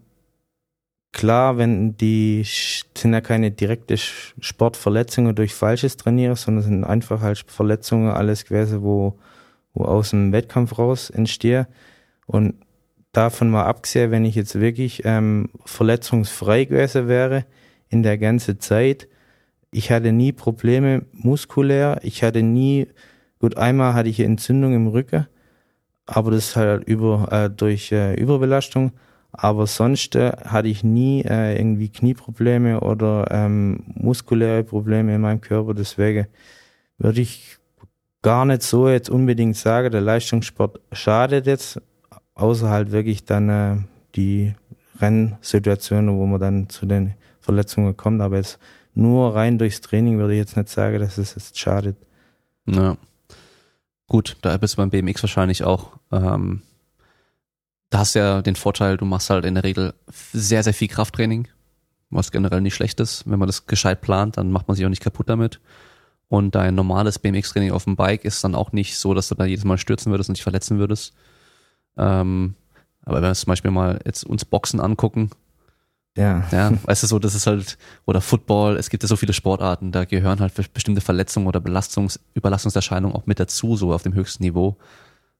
klar, wenn die sind ja keine direkte Sportverletzungen durch falsches Trainieren, sondern sind einfach halt Verletzungen, alles gewesen, wo, wo aus dem Wettkampf raus entstehen. Und davon mal abgesehen, wenn ich jetzt wirklich ähm, verletzungsfrei gewesen wäre in der ganzen Zeit, ich hatte nie Probleme muskulär, ich hatte nie, gut, einmal hatte ich Entzündung im Rücken, aber das halt über, äh, durch äh, Überbelastung. Aber sonst äh, hatte ich nie äh, irgendwie Knieprobleme oder ähm, muskuläre Probleme in meinem Körper. Deswegen würde ich gar nicht so jetzt unbedingt sagen, der Leistungssport schadet jetzt, außer halt wirklich dann äh, die Rennsituationen, wo man dann zu den Verletzungen kommt. Aber jetzt nur rein durchs Training würde ich jetzt nicht sagen, dass es jetzt schadet. Ja. Gut, da bist du beim BMX wahrscheinlich auch. Ähm, da hast du ja den Vorteil, du machst halt in der Regel sehr, sehr viel Krafttraining, was generell nicht schlecht ist. Wenn man das gescheit plant, dann macht man sich auch nicht kaputt damit. Und dein normales BMX-Training auf dem Bike ist dann auch nicht so, dass du da jedes Mal stürzen würdest und dich verletzen würdest. Ähm, aber wenn wir uns zum Beispiel mal jetzt uns Boxen angucken, Ja. ja, weißt du so, das ist halt, oder Football, es gibt ja so viele Sportarten, da gehören halt bestimmte Verletzungen oder Belastungs-, Überlastungserscheinungen auch mit dazu, so auf dem höchsten Niveau.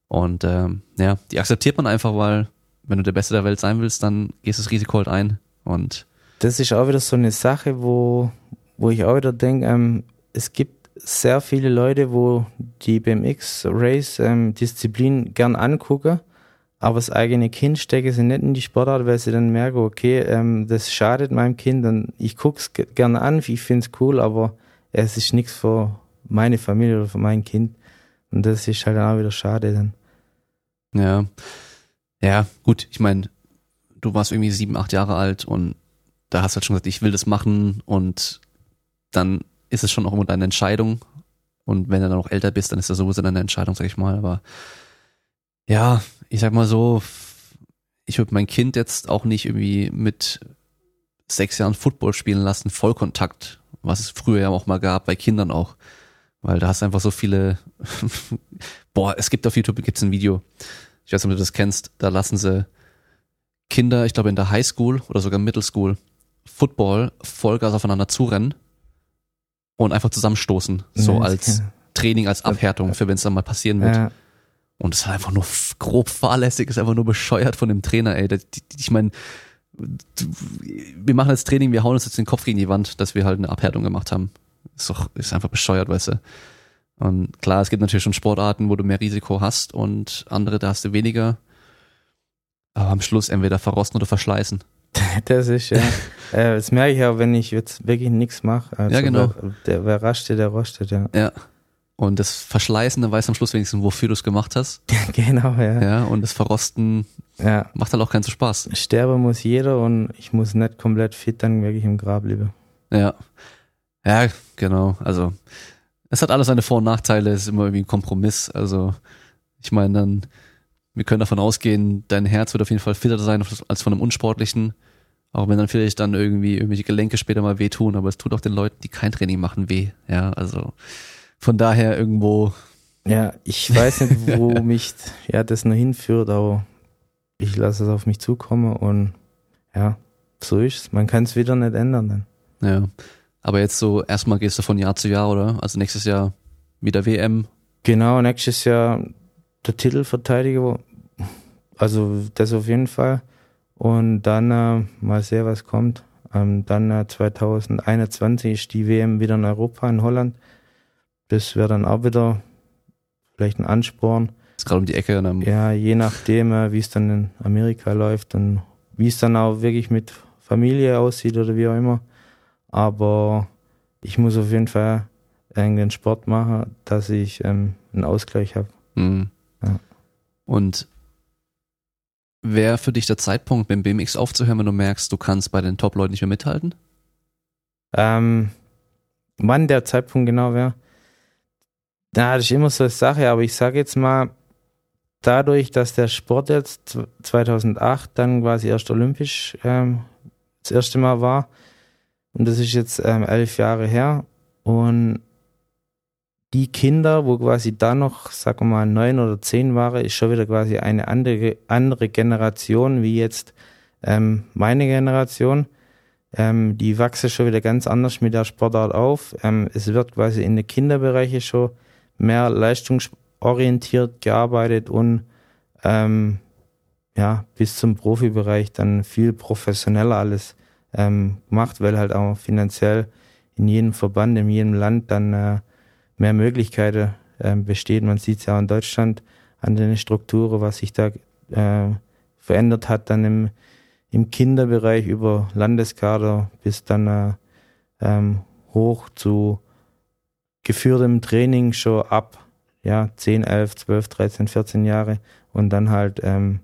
Und ähm, ja, die akzeptiert man einfach, weil wenn du der Beste der Welt sein willst, dann gehst du das Risiko halt ein. Und das ist auch wieder so eine Sache, wo, wo ich auch wieder denke, ähm, es gibt sehr viele Leute, wo die BMX-Race-Disziplin gern angucken, aber das eigene Kind stecken sie nicht in die Sportart, weil sie dann merken, okay, ähm, das schadet meinem Kind und ich guck's ge- gerne an, ich find's cool, aber es ist nichts für meine Familie oder für mein Kind. Und das ist halt auch wieder schade dann. ja, ja, gut, ich meine, du warst irgendwie sieben, acht Jahre alt und da hast du halt schon gesagt, ich will das machen und dann ist es schon auch immer deine Entscheidung. Und wenn du dann noch älter bist, dann ist das sowieso deine Entscheidung, sag ich mal. Aber ja, ich sag mal so, ich würde mein Kind jetzt auch nicht irgendwie mit sechs Jahren Football spielen lassen, Vollkontakt, was es früher ja auch mal gab, bei Kindern auch. Weil da hast du einfach so viele, boah, es gibt auf YouTube gibt's ein Video, ich weiß nicht, ob du das kennst, da lassen sie Kinder, ich glaube in der Highschool oder sogar Middle School, Football Vollgas aufeinander zurennen und einfach zusammenstoßen, so das als Training, als Abhärtung, für wenn es dann mal passieren wird. Ja, Und es ist einfach nur grob fahrlässig, ist einfach nur bescheuert von dem Trainer, ey. Ich meine, wir machen jetzt Training, wir hauen uns jetzt den Kopf gegen die Wand, dass wir halt eine Abhärtung gemacht haben. Ist doch, ist einfach bescheuert, weißt du. Und klar, es gibt natürlich schon Sportarten, wo du mehr Risiko hast und andere, da hast du weniger. Aber am Schluss entweder verrosten oder verschleißen. das ist ja. äh, das merke ich auch, wenn ich jetzt wirklich nichts mache. Also Ja, genau. Wer, der, wer rastet, der rostet, ja. Ja. Und das Verschleißen, dann weißt du am Schluss wenigstens, wofür du es gemacht hast. genau, ja. Ja. Und das Verrosten ja. macht halt auch keinen so Spaß. Sterben muss jeder und ich muss nicht komplett fit dann wirklich im Grab leben. Ja. Ja, genau. Also, es hat alles seine Vor- und Nachteile, es ist immer irgendwie ein Kompromiss. Also, ich meine dann, wir können davon ausgehen, dein Herz wird auf jeden Fall fitter sein als von einem unsportlichen. Auch wenn dann vielleicht dann irgendwie irgendwelche Gelenke später mal wehtun, aber es tut auch den Leuten, die kein Training machen, weh. Ja, also von daher irgendwo, Ja, ich weiß nicht, wo mich ja, das noch hinführt, aber ich lasse es auf mich zukommen und ja, so ist es. Man kann es wieder nicht ändern dann. ja. Aber jetzt so, erstmal gehst du von Jahr zu Jahr, oder? Also nächstes Jahr wieder WM. Genau, nächstes Jahr der Titelverteidiger, also das auf jeden Fall. Und dann äh, mal sehen, was kommt. Ähm, dann äh, 2021 ist die WM wieder in Europa, in Holland. Das wäre dann auch wieder vielleicht ein Ansporn. Ist gerade um die Ecke. Dann, Ja, je nachdem, äh, wie es dann in Amerika läuft und wie es dann auch wirklich mit Familie aussieht oder wie auch immer. Aber ich muss auf jeden Fall irgendeinen Sport machen, dass ich ähm, einen Ausgleich habe. Mhm. Ja. Und wäre für dich der Zeitpunkt, mit dem BMX aufzuhören, wenn du merkst, du kannst bei den Top-Leuten nicht mehr mithalten? Ähm, wann der Zeitpunkt genau wäre? Na, das ist immer so eine Sache, aber ich sage jetzt mal, dadurch, dass der Sport jetzt 2008 dann quasi erst olympisch ähm, das erste Mal war, und das ist jetzt ähm, elf Jahre her, und die Kinder, wo quasi da noch, sagen wir mal, neun oder zehn waren, ist schon wieder quasi eine andere, andere Generation wie jetzt ähm, meine Generation. Ähm, die wachsen schon wieder ganz anders mit der Sportart auf. Ähm, es wird quasi in den Kinderbereichen schon mehr leistungsorientiert gearbeitet und ähm, ja, bis zum Profibereich dann viel professioneller alles ähm, gemacht, weil halt auch finanziell in jedem Verband, in jedem Land dann äh, mehr Möglichkeiten ähm, bestehen. Man sieht es ja auch in Deutschland an den Strukturen, was sich da äh, verändert hat, dann im, im Kinderbereich über Landeskader bis dann äh, ähm, hoch zu geführtem Training schon ab ja, 10, 11, 12, 13, 14 Jahre und dann halt ähm,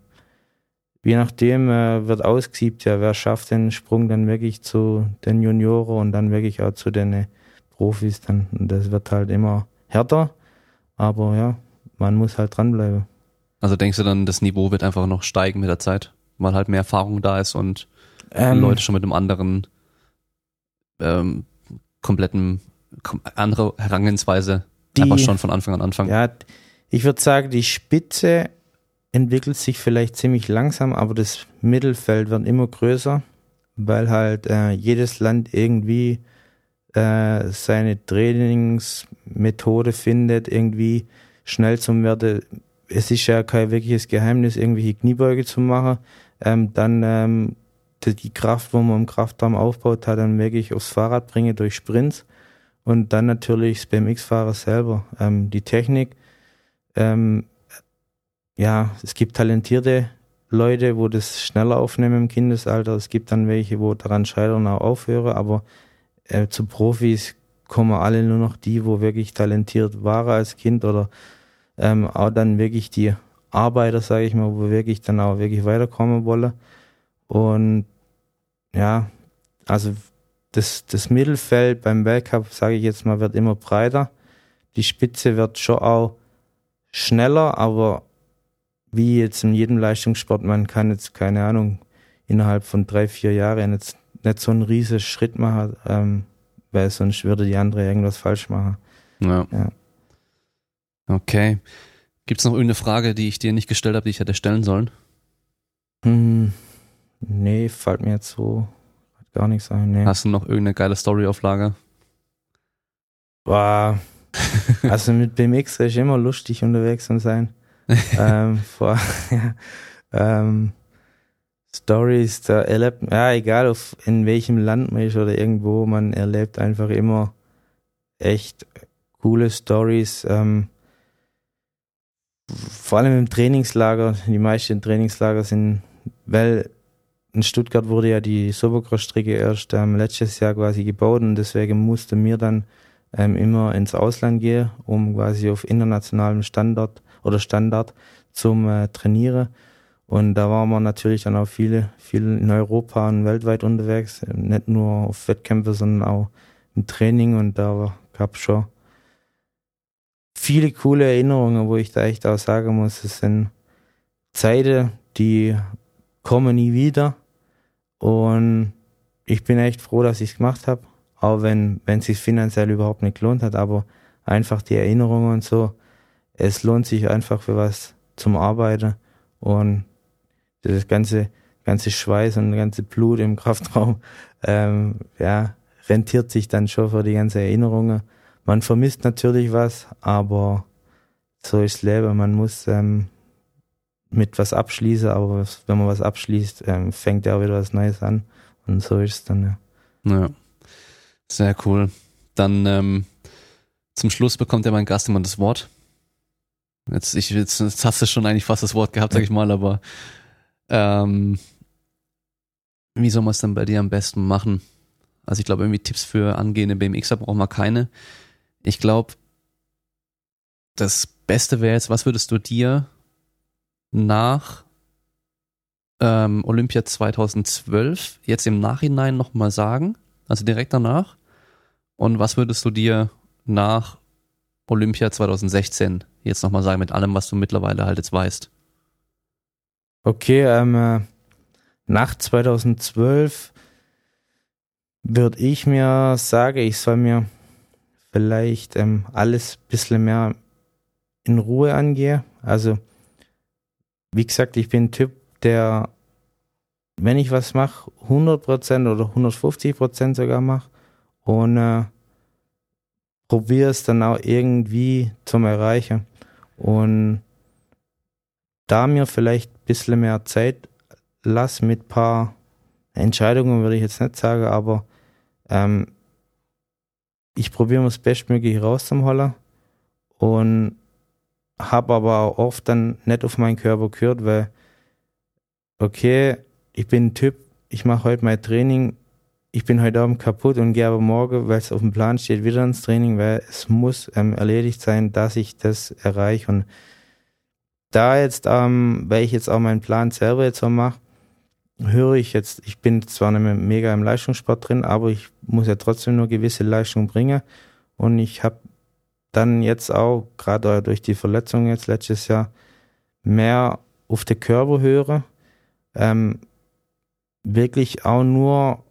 je nachdem äh, wird ausgesiebt, ja, wer schafft den Sprung dann wirklich zu den Junioren und dann wirklich auch zu den Profis dann. Und das wird halt immer härter, aber ja, man muss halt dranbleiben. Also denkst du dann, das Niveau wird einfach noch steigen mit der Zeit, weil halt mehr Erfahrung da ist und Ähm, Leute schon mit einem anderen, ähm, kompletten, kom andere Herangehensweise Die- einfach schon von Anfang an anfangen. Ja, ich würde sagen, die Spitze entwickelt sich vielleicht ziemlich langsam, aber das Mittelfeld wird immer größer, weil halt äh, jedes Land irgendwie äh, seine Trainingsmethode findet, irgendwie schnell zum Werden. Es ist ja kein wirkliches Geheimnis, irgendwelche Kniebeuge zu machen. Ähm, dann ähm, die, die Kraft, wo man im Kraftraum aufbaut, hat dann wirklich aufs Fahrrad bringen durch Sprints. Und dann natürlich das BMX-Fahrer selber. Ähm, die Technik. Ähm, ja, es gibt talentierte Leute, wo das schneller aufnehmen im Kindesalter. Es gibt dann welche, wo daran scheitern, auch aufhören. Aber äh, zu Profis kommen alle nur noch die, wo wirklich talentiert waren als Kind oder ähm, auch dann wirklich die Arbeiter, sage ich mal, wo wirklich dann auch wirklich weiterkommen wollen. Und ja, also das, das Mittelfeld beim Weltcup, sage ich jetzt mal, wird immer breiter. Die Spitze wird schon auch schneller, aber wie jetzt in jedem Leistungssport, man kann jetzt, keine Ahnung, innerhalb von drei, vier Jahren jetzt nicht so einen riesen Schritt machen, ähm, weil sonst würde die andere irgendwas falsch machen. Ja. Ja. Okay. Gibt es noch irgendeine Frage, die ich dir nicht gestellt habe, die ich hätte stellen sollen? Hm, nee, fällt mir jetzt so gar nichts ein. Nee. Hast du noch irgendeine geile Story auf Lager? War, also mit BMX ist immer lustig unterwegs zu sein. ähm, vor, ähm, Stories, da erlebt, ja, egal auf, in welchem Land man ist oder irgendwo, man erlebt einfach immer echt coole Stories. Ähm, vor allem im Trainingslager, die meisten Trainingslager sind, weil in Stuttgart wurde ja die Supercross-Strecke erst ähm, letztes Jahr quasi gebaut und deswegen musste mir dann ähm, immer ins Ausland gehen, um quasi auf internationalem Standard oder Standard zum äh, Trainieren. Und da waren wir natürlich dann auch viele, viele in Europa und weltweit unterwegs, nicht nur auf Wettkämpfe, sondern auch im Training. Und da gab es schon viele coole Erinnerungen, wo ich da echt auch sagen muss, es sind Zeiten, die kommen nie wieder. Und ich bin echt froh, dass ich es gemacht habe, auch wenn wenn es sich finanziell überhaupt nicht gelohnt hat, aber einfach die Erinnerungen und so, es lohnt sich einfach für was zum Arbeiten und das ganze ganze Schweiß und ganze Blut im Kraftraum, ähm, ja, rentiert sich dann schon für die ganze Erinnerungen. Man vermisst natürlich was, aber so ist das Leben. Man muss ähm, mit was abschließen, aber was, wenn man was abschließt, ähm, fängt ja auch wieder was Neues an. Und so ist es dann, ja. Ja. Sehr cool. Dann ähm, zum Schluss bekommt ja mein Gast immer das Wort. Jetzt, ich, jetzt, jetzt hast du schon eigentlich fast das Wort gehabt, sag ich mal, aber ähm, wie soll man es denn bei dir am besten machen? Also ich glaube, irgendwie Tipps für angehende BMXer braucht man keine. Ich glaube, das Beste wäre jetzt, was würdest du dir nach ähm, Olympia 2012 jetzt im Nachhinein nochmal sagen? Also direkt danach? Und was würdest du dir nach Olympia 2016 jetzt nochmal sagen mit allem, was du mittlerweile halt jetzt weißt? Okay, ähm, äh, nach 2012 würde ich mir sagen, ich soll mir vielleicht ähm, alles ein bisschen mehr in Ruhe angehen. Also, wie gesagt, ich bin ein Typ, der, wenn ich was mache, 100% oder 150% sogar mache und äh, probiere es dann auch irgendwie zum Erreichen. Und da mir vielleicht ein bisschen mehr Zeit lass mit paar Entscheidungen, würde ich jetzt nicht sagen, aber ähm, ich probiere mir das Bestmögliche rauszuholen und habe aber auch oft dann nicht auf meinen Körper gehört, weil, okay, ich bin ein Typ, ich mache heute mein Training, ich bin heute Abend kaputt und gehe aber morgen, weil es auf dem Plan steht, wieder ins Training, weil es muss ähm, erledigt sein, dass ich das erreiche. Und da jetzt, ähm, weil ich jetzt auch meinen Plan selber jetzt so mache, höre ich jetzt, ich bin zwar nicht mehr mega im Leistungssport drin, aber ich muss ja trotzdem nur gewisse Leistung bringen. Und ich habe dann jetzt auch, gerade durch die Verletzung jetzt letztes Jahr, mehr auf den Körper höre. Ähm, wirklich auch nur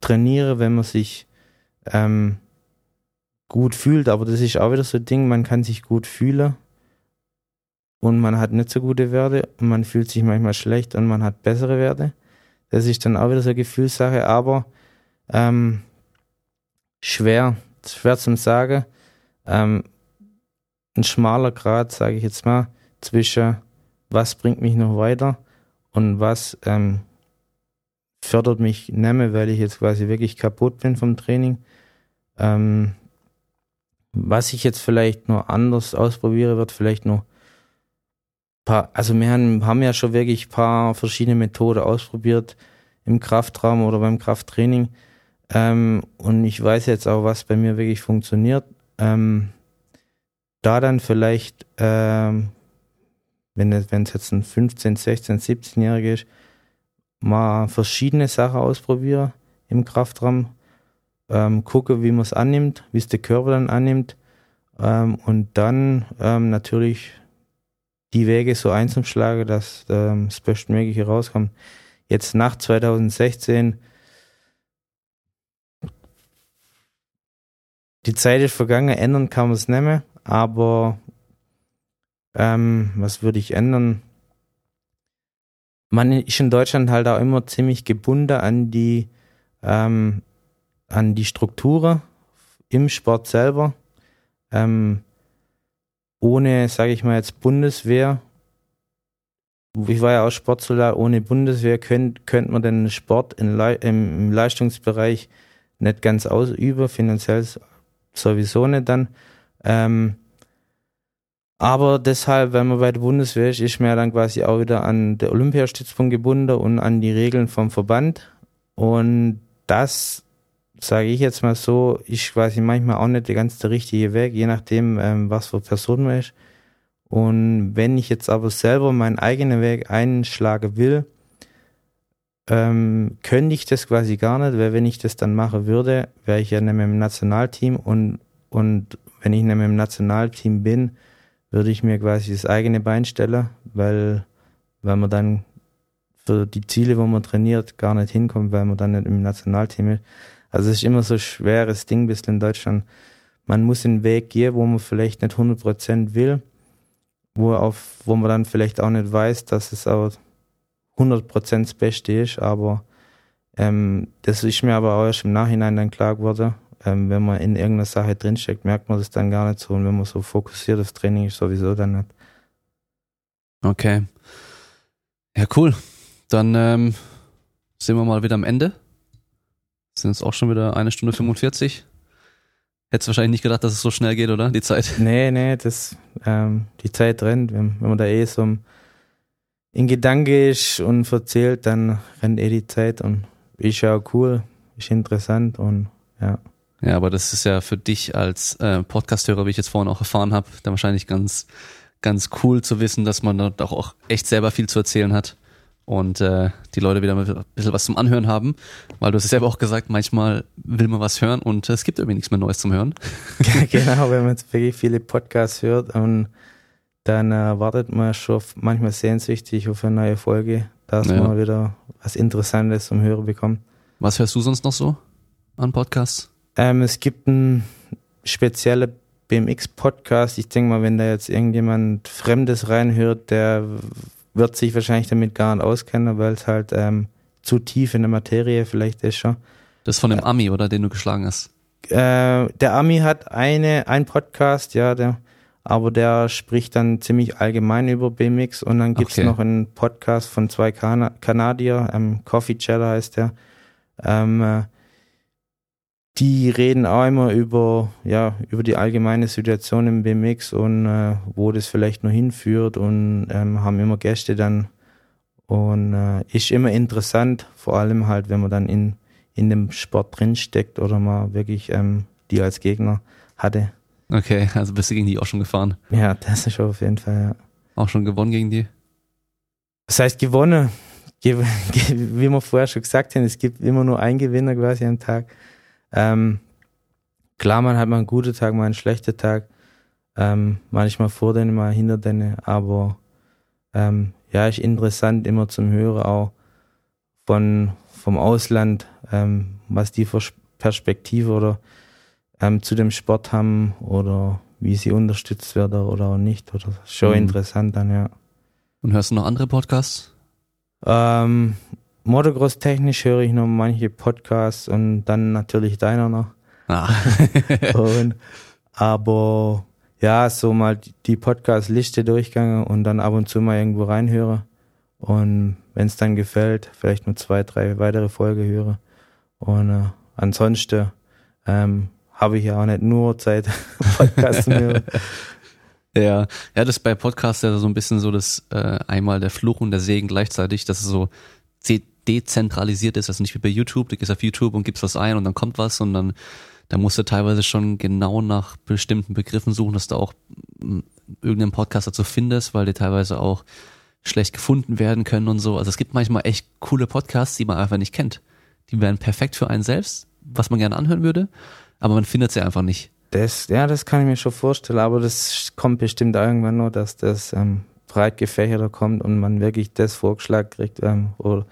trainiere, wenn man sich ähm, gut fühlt. Aber das ist auch wieder so ein Ding, man kann sich gut fühlen und man hat nicht so gute Werte und man fühlt sich manchmal schlecht und man hat bessere Werte. Das ist dann auch wieder so eine Gefühlssache, aber ähm, schwer, schwer zum Sagen. Ähm, ein schmaler Grad, sage ich jetzt mal, zwischen was bringt mich noch weiter und was ähm, fördert mich mehr, weil ich jetzt quasi wirklich kaputt bin vom Training. Ähm, was ich jetzt vielleicht noch anders ausprobiere, wird vielleicht noch paar, also wir haben, haben ja schon wirklich ein paar verschiedene Methoden ausprobiert im Kraftraum oder beim Krafttraining. Ähm, und ich weiß jetzt auch, was bei mir wirklich funktioniert. Ähm, da dann vielleicht, ähm, wenn es jetzt ein 15, 16, 17-Jähriger ist, mal verschiedene Sachen ausprobieren im Kraftraum, ähm, gucke, wie man es annimmt, wie es der Körper dann annimmt ähm, und dann ähm, natürlich die Wege so einzuschlagen, dass ähm, das Bestmögliche rauskommt. Jetzt nach 2016 die Zeit ist vergangen, ändern kann man es nicht mehr, aber ähm, was würde ich ändern? Man ist in Deutschland halt auch immer ziemlich gebunden an die ähm, an die Strukturen im Sport selber. Ähm, ohne, sage ich mal jetzt, Bundeswehr, ich war ja auch Sportsoldat, ohne Bundeswehr könnte könnt man den Sport in, im, Leistungsbereich nicht ganz ausüben, finanziell sowieso nicht dann. Ähm, aber deshalb, wenn man bei der Bundeswehr ist, ist man ja dann quasi auch wieder an den Olympiastützpunkt gebunden und an die Regeln vom Verband. Und das sage ich jetzt mal so, ist quasi manchmal auch nicht der ganz der richtige Weg, je nachdem, ähm, was für Person man ist. Und wenn ich jetzt aber selber meinen eigenen Weg einschlagen will, ähm, könnte ich das quasi gar nicht, weil wenn ich das dann machen würde, wäre ich ja nicht mehr im Nationalteam und, und wenn ich nicht mehr im Nationalteam bin, würde ich mir quasi das eigene Bein stellen, weil, weil man dann für die Ziele, wo man trainiert, gar nicht hinkommt, weil man dann nicht im Nationalteam ist. Also es ist immer so ein schweres Ding bis in Deutschland. Man muss den Weg gehen, wo man vielleicht nicht 100% will, wo, auf, wo man dann vielleicht auch nicht weiß, dass es auch 100% das Beste ist, aber ähm, das ist mir aber auch erst im Nachhinein dann klar geworden. Ähm, wenn man in irgendeiner Sache drinsteckt, merkt man das dann gar nicht so und wenn man so fokussiert auf Training ist, sowieso dann nicht. Okay. Ja, cool. Dann ähm, sind wir mal wieder am Ende. Sind jetzt auch schon wieder eine Stunde 45. Hättest wahrscheinlich nicht gedacht, dass es so schnell geht, oder? Die Zeit. Nee, nee, das, ähm, die Zeit rennt. Wenn, wenn man da eh so in Gedanke ist und verzählt, dann rennt eh die Zeit und ist ja auch cool, ist interessant und ja. Ja, aber das ist ja für dich als äh, Podcast-Hörer, wie ich jetzt vorhin auch erfahren habe, dann wahrscheinlich ganz, ganz cool zu wissen, dass man da auch echt selber viel zu erzählen hat und äh, die Leute wieder ein bisschen was zum Anhören haben, weil du hast es selber auch gesagt, manchmal will man was hören und es gibt irgendwie nichts mehr Neues zum Hören. genau, wenn man jetzt wirklich viele Podcasts hört und dann äh, wartet man schon manchmal sehnsüchtig auf eine neue Folge, dass ja. man wieder was Interessantes zum Hören bekommt. Was hörst du sonst noch so an Podcasts? Ähm, es gibt einen speziellen BMX-Podcast. Ich denke mal, wenn da jetzt irgendjemand Fremdes reinhört, der wird sich wahrscheinlich damit gar nicht auskennen, weil es halt ähm, zu tief in der Materie vielleicht ist schon. Das ist von dem Ami, oder den du geschlagen hast? Äh, der Ami hat eine, ein Podcast, ja, der, aber der spricht dann ziemlich allgemein über BMX und dann gibt's okay. noch einen Podcast von zwei kan Kanadier, ähm, Coffee Cheddar heißt der. Ähm, äh, die reden auch immer über, ja, über die allgemeine Situation im BMX und äh, wo das vielleicht noch hinführt und ähm, haben immer Gäste dann. Und äh, ist immer interessant, vor allem halt, wenn man dann in, in dem Sport drinsteckt oder mal wirklich ähm, die als Gegner hatte. Okay, also bist du gegen die auch schon gefahren? Ja, das ist auf jeden Fall, ja. Auch schon gewonnen gegen die? Das heißt gewonnen? Wie wir vorher schon gesagt haben, es gibt immer nur einen Gewinner quasi am Tag. Ähm, klar, man hat mal einen guten Tag, mal einen schlechten Tag. Ähm, manchmal vor denen, mal hinter denen, aber ähm, ja, ist interessant immer zum Hören auch von, vom Ausland, ähm, was die für Perspektive oder ähm, zu dem Sport haben oder wie sie unterstützt werden oder auch nicht. Oder schon mhm. interessant dann, ja. Und hörst du noch andere Podcasts? Ähm, Motocross technisch höre ich noch manche Podcasts und dann natürlich deiner noch. Ah. und, aber ja, so mal die Podcast-Liste durchgegangen und dann ab und zu mal irgendwo reinhöre. Und wenn es dann gefällt, vielleicht nur zwei, drei weitere Folgen höre. Und äh, ansonsten ähm, habe ich ja auch nicht nur Zeit, Podcasts zu hören. Ja, ja, das bei Podcasts ja so ein bisschen so das äh, einmal der Fluch und der Segen gleichzeitig, dass es so dezentralisiert ist, also nicht wie bei YouTube, du gehst auf YouTube und gibst was ein und dann kommt was, sondern da musst du teilweise schon genau nach bestimmten Begriffen suchen, dass du auch hm, irgendeinen Podcast dazu findest, weil die teilweise auch schlecht gefunden werden können und so. Also es gibt manchmal echt coole Podcasts, die man einfach nicht kennt, die wären perfekt für einen selbst, was man gerne anhören würde, aber man findet sie einfach nicht. Das, ja, das kann ich mir schon vorstellen, aber das kommt bestimmt irgendwann noch, dass das ähm, breit gefächerter kommt und man wirklich das vorgeschlagen kriegt, ähm, oder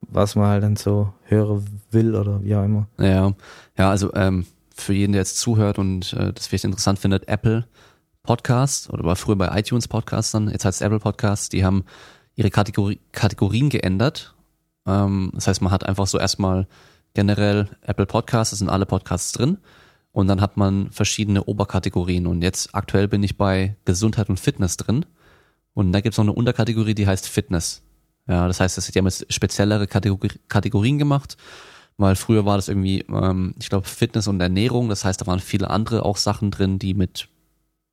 was man halt dann so hören will oder wie auch immer. Ja, ja, also ähm, für jeden, der jetzt zuhört und äh, das vielleicht interessant findet, Apple Podcast oder war früher bei iTunes Podcast dann, jetzt heißt es Apple Podcast, die haben ihre Kategori Kategorien geändert. Ähm, das heißt, man hat einfach so erstmal generell Apple Podcasts, da sind alle Podcasts drin und dann hat man verschiedene Oberkategorien und jetzt aktuell bin ich bei Gesundheit und Fitness drin und da gibt's noch eine Unterkategorie, die heißt Fitness. Ja, das heißt, die haben jetzt speziellere Kategor Kategorien gemacht, weil früher war das irgendwie, ähm, ich glaube, Fitness und Ernährung, das heißt, da waren viele andere auch Sachen drin, die mit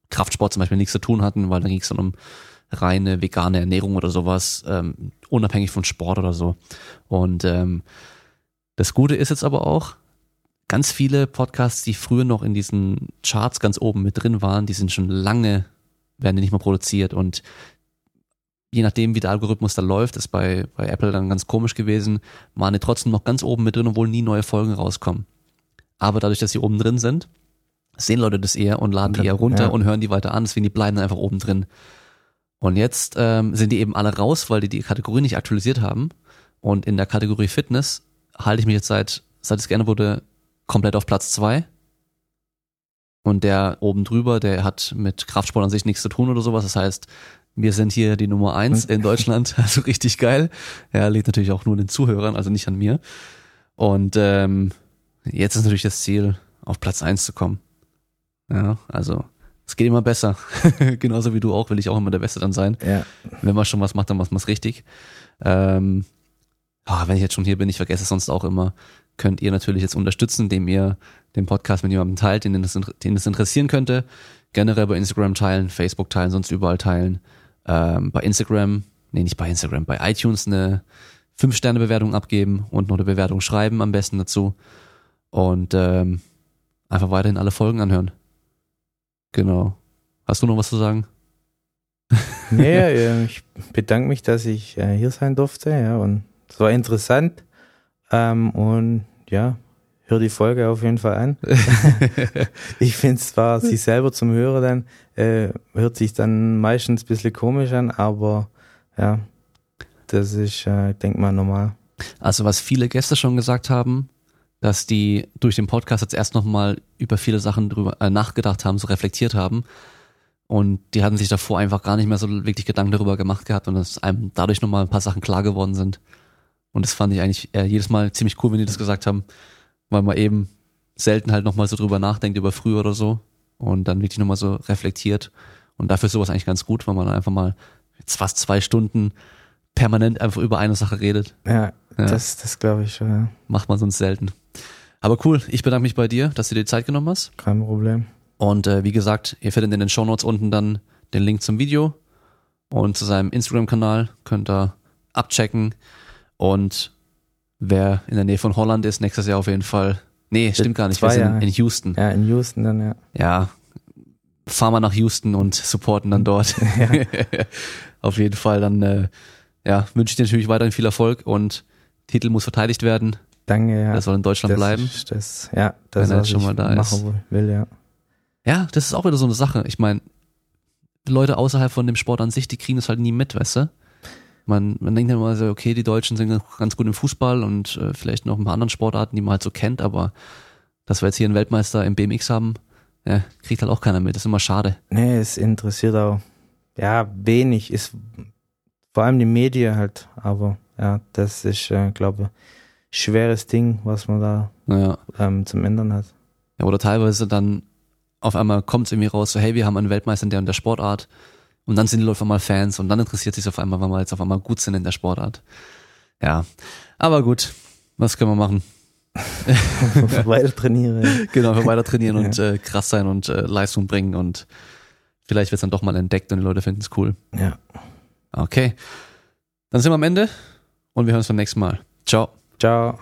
Kraftsport zum Beispiel nichts zu tun hatten, weil dann ging es dann um reine vegane Ernährung oder sowas, ähm, unabhängig von Sport oder so. Und ähm, das Gute ist jetzt aber auch, ganz viele Podcasts, die früher noch in diesen Charts ganz oben mit drin waren, die sind schon lange, werden nicht mehr produziert. Und je nachdem, wie der Algorithmus da läuft, ist bei, bei Apple dann ganz komisch gewesen, waren die trotzdem noch ganz oben mit drin, obwohl nie neue Folgen rauskommen. Aber dadurch, dass sie oben drin sind, sehen Leute das eher und laden die eher runter Ja. und hören die weiter an, deswegen die bleiben dann einfach oben drin. Und jetzt ähm, sind die eben alle raus, weil die die Kategorie nicht aktualisiert haben. Und in der Kategorie Fitness halte ich mich jetzt seit, seit es geändert wurde, komplett auf Platz zwei. Und der oben drüber, der hat mit Kraftsport an sich nichts zu tun oder sowas. Das heißt, wir sind hier die Nummer eins in Deutschland, also richtig geil. Ja, liegt natürlich auch nur den Zuhörern, also nicht an mir. Und ähm, jetzt ist natürlich das Ziel, auf Platz eins zu kommen. Ja, also es geht immer besser. Genauso wie du auch, will ich auch immer der Beste dann sein. Ja, Wenn man schon was macht, dann macht man es richtig. Ähm, ah, wenn ich jetzt schon hier bin, ich vergesse es sonst auch immer, könnt ihr natürlich jetzt unterstützen, indem ihr den Podcast mit jemandem teilt, den das, den das interessieren könnte. Generell bei Instagram teilen, Facebook teilen, sonst überall teilen. Ähm, bei Instagram, nee, nicht bei Instagram, bei iTunes eine 5-Sterne-Bewertung abgeben und noch eine Bewertung schreiben am besten dazu. Und ähm, einfach weiterhin alle Folgen anhören. Genau. Hast du noch was zu sagen? nee, äh, ich bedanke mich, dass ich äh, hier sein durfte, ja, und es war interessant. Ähm, und ja, hör die Folge auf jeden Fall an. ich finde es zwar sich selber zum Hören dann, äh, hört sich dann meistens ein bisschen komisch an, aber ja, das ist, äh, ich denke mal, normal. Also was viele Gäste schon gesagt haben, dass die durch den Podcast jetzt erst nochmal über viele Sachen drüber äh, nachgedacht haben, so reflektiert haben. Und die hatten sich davor einfach gar nicht mehr so wirklich Gedanken darüber gemacht gehabt und dass einem dadurch nochmal ein paar Sachen klar geworden sind. Und das fand ich eigentlich äh, jedes Mal ziemlich cool, wenn die das gesagt haben, weil man eben selten halt nochmal so drüber nachdenkt über früher oder so und dann wirklich nochmal so reflektiert. Und dafür ist sowas eigentlich ganz gut, weil man einfach mal jetzt fast zwei Stunden permanent einfach über eine Sache redet. Ja, Ja. das, das glaube ich schon, ja. Macht man sonst selten. Aber cool, ich bedanke mich bei dir, dass du dir die Zeit genommen hast. kein Problem. Und äh, wie gesagt, ihr findet in den Shownotes unten dann den Link zum Video und zu seinem Instagram-Kanal. Könnt ihr abchecken. Und wer in der Nähe von Holland ist, nächstes Jahr auf jeden Fall. Nee, stimmt gar nicht. Wir zwei sind Jahre. in Houston. Ja, in Houston dann, ja. Ja, fahren wir nach Houston und supporten dann dort. auf jeden Fall dann, äh, ja, wünsche ich dir natürlich weiterhin viel Erfolg und Titel muss verteidigt werden. Danke, ja. Er soll in Deutschland das bleiben. Das, ja, das Wenn er was schon mal da ist. will, ja. Ja, das ist auch wieder so eine Sache. Ich meine, Leute außerhalb von dem Sport an sich, die kriegen das halt nie mit, weißt du? Man, man denkt immer so, okay, die Deutschen sind ganz gut im Fußball und äh, vielleicht noch ein paar anderen Sportarten, die man halt so kennt, aber dass wir jetzt hier einen Weltmeister im BMX haben, ja, kriegt halt auch keiner mit. Das ist immer schade. Nee, es interessiert auch, ja, wenig. Ist vor allem die Medien halt, aber ja, das ist, äh, glaube ich, schweres Ding, was man da Naja. ähm, zum Ändern hat. Ja, oder teilweise dann auf einmal kommt es irgendwie raus, so, hey, wir haben einen Weltmeister in der und der Sportart. Und dann sind die Leute auf einmal Fans und dann interessiert sich auf einmal, weil wir jetzt auf einmal gut sind in der Sportart. Ja. Aber gut, was können wir machen? Weiter trainiere. Genau, wir weiter trainieren und äh, krass sein und äh, Leistung bringen und vielleicht wird es dann doch mal entdeckt und die Leute finden es cool. Ja. Okay. Dann sind wir am Ende und wir hören uns beim nächsten Mal. Ciao. Ciao.